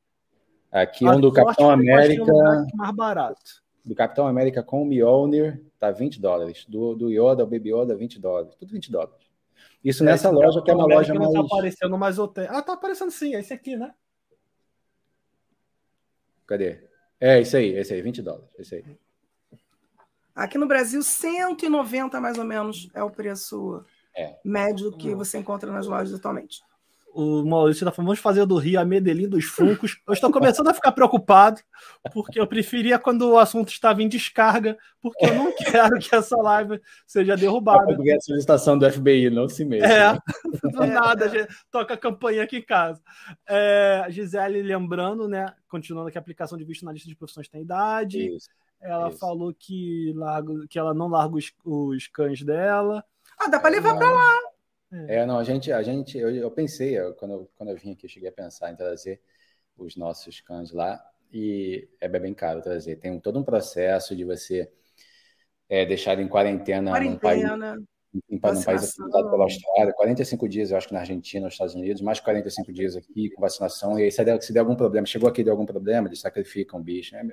Aqui um do Capitão América. mais barato. Do Capitão América com o Mjolnir tá 20 dólares. Do, do Yoda, o Baby Yoda, 20 dólares. Tudo 20 dólares. Isso é, nessa loja que é uma loja mais. Não tá aparecendo mais hotel. Ah, tá aparecendo sim, é esse aqui, né? Cadê? É, esse aí, esse aí, 20 dólares. Esse aí. Aqui no Brasil, 190 mais ou menos é o preço é. médio que você encontra nas lojas atualmente o Maurício tá falando, vamos fazer do Rio a Medellín dos Funcos. Eu estou começando a ficar preocupado, porque eu preferia quando o assunto estava em descarga, porque eu não quero que essa live seja derrubada. Porque a solicitação do FBI, não se mesmo. É, do nada, toca a campanha aqui em casa. É, Gisele lembrando, né, continuando que a aplicação de visto na lista de profissões tem idade. Isso, ela isso. falou que, largo, que ela não larga os, os cães dela. Ah, dá para levar para lá. É, não, a gente, a gente, eu, eu pensei, eu, quando, eu, quando eu vim aqui, eu cheguei a pensar em trazer os nossos cães lá, e é bem caro trazer. Tem todo um processo de você é, deixar em quarentena, quarentena. num país em, um país pela Austrália, 45 dias, eu acho que na Argentina, nos Estados Unidos, mais 45 dias aqui com vacinação, e aí se der, se der algum problema, chegou aqui deu algum problema, eles sacrificam o bicho. Né?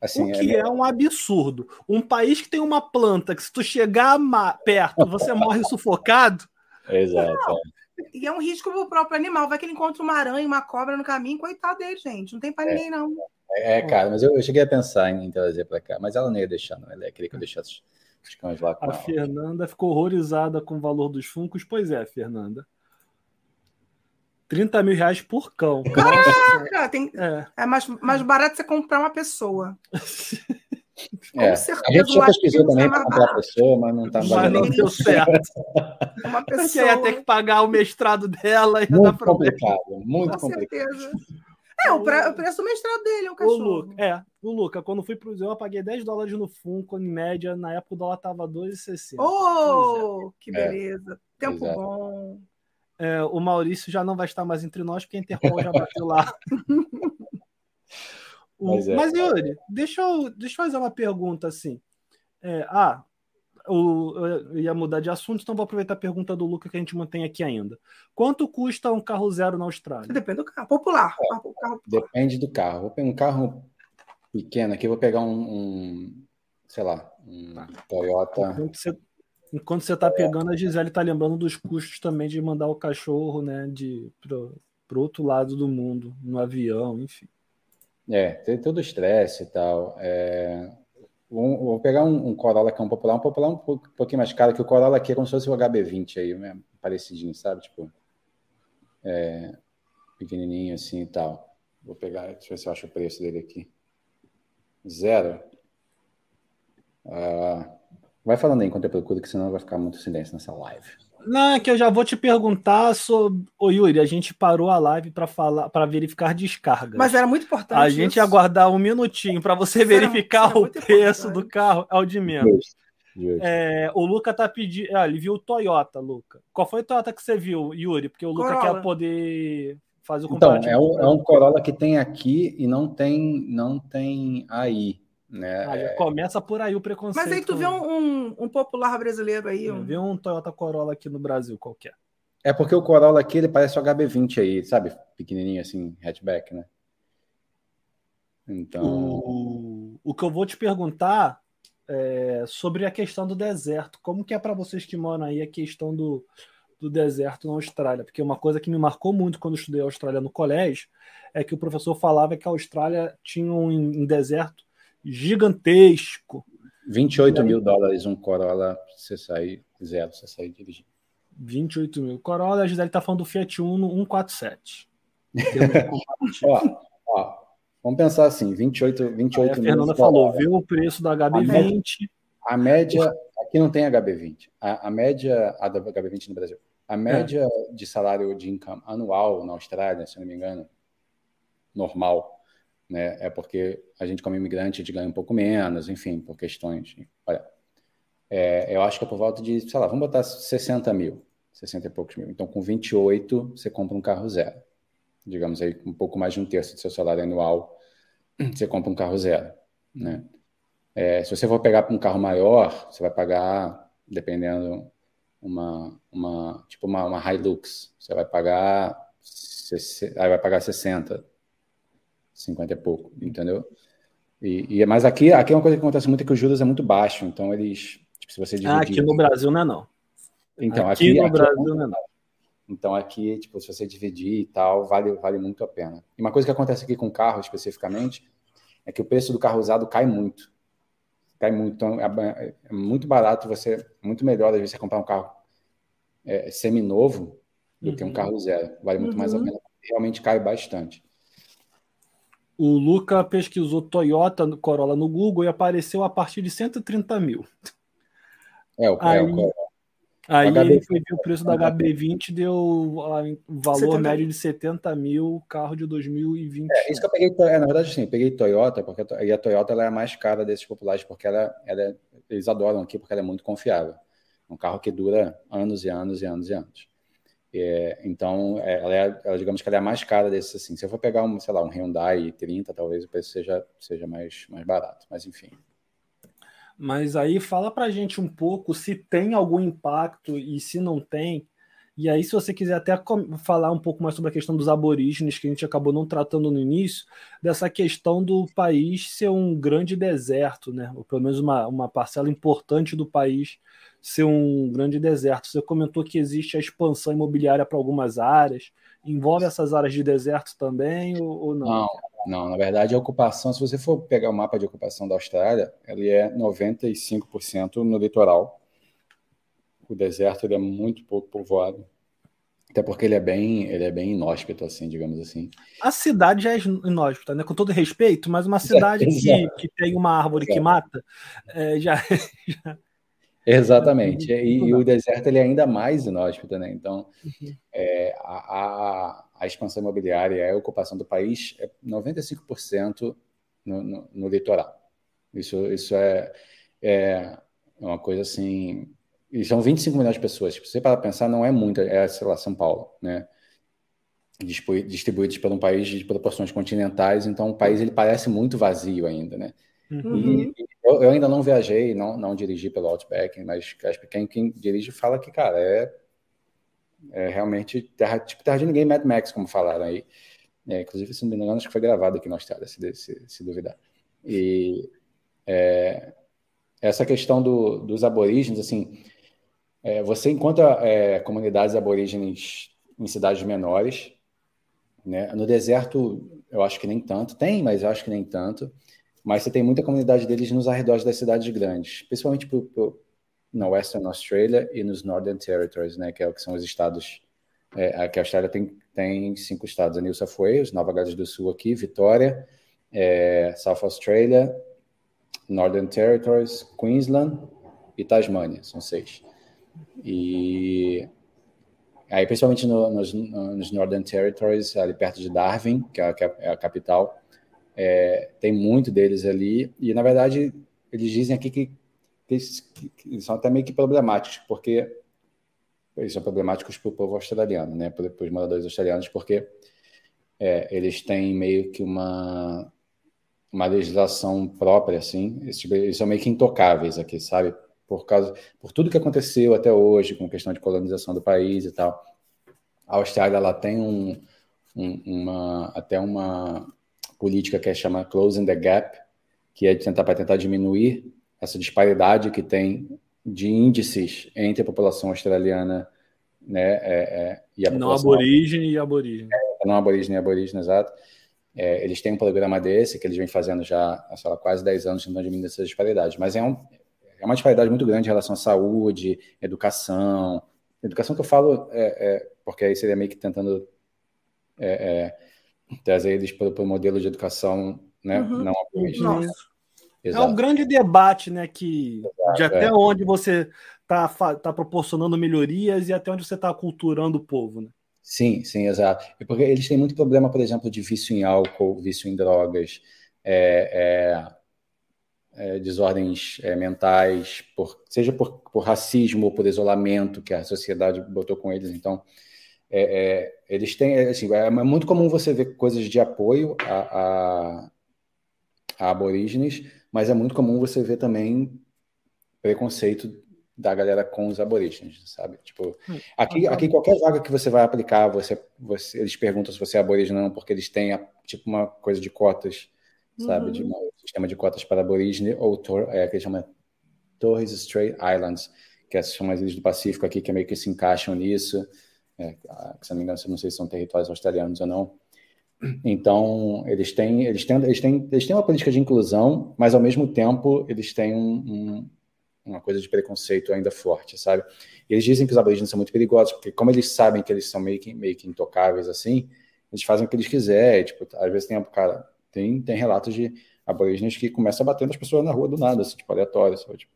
Assim, o que é, é, um absurdo. Um país que tem uma planta que se tu chegar perto, você morre sufocado. Exato. E é um risco pro próprio animal. Vai que ele encontra uma aranha, uma cobra no caminho, coitado dele, gente. Não tem para é, ninguém, não. É, é, cara, mas eu, eu cheguei a pensar em trazer para cá, mas ela não ia deixar, não. Ela queria que eu deixasse os cães lá com A ela. Fernanda ficou horrorizada com o valor dos funcos. Pois é, Fernanda. 30 mil reais por cão. Caraca! Tem... É. é mais, mais barato você comprar uma pessoa. Com é. certeza. A gente já pesquisou também para comprar a pessoa, mas não está Mas não deu certo. Uma pessoa. Você ia ter que pagar o mestrado dela. E muito complicado, muito Com complicado. Certeza. É, o, pre o preço do mestrado dele é um cachorro. O Luca, é, o Luca, quando fui pro Zé, eu paguei 10 dólares no Funko, em média, na época o dólar tava 2,60. Oh, é. que beleza. É. Tempo Exato. bom. É, o Maurício já não vai estar mais entre nós, porque a Interpol já bateu lá. Mas, é. Mas, Yuri, deixa eu, deixa eu fazer uma pergunta assim. É, ah, eu, eu ia mudar de assunto, então vou aproveitar a pergunta do Luca que a gente mantém aqui ainda. Quanto custa um carro zero na Austrália? Depende do carro. Popular. É, carro Depende do carro. Um carro pequeno aqui, vou pegar um, um sei lá, um tá. Toyota. Enquanto você, enquanto você tá pegando, a Gisele tá lembrando dos custos também de mandar o cachorro, né, de pro, pro outro lado do mundo, no avião, enfim. É, tem todo o estresse e tal. É, um, vou pegar um, um, Corolla que é um popular, um popular um pouquinho mais caro, que o Corolla aqui é como se fosse o HB20 aí, mesmo, parecidinho, sabe? Tipo, é, pequenininho assim e tal. Vou pegar, deixa eu ver se eu acho o preço dele aqui. Zero. Ah, vai falando aí enquanto eu procuro, que senão vai ficar muito silêncio nessa live. Não, é que eu já vou te perguntar sobre. Ô, Yuri, a gente parou a live para falar, para verificar descarga. Mas era muito importante. A gente ia aguardar um minutinho para você isso verificar era, o preço do carro. É o de menos. É, o Luca tá pedindo. Ah, ele viu o Toyota, Luca. Qual foi o Toyota que você viu, Yuri? Porque o Luca Corolla. quer poder fazer o comparativo. Então, é um, é um Corolla que tem aqui e não tem, não tem aí. Né? Ah, já começa por aí o preconceito. Mas aí tu vê um, um, um popular brasileiro aí. Um... Vê um Toyota Corolla aqui no Brasil qualquer. É porque o Corolla aqui ele parece o HB20 aí, sabe? Pequenininho assim, hatchback, né? Então. O, o que eu vou te perguntar é sobre a questão do deserto. Como que é para vocês que moram aí a questão do, do deserto na Austrália? Porque uma coisa que me marcou muito quando eu estudei a Austrália no colégio é que o professor falava que a Austrália tinha um, um deserto gigantesco. 28 mil dólares um Corolla, você sair zero, você sair dirigindo. 28 mil. Corolla, a Gisele está falando do Fiat Uno 147. ó, ó, vamos pensar assim, 28, 28 Aí a Fernanda falou, viu o preço da HB20. A média, aqui não tem HB20, a, a média, a da HB20 no Brasil, a média é. de salário de income anual na Austrália, se não me engano, normal, né? É porque a gente, como imigrante, a gente ganha um pouco menos, enfim, por questões. Olha, é, eu acho que é por volta de, sei lá, vamos botar 60 mil, 60 e poucos mil. Então, com 28, você compra um carro zero. Digamos aí, um pouco mais de um terço do seu salário anual, você compra um carro zero, né? É, se você for pegar um carro maior, você vai pagar, dependendo, uma, uma tipo uma, uma Hilux, você vai pagar, aí vai pagar 60, 50 e pouco, entendeu? E, e, mas aqui, aqui é uma coisa que acontece muito é que os juros é muito baixo, então eles, tipo, se você dividir... Ah, aqui no Brasil não é não. Então, aqui, aqui no aqui é Brasil é não é não. Então aqui, tipo, se você dividir e tal, vale, vale muito a pena. E uma coisa que acontece aqui com carro especificamente é que o preço do carro usado cai muito. Cai muito. Então é, é muito barato você, muito melhor às vezes você comprar um carro é, semi-novo do uhum. que um uhum. carro zero. Vale muito uhum. mais a uhum. pena. Realmente cai bastante. O Luca pesquisou Toyota Corolla no Google e apareceu a partir de 130 mil. É, o, aí, é, o Aí HB... ele foi ver o preço da HB20 deu o valor 70... médio de 70 mil, carro de 2020. É, isso que eu peguei, é, na verdade, sim, eu peguei Toyota, porque a Toyota ela é a mais cara desses populares, porque ela, ela, eles adoram aqui, porque ela é muito confiável. Um carro que dura anos e anos e anos e anos. É, então, é, ela, é, ela, digamos que ela é a mais cara desses, assim. Se eu for pegar, um, sei lá, um Hyundai 30, talvez o preço seja, seja mais, mais barato, mas enfim. Mas aí fala pra gente um pouco se tem algum impacto e se não tem. E aí, se você quiser até falar um pouco mais sobre a questão dos aborígenes, que a gente acabou não tratando no início, dessa questão do país ser um grande deserto, né? Ou pelo menos uma, uma parcela importante do país ser um grande deserto. Você comentou que existe a expansão imobiliária para algumas áreas. Envolve essas áreas de deserto também ou, ou não? Não, não, na verdade, a ocupação, se você for pegar o mapa de ocupação da Austrália, ele é 95% no litoral. O deserto ele é muito pouco povoado. Até porque ele é bem, ele é bem inóspito, assim, digamos assim. A cidade já é inóspita, né? Com todo respeito, mas uma cidade que, que tem uma árvore que mata é, já, já, Exatamente. E, e, o deserto ele é ainda mais inóspito, né? Então, uhum. é, a, a, a, expansão imobiliária, a ocupação do país é 95% no, no, no, litoral. Isso, isso é, é uma coisa assim. E são 25 milhões de pessoas. Se você para pensar, não é muito, é, sei lá, São Paulo, né? Distribuídos por um país de proporções continentais, então o país ele parece muito vazio ainda, né? Uhum. E, eu, eu, ainda não viajei, não, não dirigi pelo Outback, mas acho que quem, quem dirige fala que, cara, é, é realmente terra, tipo terra de ninguém, Mad Max, como falaram aí. É, inclusive, se não me engano, acho que foi gravado aqui na Austrália, se, se, se duvidar. E é, essa questão do, dos aborígenes, assim, é, você encontra é, comunidades aborígenes em cidades menores, né? No deserto, eu acho que nem tanto. Tem, mas eu acho que nem tanto mas você tem muita comunidade deles nos arredores das cidades grandes, principalmente pro, pro, na Western Australia e nos Northern Territories, né, que, é, que são os estados, é, que a Austrália tem, tem cinco estados, a New South Wales, Nova Gales do Sul aqui, Vitória, é, South Australia, Northern Territories, Queensland e Tasmânia, são seis. E aí, principalmente no, nos, nos Northern Territories, ali perto de Darwin, que é, que é a capital, é, tem muito deles ali, e na verdade eles dizem aqui que, que, que são até meio que problemáticos, porque eles são problemáticos para o povo australiano, né, para, os moradores australianos, porque é, eles têm meio que uma, uma legislação própria, assim, eles, eles são meio que intocáveis aqui, sabe? Por causa, por tudo que aconteceu até hoje com questão de colonização do país e tal. A Austrália ela tem um, um, uma até uma política que é chama Closing the Gap, que é de tentar para tentar diminuir essa disparidade que tem de índices entre a população australiana né, é, é, e a não aborígene e aborígene. É, não aborígene e aborígene, exato. É, eles têm um programa desse que eles vêm fazendo já sei lá, quase 10 anos tentando diminuir essa disparidade, mas é, um, é uma disparidade muito grande em relação à saúde, educação. Educação que eu falo é, é porque aí seria meio que tentando é, trazer eles para o modelo de educação né, uhum. não aborígene. É um grande debate, né? Que Exato, de até é. onde você está tá proporcionando melhorias e até onde você está culturando o povo, né? Sim, sim, exato. E porque eles têm muito problema, por exemplo, de vício em álcool, vício em drogas, é, é, é desordens é, mentais, por, seja por, por racismo ou por isolamento que a sociedade botou com eles. Então, é, é, eles têm, é, assim, é muito comum você ver coisas de apoio a, a, a, aborígenes, mas é muito comum você ver também preconceito da galera com os aborígenes, sabe? Tipo, hum, aqui, aqui qualquer vaga que você vai aplicar, você, você eles perguntam se você é aborígene ou não, porque eles têm tipo uma coisa de cotas, sabe? Uhum. De um sistema de cotas para aborígene ou tor, é, que chama Torres Strait Islands, que são as ilhas do Pacífico aqui que meio que se encaixam nisso é, se não me engano, não sei se são territórios australianos ou não. Então, eles têm, eles têm, eles têm, eles têm uma política de inclusão, mas ao mesmo tempo eles têm um, um, uma coisa de preconceito ainda forte, sabe? Eles dizem que os aborígenes são muito perigosos, porque como eles sabem que eles são meio que, meio que intocáveis assim, eles fazem o que eles quiserem. Tipo, às vezes tem, cara, tem, tem relatos de aborígenes que começam a bater nas pessoas na rua do nada, assim, tipo, aleatório, sabe? Tipo,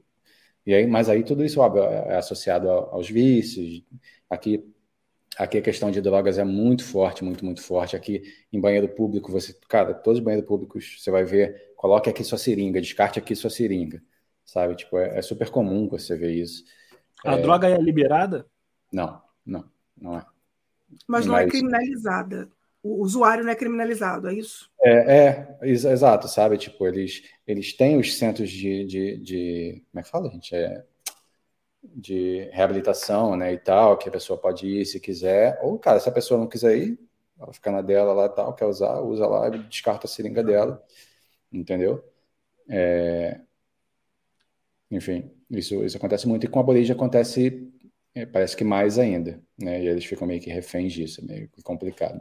e aí, mas aí tudo isso, óbvio, é associado aos vícios. Aqui Aqui a questão de drogas é muito forte, muito, muito forte. Aqui em banheiro público, você, cara, todos os banheiros públicos você vai ver, coloque aqui sua seringa, descarte aqui sua seringa, sabe? Tipo, é, é super comum você ver isso. A é... droga é liberada? Não, não, não é. Mas não é Mas... é criminalizada. O usuário não é criminalizado, é isso? É, é exato, sabe? Tipo, eles, eles têm os centros de, de, de Como é que fala, gente? É, de reabilitação, né, e tal, que a pessoa pode ir se quiser. Ou, cara, se a pessoa não quiser ir, ela fica na dela lá e tal, quer usar, usa lá e descarta a seringa dela, entendeu? É... Enfim, isso, isso acontece muito. E com a aborígene acontece, é, parece que mais ainda, né? E eles ficam meio que reféns disso, é meio complicado.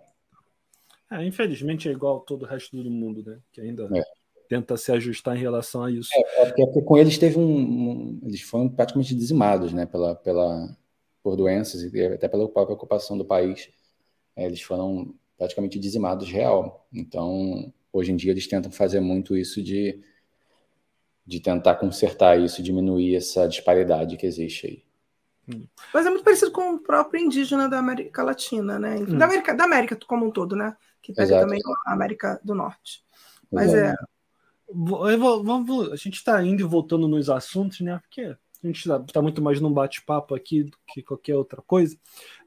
É, infelizmente é igual todo o resto do mundo, né? Que ainda é. Tenta se ajustar em relação a isso. É, é porque com eles teve um, um, Eles foram praticamente dizimados, né? Pela, pela, por doenças e até pela própria ocupação do país. É, eles foram praticamente dizimados real. Então, hoje em dia, eles tentam fazer muito isso de, de tentar consertar isso, diminuir essa disparidade que existe aí. Hum. Mas é muito parecido com o próprio indígena da América Latina, né? Hum. Da, América, da América como um todo, né? Que pega Exato. também a América do Norte. Mas Exato. é. Vamos, a gente está indo e voltando nos assuntos, né? Porque a gente está tá muito mais num bate-papo aqui do que qualquer outra coisa.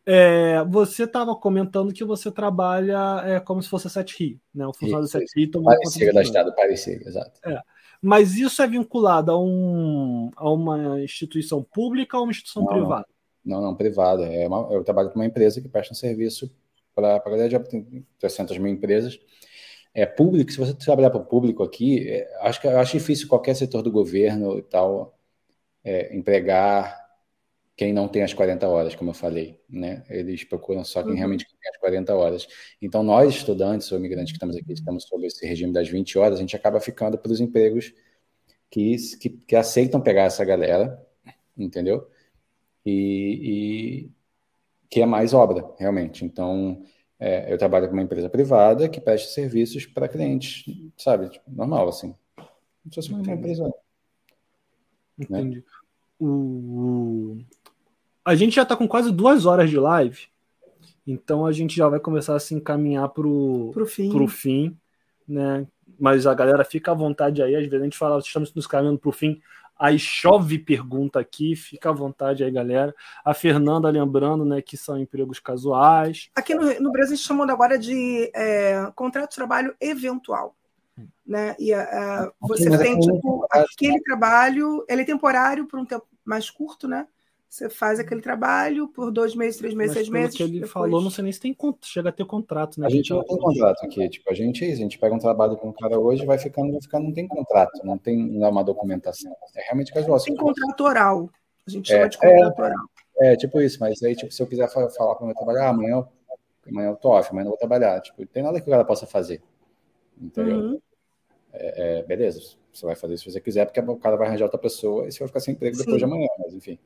É, você estava comentando que você trabalha é, como se fosse a Sete Rio, né? O funcionário da Sete Rio Parecia da Estado, parecia, exato. É. Mas isso é vinculado a, um, a uma instituição pública ou uma instituição não, privada? Não, não, privada. É uma, eu trabalho com uma empresa que presta um serviço para a tem 300 mil empresas. É público, se você trabalhar para o público aqui, é, acho que acho difícil qualquer setor do governo e tal é, empregar quem não tem as 40 horas, como eu falei, né? Eles procuram só quem uhum. realmente tem as 40 horas. Então, nós, estudantes ou imigrantes que estamos aqui, estamos sob esse regime das 20 horas, a gente acaba ficando para os empregos que, que, que, aceitam pegar essa galera, entendeu? E, e que é mais obra, realmente. Então, é, eu trabalho com uma empresa privada que presta serviços para clientes, sabe? Tipo, normal, assim. Não se uma empresa. Né? Entendi. Né? O, a gente já está com quase duas horas de live, então a gente já vai começar a se encaminhar para o fim. fim, né? Mas a galera fica à vontade aí, às vezes a gente fala, estamos nos caminhando para o fim, aí chove pergunta aqui, fica à vontade aí, galera. A Fernanda lembrando, né, que são empregos casuais. Aqui no, no Brasil a gente chamou agora de é, contrato de trabalho eventual. Né? E uh, você tem tipo, aquele trabalho, ele é temporário por um tempo mais curto, né? Você faz aquele trabalho por dois meses, três meses, Mas seis meses. que ele depois... falou, não sei nem se tem chega a ter contrato, né? A gente não tem contrato aqui, tipo, a gente, a gente pega um trabalho com um cara hoje, vai ficando, vai ficando, não tem contrato, não tem não é uma documentação. É realmente casual. Tem contrato oral. A gente é, chama de contrato é, oral. É, tipo isso, mas aí, tipo, se eu quiser falar para o meu trabalho, ah, amanhã, amanhã eu tô off, amanhã não vou trabalhar. Tipo, tem nada que o cara possa fazer. Entendeu? Uhum. É, é, beleza, você vai fazer se você quiser, porque o cara vai arranjar outra pessoa e você vai ficar sem emprego Sim. depois de amanhã, mas enfim.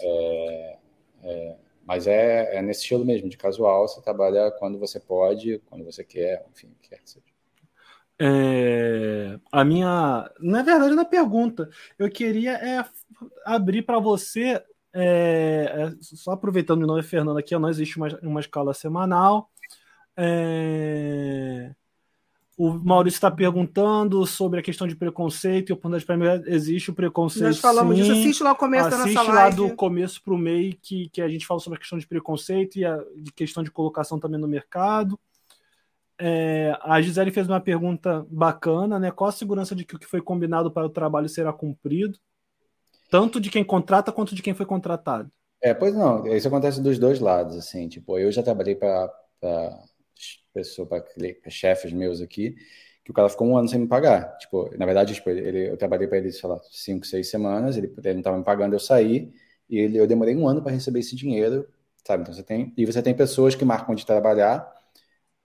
É, é, mas é, é, nesse estilo mesmo, de casual, você trabalha quando você pode, quando você quer, enfim, quer que seja. É, a minha, na verdade, na pergunta, eu queria é, abrir para você, é, é, só aproveitando de novo, Fernando, aqui, não existe uma, uma escala semanal. É, o Maurício está perguntando sobre a questão de preconceito e oportunidade para mim existe o preconceito. Nós falamos sim. disso, assiste lá o começo assiste da nossa lá live. do começo para o meio que, que a gente fala sobre a questão de preconceito e a de questão de colocação também no mercado. É, a Gisele fez uma pergunta bacana, né? Qual a segurança de que o que foi combinado para o trabalho será cumprido? Tanto de quem contrata quanto de quem foi contratado. É, pois não, isso acontece dos dois lados, assim, tipo, eu já trabalhei para pessoa, para chefes meus aqui, que o cara ficou um ano sem me pagar. Tipo, na verdade, tipo, ele, eu trabalhei para ele, sei lá, cinco, seis semanas, ele, ele não estava me pagando, eu saí, e ele, eu demorei um ano para receber esse dinheiro, sabe? Então você tem, e você tem pessoas que marcam de trabalhar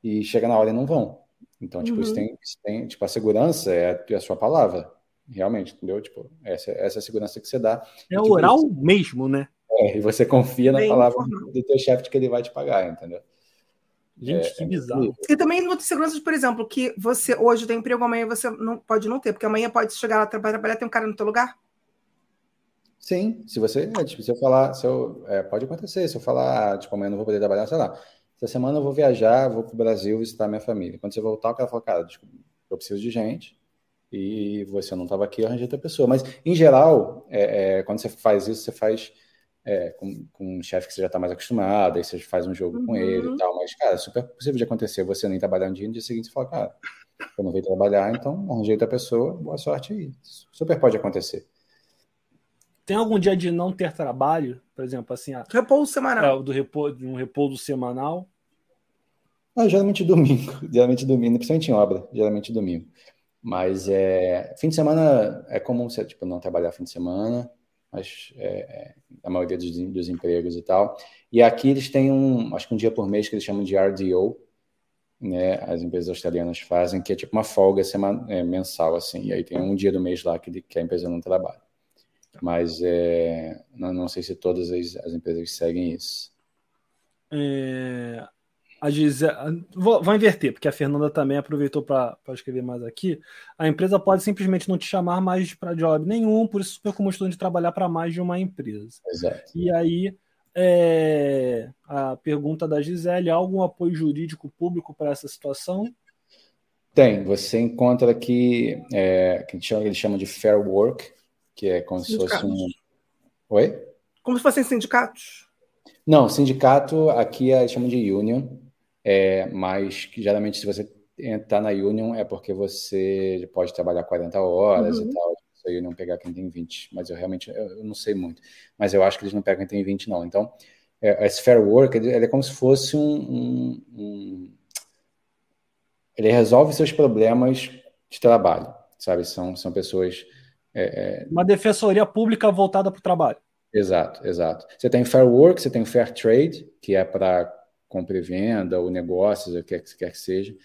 e chega na hora e não vão. Então, tipo, uhum. isso, tem, isso tem, tipo, a segurança é a, é a sua palavra, realmente, entendeu? Tipo, essa, essa é a segurança que você dá. É e, tipo, oral isso, mesmo, né? É, e você confia na Bem palavra do teu chefe de que ele vai te pagar, entendeu? Gente, é, que bizarro. E também muitas seguranças, por exemplo, que você hoje tem emprego, amanhã você não pode não ter, porque amanhã pode chegar lá trabalhar, trabalhar tem um cara no teu lugar? Sim, se você, é, tipo, se eu falar, se eu, é, pode acontecer, se eu falar, tipo, amanhã não vou poder trabalhar, sei lá, essa semana eu vou viajar, vou para o Brasil visitar minha família. Quando você voltar, o cara fala, cara, eu preciso de gente e você não estava aqui, eu arranjei outra pessoa. Mas, em geral, é, é, quando você faz isso, você faz é, com, com, um chefe que você já está mais acostumado, aí você faz um jogo uhum. com ele e uhum. tal. Mas, cara, é super possível de acontecer você nem trabalhar um dia no dia seguinte você fala, cara, eu não veio trabalhar, então arranjei outra pessoa, boa sorte aí. Super pode acontecer. Tem algum dia de não ter trabalho? Por exemplo, assim. A, repouso semanal. É, do repouso, um repouso semanal. Ah, geralmente domingo. Geralmente domingo, principalmente em obra, geralmente domingo. Mas é, fim de semana é comum você tipo, não trabalhar fim de semana, mas é, é, a maioria dos, dos empregos e tal. E aqui eles têm um, acho que um dia por mês que eles chamam de RDO, né? As empresas australianas fazem, que é tipo uma folga semana, é, mensal, assim. E aí tem um dia do mês lá que, que a empresa não trabalha. Mas é, não, não sei se todas as, as empresas seguem isso. É, a Gisele, vou, vou, inverter, porque a Fernanda também aproveitou para escrever mais aqui. A empresa pode simplesmente não te chamar mais para job nenhum, por isso é super comum de trabalhar para mais de uma empresa. Exato. E aí, é, a pergunta da Gisele: há algum apoio jurídico público para essa situação? Tem. Você encontra aqui, é, que eles chamam de Fair Work, que é como se fosse um. Oi? Como se fossem sindicatos. Não, sindicato aqui é, chamam de union, é, mas geralmente se você entrar na Union é porque você pode trabalhar 40 horas uhum. e tal. Se a Union pegar quem tem 20, mas eu realmente eu não sei muito. Mas eu acho que eles não pegam quem tem 20, não. Então, é, esse Fair Work ele, ele é como se fosse um, um, um, Ele resolve seus problemas de trabalho, sabe? São, são pessoas. É, é... Uma defensoria pública voltada para o trabalho. Exato, exato. Você tem Fair Work, você tem Fair Trade, que é para compra e venda, ou negócios, o que quer que seja.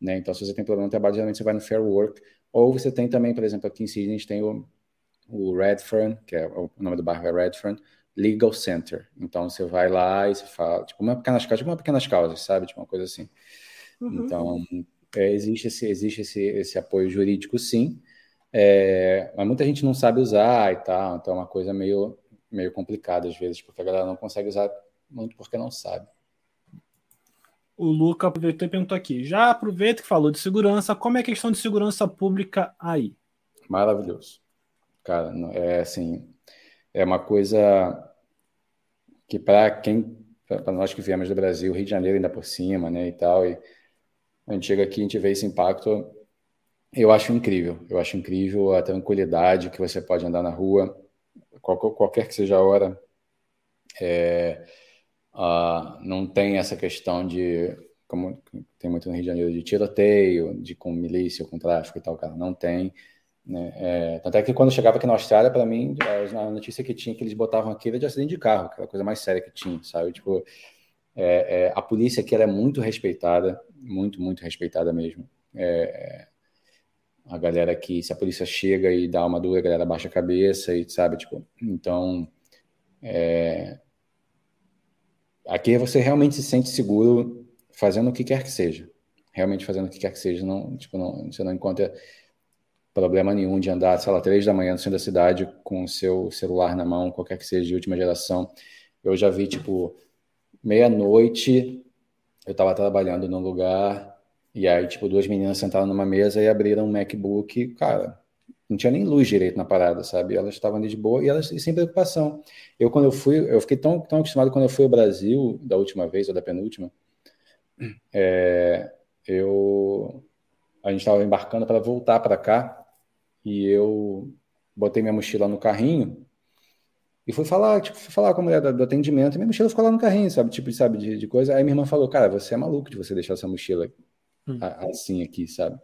Né? Então, se você tem problema no trabalho, geralmente você vai no Fair Work. Ou você tem também, por exemplo, aqui em Sydney, a gente tem o, o Redfern, que é o nome do bairro é Redfern, Legal Center. Então, você vai lá e você fala, tipo, uma pequenas causas, tipo uma pequenas causas, sabe? Tipo, uma coisa assim. Uhum. Então, é, existe, esse, existe esse, esse apoio jurídico, sim. É, mas muita gente não sabe usar e tal, então é uma coisa meio, meio complicada às vezes, porque a galera não consegue usar muito porque não sabe o Luca aproveitou e perguntou aqui. Já aproveita que falou de segurança, como é a questão de segurança pública aí? Maravilhoso. Cara, é assim, é uma coisa que para quem, para nós que viemos do Brasil, Rio de Janeiro ainda por cima, né, e tal, e a gente chega aqui, a gente vê esse impacto, eu acho incrível. Eu acho incrível a tranquilidade que você pode andar na rua, qualquer, que seja a hora. É, Uh, não tem essa questão de, como tem muito no Rio de Janeiro, de tiroteio, de com milícia, com tráfico e tal, cara. Não tem. Né? É, tanto é que quando eu chegava aqui na Austrália, para mim, a notícia que tinha que eles botavam aqui era de acidente de carro, aquela coisa mais séria que tinha, sabe? Tipo, é, é, a polícia aqui é muito respeitada, muito, muito respeitada mesmo. É, a galera aqui, se a polícia chega e dá uma dura, a galera baixa a cabeça e sabe, tipo, então. É, Aqui você realmente se sente seguro fazendo o que quer que seja. Realmente fazendo o que quer que seja. Não, tipo, não, você não encontra problema nenhum de andar, sei lá, três da manhã no centro da cidade com o seu celular na mão, qualquer que seja de última geração. Eu já vi, tipo, meia-noite, eu estava trabalhando num lugar, e aí, tipo, duas meninas sentaram numa mesa e abriram um MacBook, cara, não tinha nem luz direito na parada, sabe? Elas estavam ali de boa e elas sem preocupação. Eu, quando eu fui, eu fiquei tão, tão acostumado quando eu fui ao Brasil, da última vez, ou da penúltima, é, eu, a gente estava embarcando para voltar para cá e eu botei minha mochila no carrinho e fui falar, tipo, fui falar com a mulher do, do atendimento e minha mochila ficou lá no carrinho, sabe? Tipo, sabe, de, de coisa. Aí minha irmã falou, cara, você é maluco de você deixar essa mochila hum. assim aqui, sabe?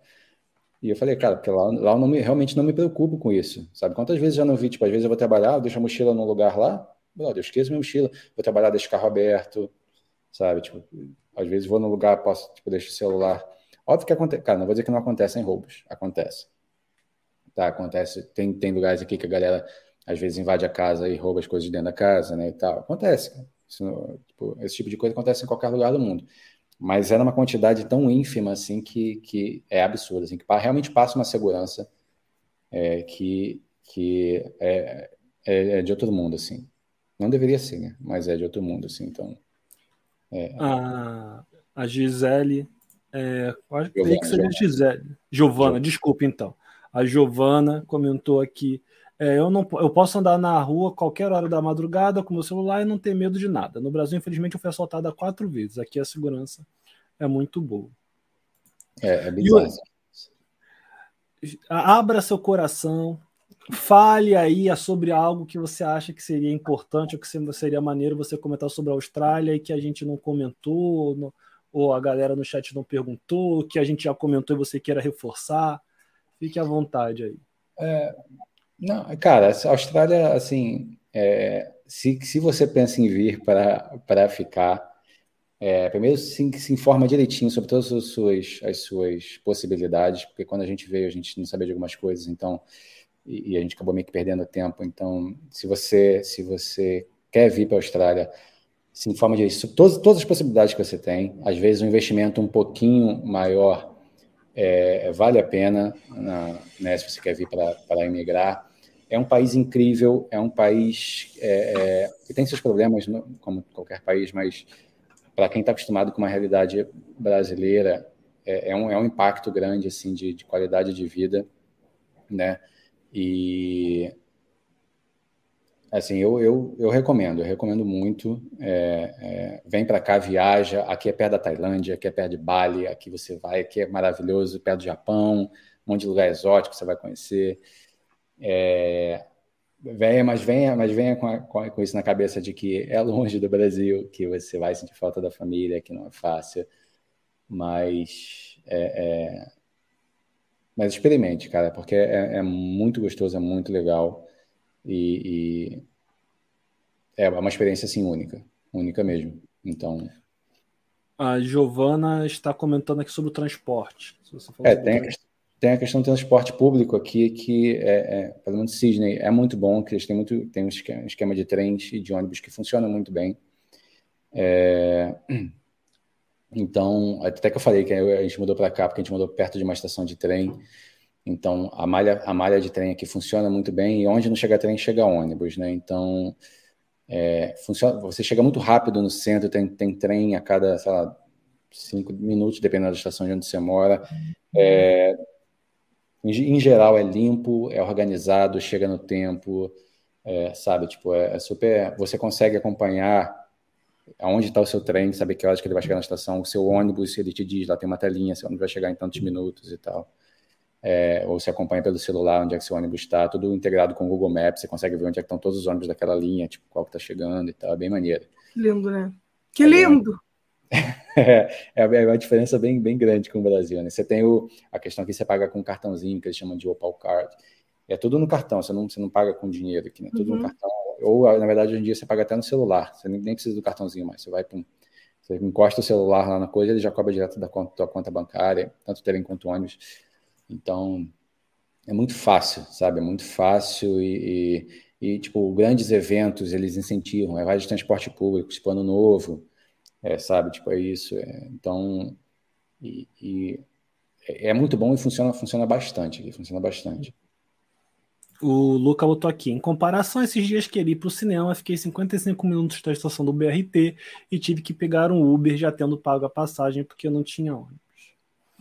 E eu falei, cara, porque lá, lá eu não me, realmente não me preocupo com isso, sabe? Quantas vezes já não vi, tipo, às vezes eu vou trabalhar, deixo a mochila num lugar lá, brother, eu esqueço minha mochila, vou trabalhar, deixo o carro aberto, sabe? Tipo, às vezes vou num lugar, posso, tipo, deixo o celular. Óbvio que acontece, cara, não vou dizer que não acontecem roubos, acontece. Tá, acontece, tem, tem lugares aqui que a galera às vezes invade a casa e rouba as coisas dentro da casa, né, e tal. Acontece, tipo, esse tipo de coisa acontece em qualquer lugar do mundo mas era uma quantidade tão ínfima assim que, que é absurda, assim, que realmente passa uma segurança é, que, que é, é, é, de outro mundo, assim. Não deveria ser, né? Mas é de outro mundo, assim, então... É... A, a Gisele... É, acho que seria Gisele. Giovana, desculpe, então. A Giovana comentou aqui É, eu, não, eu posso andar na rua qualquer hora da madrugada com meu celular e não ter medo de nada. No Brasil, infelizmente, eu fui assaltado quatro vezes. Aqui a segurança é muito boa. É, é bizarro. Abra seu coração, fale aí sobre algo que você acha que seria importante ou que seria maneiro você comentar sobre a Austrália e que a gente não comentou, ou a galera no chat não perguntou, que a gente já comentou e você queira reforçar. Fique à vontade aí. É, não, cara, a Austrália, assim, é, se, se você pensa em vir para ficar, é, primeiro se, se informa direitinho sobre todas as suas, as suas possibilidades, porque quando a gente veio a gente não sabia de algumas coisas, então e, e, a gente acabou meio que perdendo tempo. Então, se você se você quer vir para a Austrália, se informa disso, todas, todas as possibilidades que você tem. Às vezes um investimento um pouquinho maior é, vale a pena, na, né, se você quer vir para emigrar é um país incrível, é um país é, é, que tem seus problemas, como qualquer país, mas para quem está acostumado com uma realidade brasileira, é, é, um, é um impacto grande assim de, de qualidade de vida, né? E assim, eu, eu, eu recomendo, eu recomendo muito. É, é, vem para cá, viaja. Aqui é perto da Tailândia, aqui é perto de Bali, aqui você vai, aqui é maravilhoso, perto do Japão, um monte de lugar exótico você vai conhecer. É, venha, mas venha, mas venha com, a, com, isso na cabeça de que é longe do Brasil, que você vai sentir falta da família, que não é fácil, mas é, é, mas experimente, cara, porque é, é, muito gostoso, é muito legal e, e, é uma experiência assim única, única mesmo. Então a Giovana está comentando aqui sobre o transporte. é, tem tem a questão do transporte público aqui, que, é, é, pelo menos Sydney, é muito bom, que eles têm, muito, têm um esquema, de trens e de ônibus que funciona muito bem. É, então, até que eu falei que a gente mudou para cá, porque a gente mudou perto de uma estação de trem. Então, a malha, a malha de trem aqui funciona muito bem, e onde não chega trem, chega ônibus, né? Então, é, funciona, você chega muito rápido no centro, tem, tem trem a cada, sei lá, cinco minutos, dependendo da estação de onde você mora. É, em, geral é limpo, é organizado, chega no tempo, é, sabe? Tipo, é, é, super. Você consegue acompanhar aonde está o seu trem, saber que horas que ele vai chegar na estação, o seu ônibus, ele te diz, lá tem uma telinha, seu ônibus vai chegar em tantos minutos e tal. É, ou você acompanha pelo celular onde é que seu ônibus está, tudo integrado com o Google Maps, você consegue ver onde é que estão todos os ônibus daquela linha, tipo, qual que está chegando e tal, é bem maneiro. Lindo, né? Que lindo! É, é, é uma diferença bem, bem grande com o Brasil. Né? Você tem o, a questão que você paga com cartãozinho, que eles chamam de Opal Card. É tudo no cartão, você não, você não paga com dinheiro aqui, né? Tudo uhum. no cartão. Ou, na verdade, hoje em dia você paga até no celular. Você nem, nem precisa do cartãozinho mais. Você vai para Você encosta o celular lá na coisa, ele já cobra direto da conta, tua conta bancária, tanto terem quanto ônibus. Então, é muito fácil, sabe? É muito fácil e, e, e tipo, grandes eventos, eles incentivam. É vários de transporte público, tipo Ano Novo, é, sabe? Tipo, é isso. É, então, e, e, é muito bom e funciona, funciona bastante aqui, funciona bastante. O Luca botou aqui. Em comparação a esses dias que ele ir para o cinema, fiquei 55 minutos da estação do BRT e tive que pegar um Uber já tendo pago a passagem porque eu não tinha ônibus.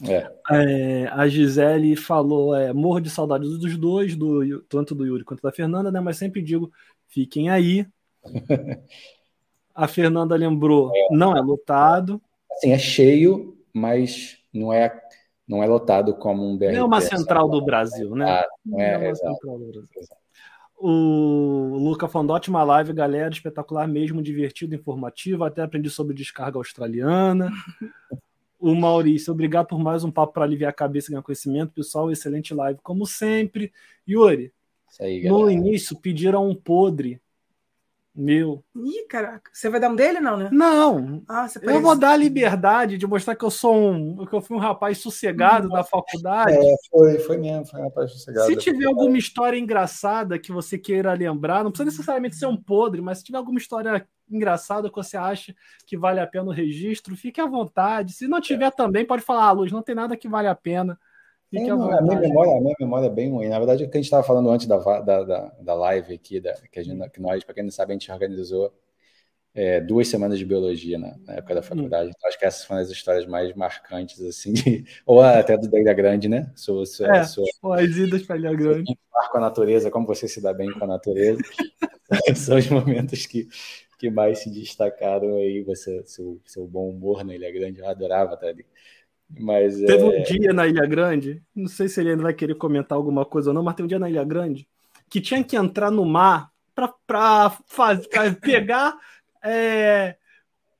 É. É, a Gisele falou: é, morro de saudade dos dois, do, tanto do Yuri quanto da Fernanda, né? Mas sempre digo: fiquem aí. A Fernanda lembrou, é. não é lotado. Assim, é cheio, mas não é não é lotado como um BRT. Não é uma central do Brasil, né? Ah, não é, não é uma central do Brasil. O Luca falando, ótima live, galera, espetacular mesmo, divertido, informativo, até aprendi sobre descarga australiana. o Maurício, obrigado por mais um papo para aliviar a cabeça e ganhar conhecimento. Pessoal, excelente live, como sempre. Yuri, aí, no início pediram um podre meu. Ih, caraca. Você vai dar um dele, não, né? Não. Ah, eu vou dar a liberdade de mostrar que eu sou um. que eu fui um rapaz sossegado da faculdade. É, foi, foi mesmo, foi um rapaz sossegado. Se tiver alguma história engraçada que você queira lembrar, não precisa necessariamente ser um podre, mas se tiver alguma história engraçada que você acha que vale a pena o registro, fique à vontade. Se não tiver é. também, pode falar, ah, Luz, não tem nada que vale a pena. É, a, minha memória, a minha memória é bem ruim. Na verdade, o que a gente estava falando antes da, da, da, da, live aqui, da, que, a gente, que nós, para quem não sabe, a gente organizou é, duas semanas de biologia na, na época da faculdade. Então, acho que essas foram as histórias mais marcantes, assim, de, ou até do da Ilha Grande, né? Sou, é, as idas para a Ilha Grande. Com a natureza, como você se dá bem com a natureza. São os momentos que, que mais se destacaram aí, você, seu, seu bom humor na Ilha Grande. Eu adorava estar ali. Mas, teve é... um dia na Ilha Grande, não sei se ele ainda vai querer comentar alguma coisa ou não, mas teve um dia na Ilha Grande que tinha que entrar no mar para pegar é,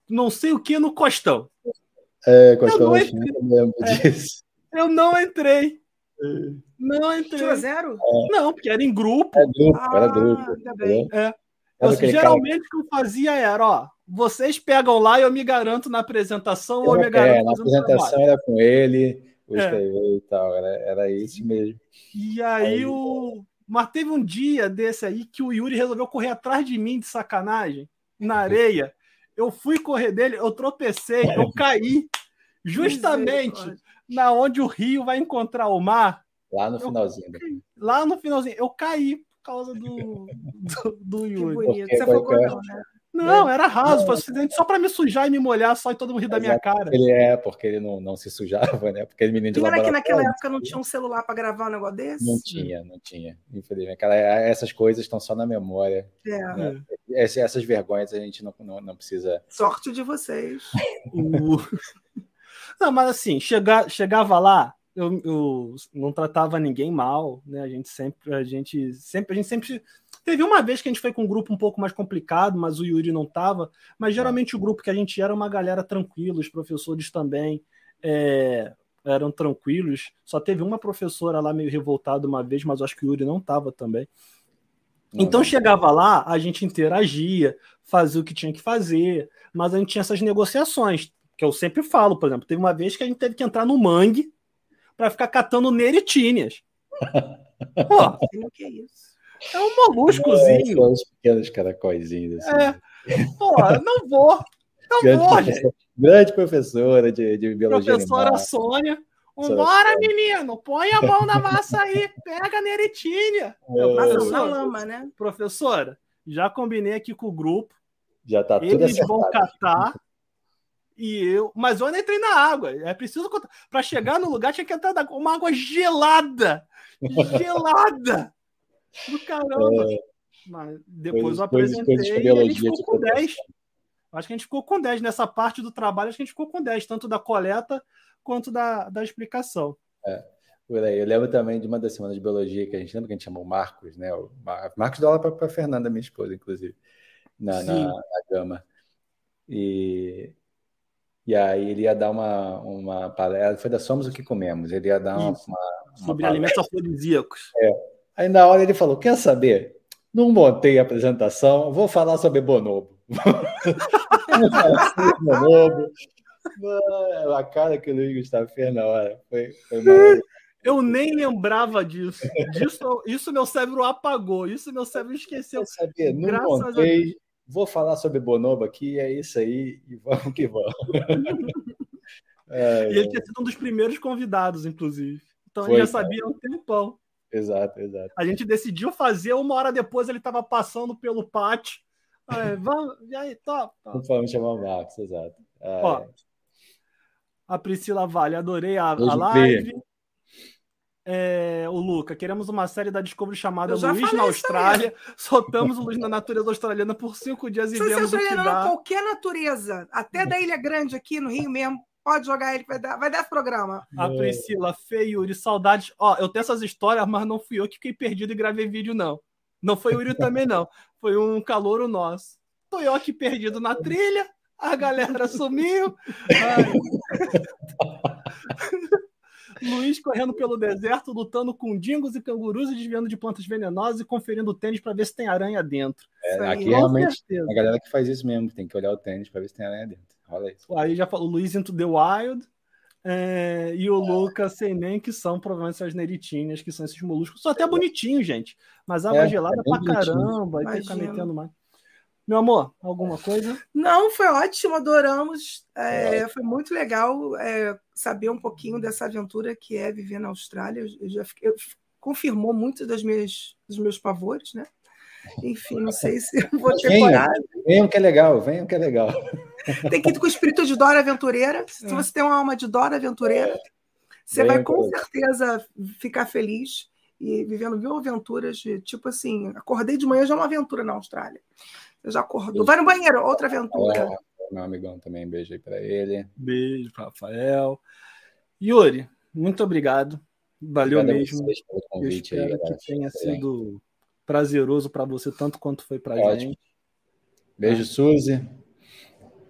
não sei o que no Costão. É, Costão, eu não entrei. É, disso. Eu não entrei. Não entrei. Tinha zero? É. Não, porque era em grupo. Era grupo, ah, era grupo. É. Eu, geralmente o que eu fazia era, ó, vocês pegam lá e eu me garanto na apresentação ou eu me garanto é, na apresentação era com ele, o é. escrever e tal, era, era isso mesmo. E aí, aí o... Mas teve um dia desse aí que o Yuri resolveu correr atrás de mim de sacanagem na areia. Eu fui correr dele, eu tropecei, eu caí justamente na onde o rio vai encontrar o mar. Lá no finalzinho. lá no finalzinho. Eu caí causa do, do, do Yuri. Que bonito. Você foi não, né? Não, era raso, foi acidente só para me sujar e me molhar só e todo mundo rir da minha cara. Ele é, porque ele não, não se sujava, né? Porque ele menino de Era que naquela época não tinha um celular para gravar um negócio desse? Não tinha, não tinha. Infelizmente. Aquela, essas coisas estão só na memória. É. Né? Essas vergonhas a gente não, não, não precisa. Sorte de vocês. não, mas assim, chega, chegava lá, eu, eu, não tratava ninguém mal, né? A gente sempre, a gente sempre, a gente sempre Teve uma vez que a gente foi com um grupo um pouco mais complicado, mas o Yuri não estava. Mas geralmente o grupo que a gente era uma galera tranquila, os professores também é, eram tranquilos. Só teve uma professora lá meio revoltada uma vez, mas acho que o Yuri não estava também. Então chegava lá, a gente interagia, fazia o que tinha que fazer, mas a gente tinha essas negociações, que eu sempre falo, por exemplo, teve uma vez que a gente teve que entrar no mangue para ficar catando neritíneas. Pô, que é isso? É um moluscozinho. É, os pequenos caracóizinhos. Assim. É. Pô, não vou. Não grande vou, gente. Grande professora de, de biologia. Professora animal. Sônia. Vambora, menino, põe a mão na massa aí, pega a neritinha. É. Passa na lama, né? Professora, já combinei aqui com o grupo. Já tá tudo Eles vão catar e eu, mas eu ainda entrei na água. É preciso para chegar no lugar tinha que entrar com uma água gelada, gelada do caramba. É, Mas depois eu apresentei e a gente ficou com 10. Acho que a gente ficou com 10 nessa parte do trabalho, acho que a gente ficou com 10, tanto da coleta quanto da, da explicação. É. Eu lembro também de uma das semanas de biologia que a gente lembra que a gente chamou Marcos, né? O Marcos dá aula para a Fernanda, minha esposa, inclusive, na, na, na, gama. E, e aí ele ia dar uma, uma palestra, foi da Somos o que Comemos, ele ia dar uma, uma, uma Sobre alimentos afrodisíacos. É, Aí na hora ele falou: Quer saber? Não montei a apresentação, vou falar sobre Bonobo. vou falar sobre Bonobo. A cara que o Luiz Gustavo fez na hora foi, foi Eu nem lembrava disso. disso. Isso meu cérebro apagou. Isso meu cérebro esqueceu. Quer saber? Não Graças montei. Vou falar sobre Bonobo aqui, é isso aí, e vamos que vamos. É, e ele tinha sido um dos primeiros convidados, inclusive. Então foi, ele já sabia há um tempão. Exato, exato. A gente decidiu fazer, uma hora depois ele estava passando pelo pátio. Aí, vamos, e aí, top. top. Vamos chamar o Marcos, exato. Ó, a Priscila Vale, adorei a, a live. É, o Luca, queremos uma série da Discovery chamada Luiz na Austrália. Soltamos o Luiz na natureza australiana por cinco dias e Se vemos o que dá. qualquer natureza, até da Ilha Grande aqui no Rio mesmo, Pode jogar ele, vai dar, vai dar esse programa. A Priscila, feio, de saudades. Ó, eu tenho essas histórias, mas não fui eu que fiquei perdido e gravei vídeo, não. Não foi o Yuri também, não. Foi um calouro nosso. Tô eu aqui perdido na trilha, a galera sumiu. Luiz correndo pelo deserto, lutando com dingos e cangurus e desviando de plantas venenosas e conferindo o tênis para ver se tem aranha dentro. É, aqui realmente certeza. a galera que faz isso mesmo, tem que olhar o tênis para ver se tem aranha dentro. Olha isso. Aí já falou Luiz into the Wild. É, e o Lucas sem nem que são provavelmente as neritinhas, que são esses moluscos. São até bonitinhos, gente. Mas água é, gelada é pra bonitinho. caramba. Aí fica metendo mais. Meu amor, alguma coisa? Não, foi ótimo, adoramos. É, é. Foi muito legal é, saber um pouquinho dessa aventura que é viver na Austrália. Eu já fiquei, eu, confirmou muitos das minhas, dos meus pavores, né? Enfim, não sei se vou ter venham, coragem. Venham que é legal, venham que é legal. Tem que ir com o espírito de Dora Aventureira. Se é. você tem uma alma de Dora Aventureira, você vai com certeza ficar feliz e vivendo mil aventuras de tipo assim, acordei de manhã já é uma aventura na Austrália. Eu já acordou. Vai no banheiro, outra aventura. É, meu amigão também, beijo aí para ele. Beijo para Rafael. Yuri, muito obrigado. Valeu obrigado mesmo. Pelo convite Eu espero aí, que tenha sido prazeroso para você tanto quanto foi para a gente. Beijo, Suzy.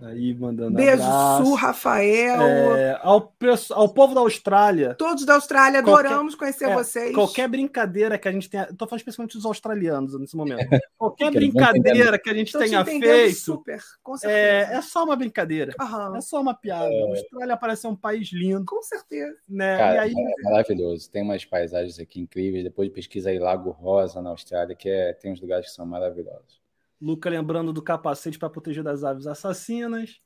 Aí mandando Beijo, abraço. Su, Rafael. É, ao, ao povo da Austrália. Todos da Austrália, adoramos qualquer, conhecer é, vocês. Qualquer brincadeira que a gente tenha. Estou falando especialmente dos australianos nesse momento. Qualquer brincadeira que a gente tenha feito. Super, com certeza. É, é só uma brincadeira. Uhum. É só uma piada. É... A Austrália parece ser um país lindo. Com certeza. Né? Cara, aí... é maravilhoso. Tem umas paisagens aqui incríveis. Depois pesquisa aí Lago Rosa na Austrália, que é, tem uns lugares que são maravilhosos. Luca lembrando do capacete para proteger das aves assassinas.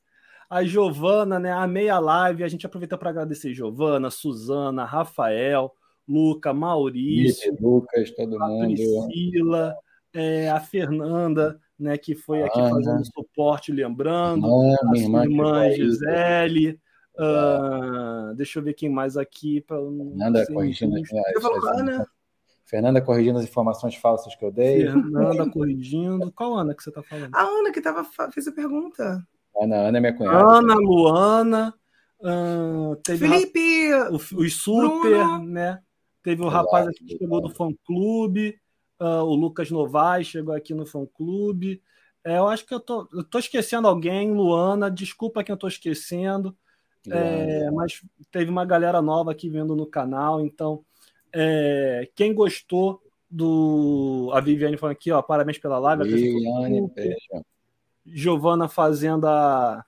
A Giovana, né? Amei a live. A gente aproveita para agradecer Giovana, Suzana, Rafael, Luca, Maurício, Ih, Lucas, todo a mundo. Priscila, é, a Fernanda, né? Que foi aqui Ana. fazendo suporte, lembrando. Ana, a minha irmã Gisele. Uh, deixa eu ver quem mais aqui. Pra, Fernanda corrigindo. Ana. Fernanda corrigindo as informações falsas que eu dei. Fernanda corrigindo. Qual Ana que você está falando? A Ana que tava, fez a pergunta. Ana, Ana é minha cunhada. Ana, Luana. Uh, Felipe. O, os Super, Bruno. né? Teve o rapaz aqui que chegou do fã clube. Uh, o Lucas Novaes chegou aqui no fã clube. É, eu acho que eu tô, eu tô esquecendo alguém, Luana. Desculpa quem eu tô esquecendo. É, mas teve uma galera nova aqui vendo no canal, então é, quem gostou do. A Viviane falando aqui, ó, parabéns pela live. Viviane, Giovana fazendo a,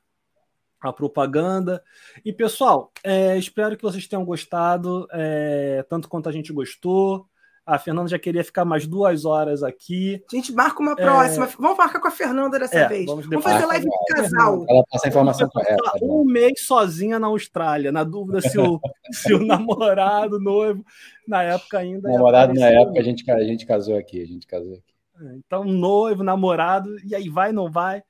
a propaganda. E, pessoal, é, espero que vocês tenham gostado, é, tanto quanto a gente gostou. A Fernanda já queria ficar mais duas horas aqui. A gente marca uma próxima. É... Vamos marcar com a Fernanda dessa é, vez. Vamos, vamos fazer live de casal. Ela passa a informação correta. Um mês sozinha na Austrália, na dúvida se o, se o namorado, noivo, na época ainda. Namorado na época a gente, a gente casou aqui, a gente casou aqui. É, então, noivo, namorado, e aí vai, não vai.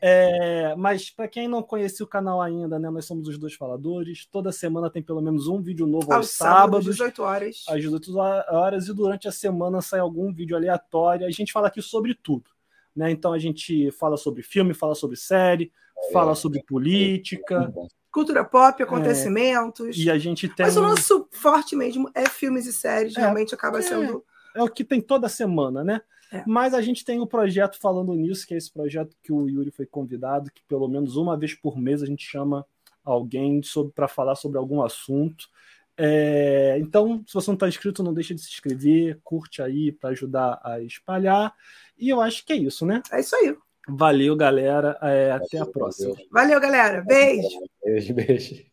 É, mas para quem não conhece o canal ainda, né, nós somos os dois faladores. Toda semana tem pelo menos um vídeo novo aos, aos sábados, às 18 horas. Às 18 horas e durante a semana sai algum vídeo aleatório. A gente fala aqui sobre tudo, né? Então a gente fala sobre filme, fala sobre série, é, fala sobre política, cultura pop, acontecimentos. É, e a gente tem Mas o nosso forte mesmo é filmes e séries, é, realmente acaba sendo é o que tem toda semana, né? É. Mas a gente tem o um projeto falando nisso, que é esse projeto que o Yuri foi convidado, que pelo menos uma vez por mês a gente chama alguém para falar sobre algum assunto. É, então, se você não está inscrito, não deixa de se inscrever, curte aí para ajudar a espalhar. E eu acho que é isso, né? É isso aí. Valeu, galera. É, até a próxima. Valeu, galera. Beijo. Beijo, beijo.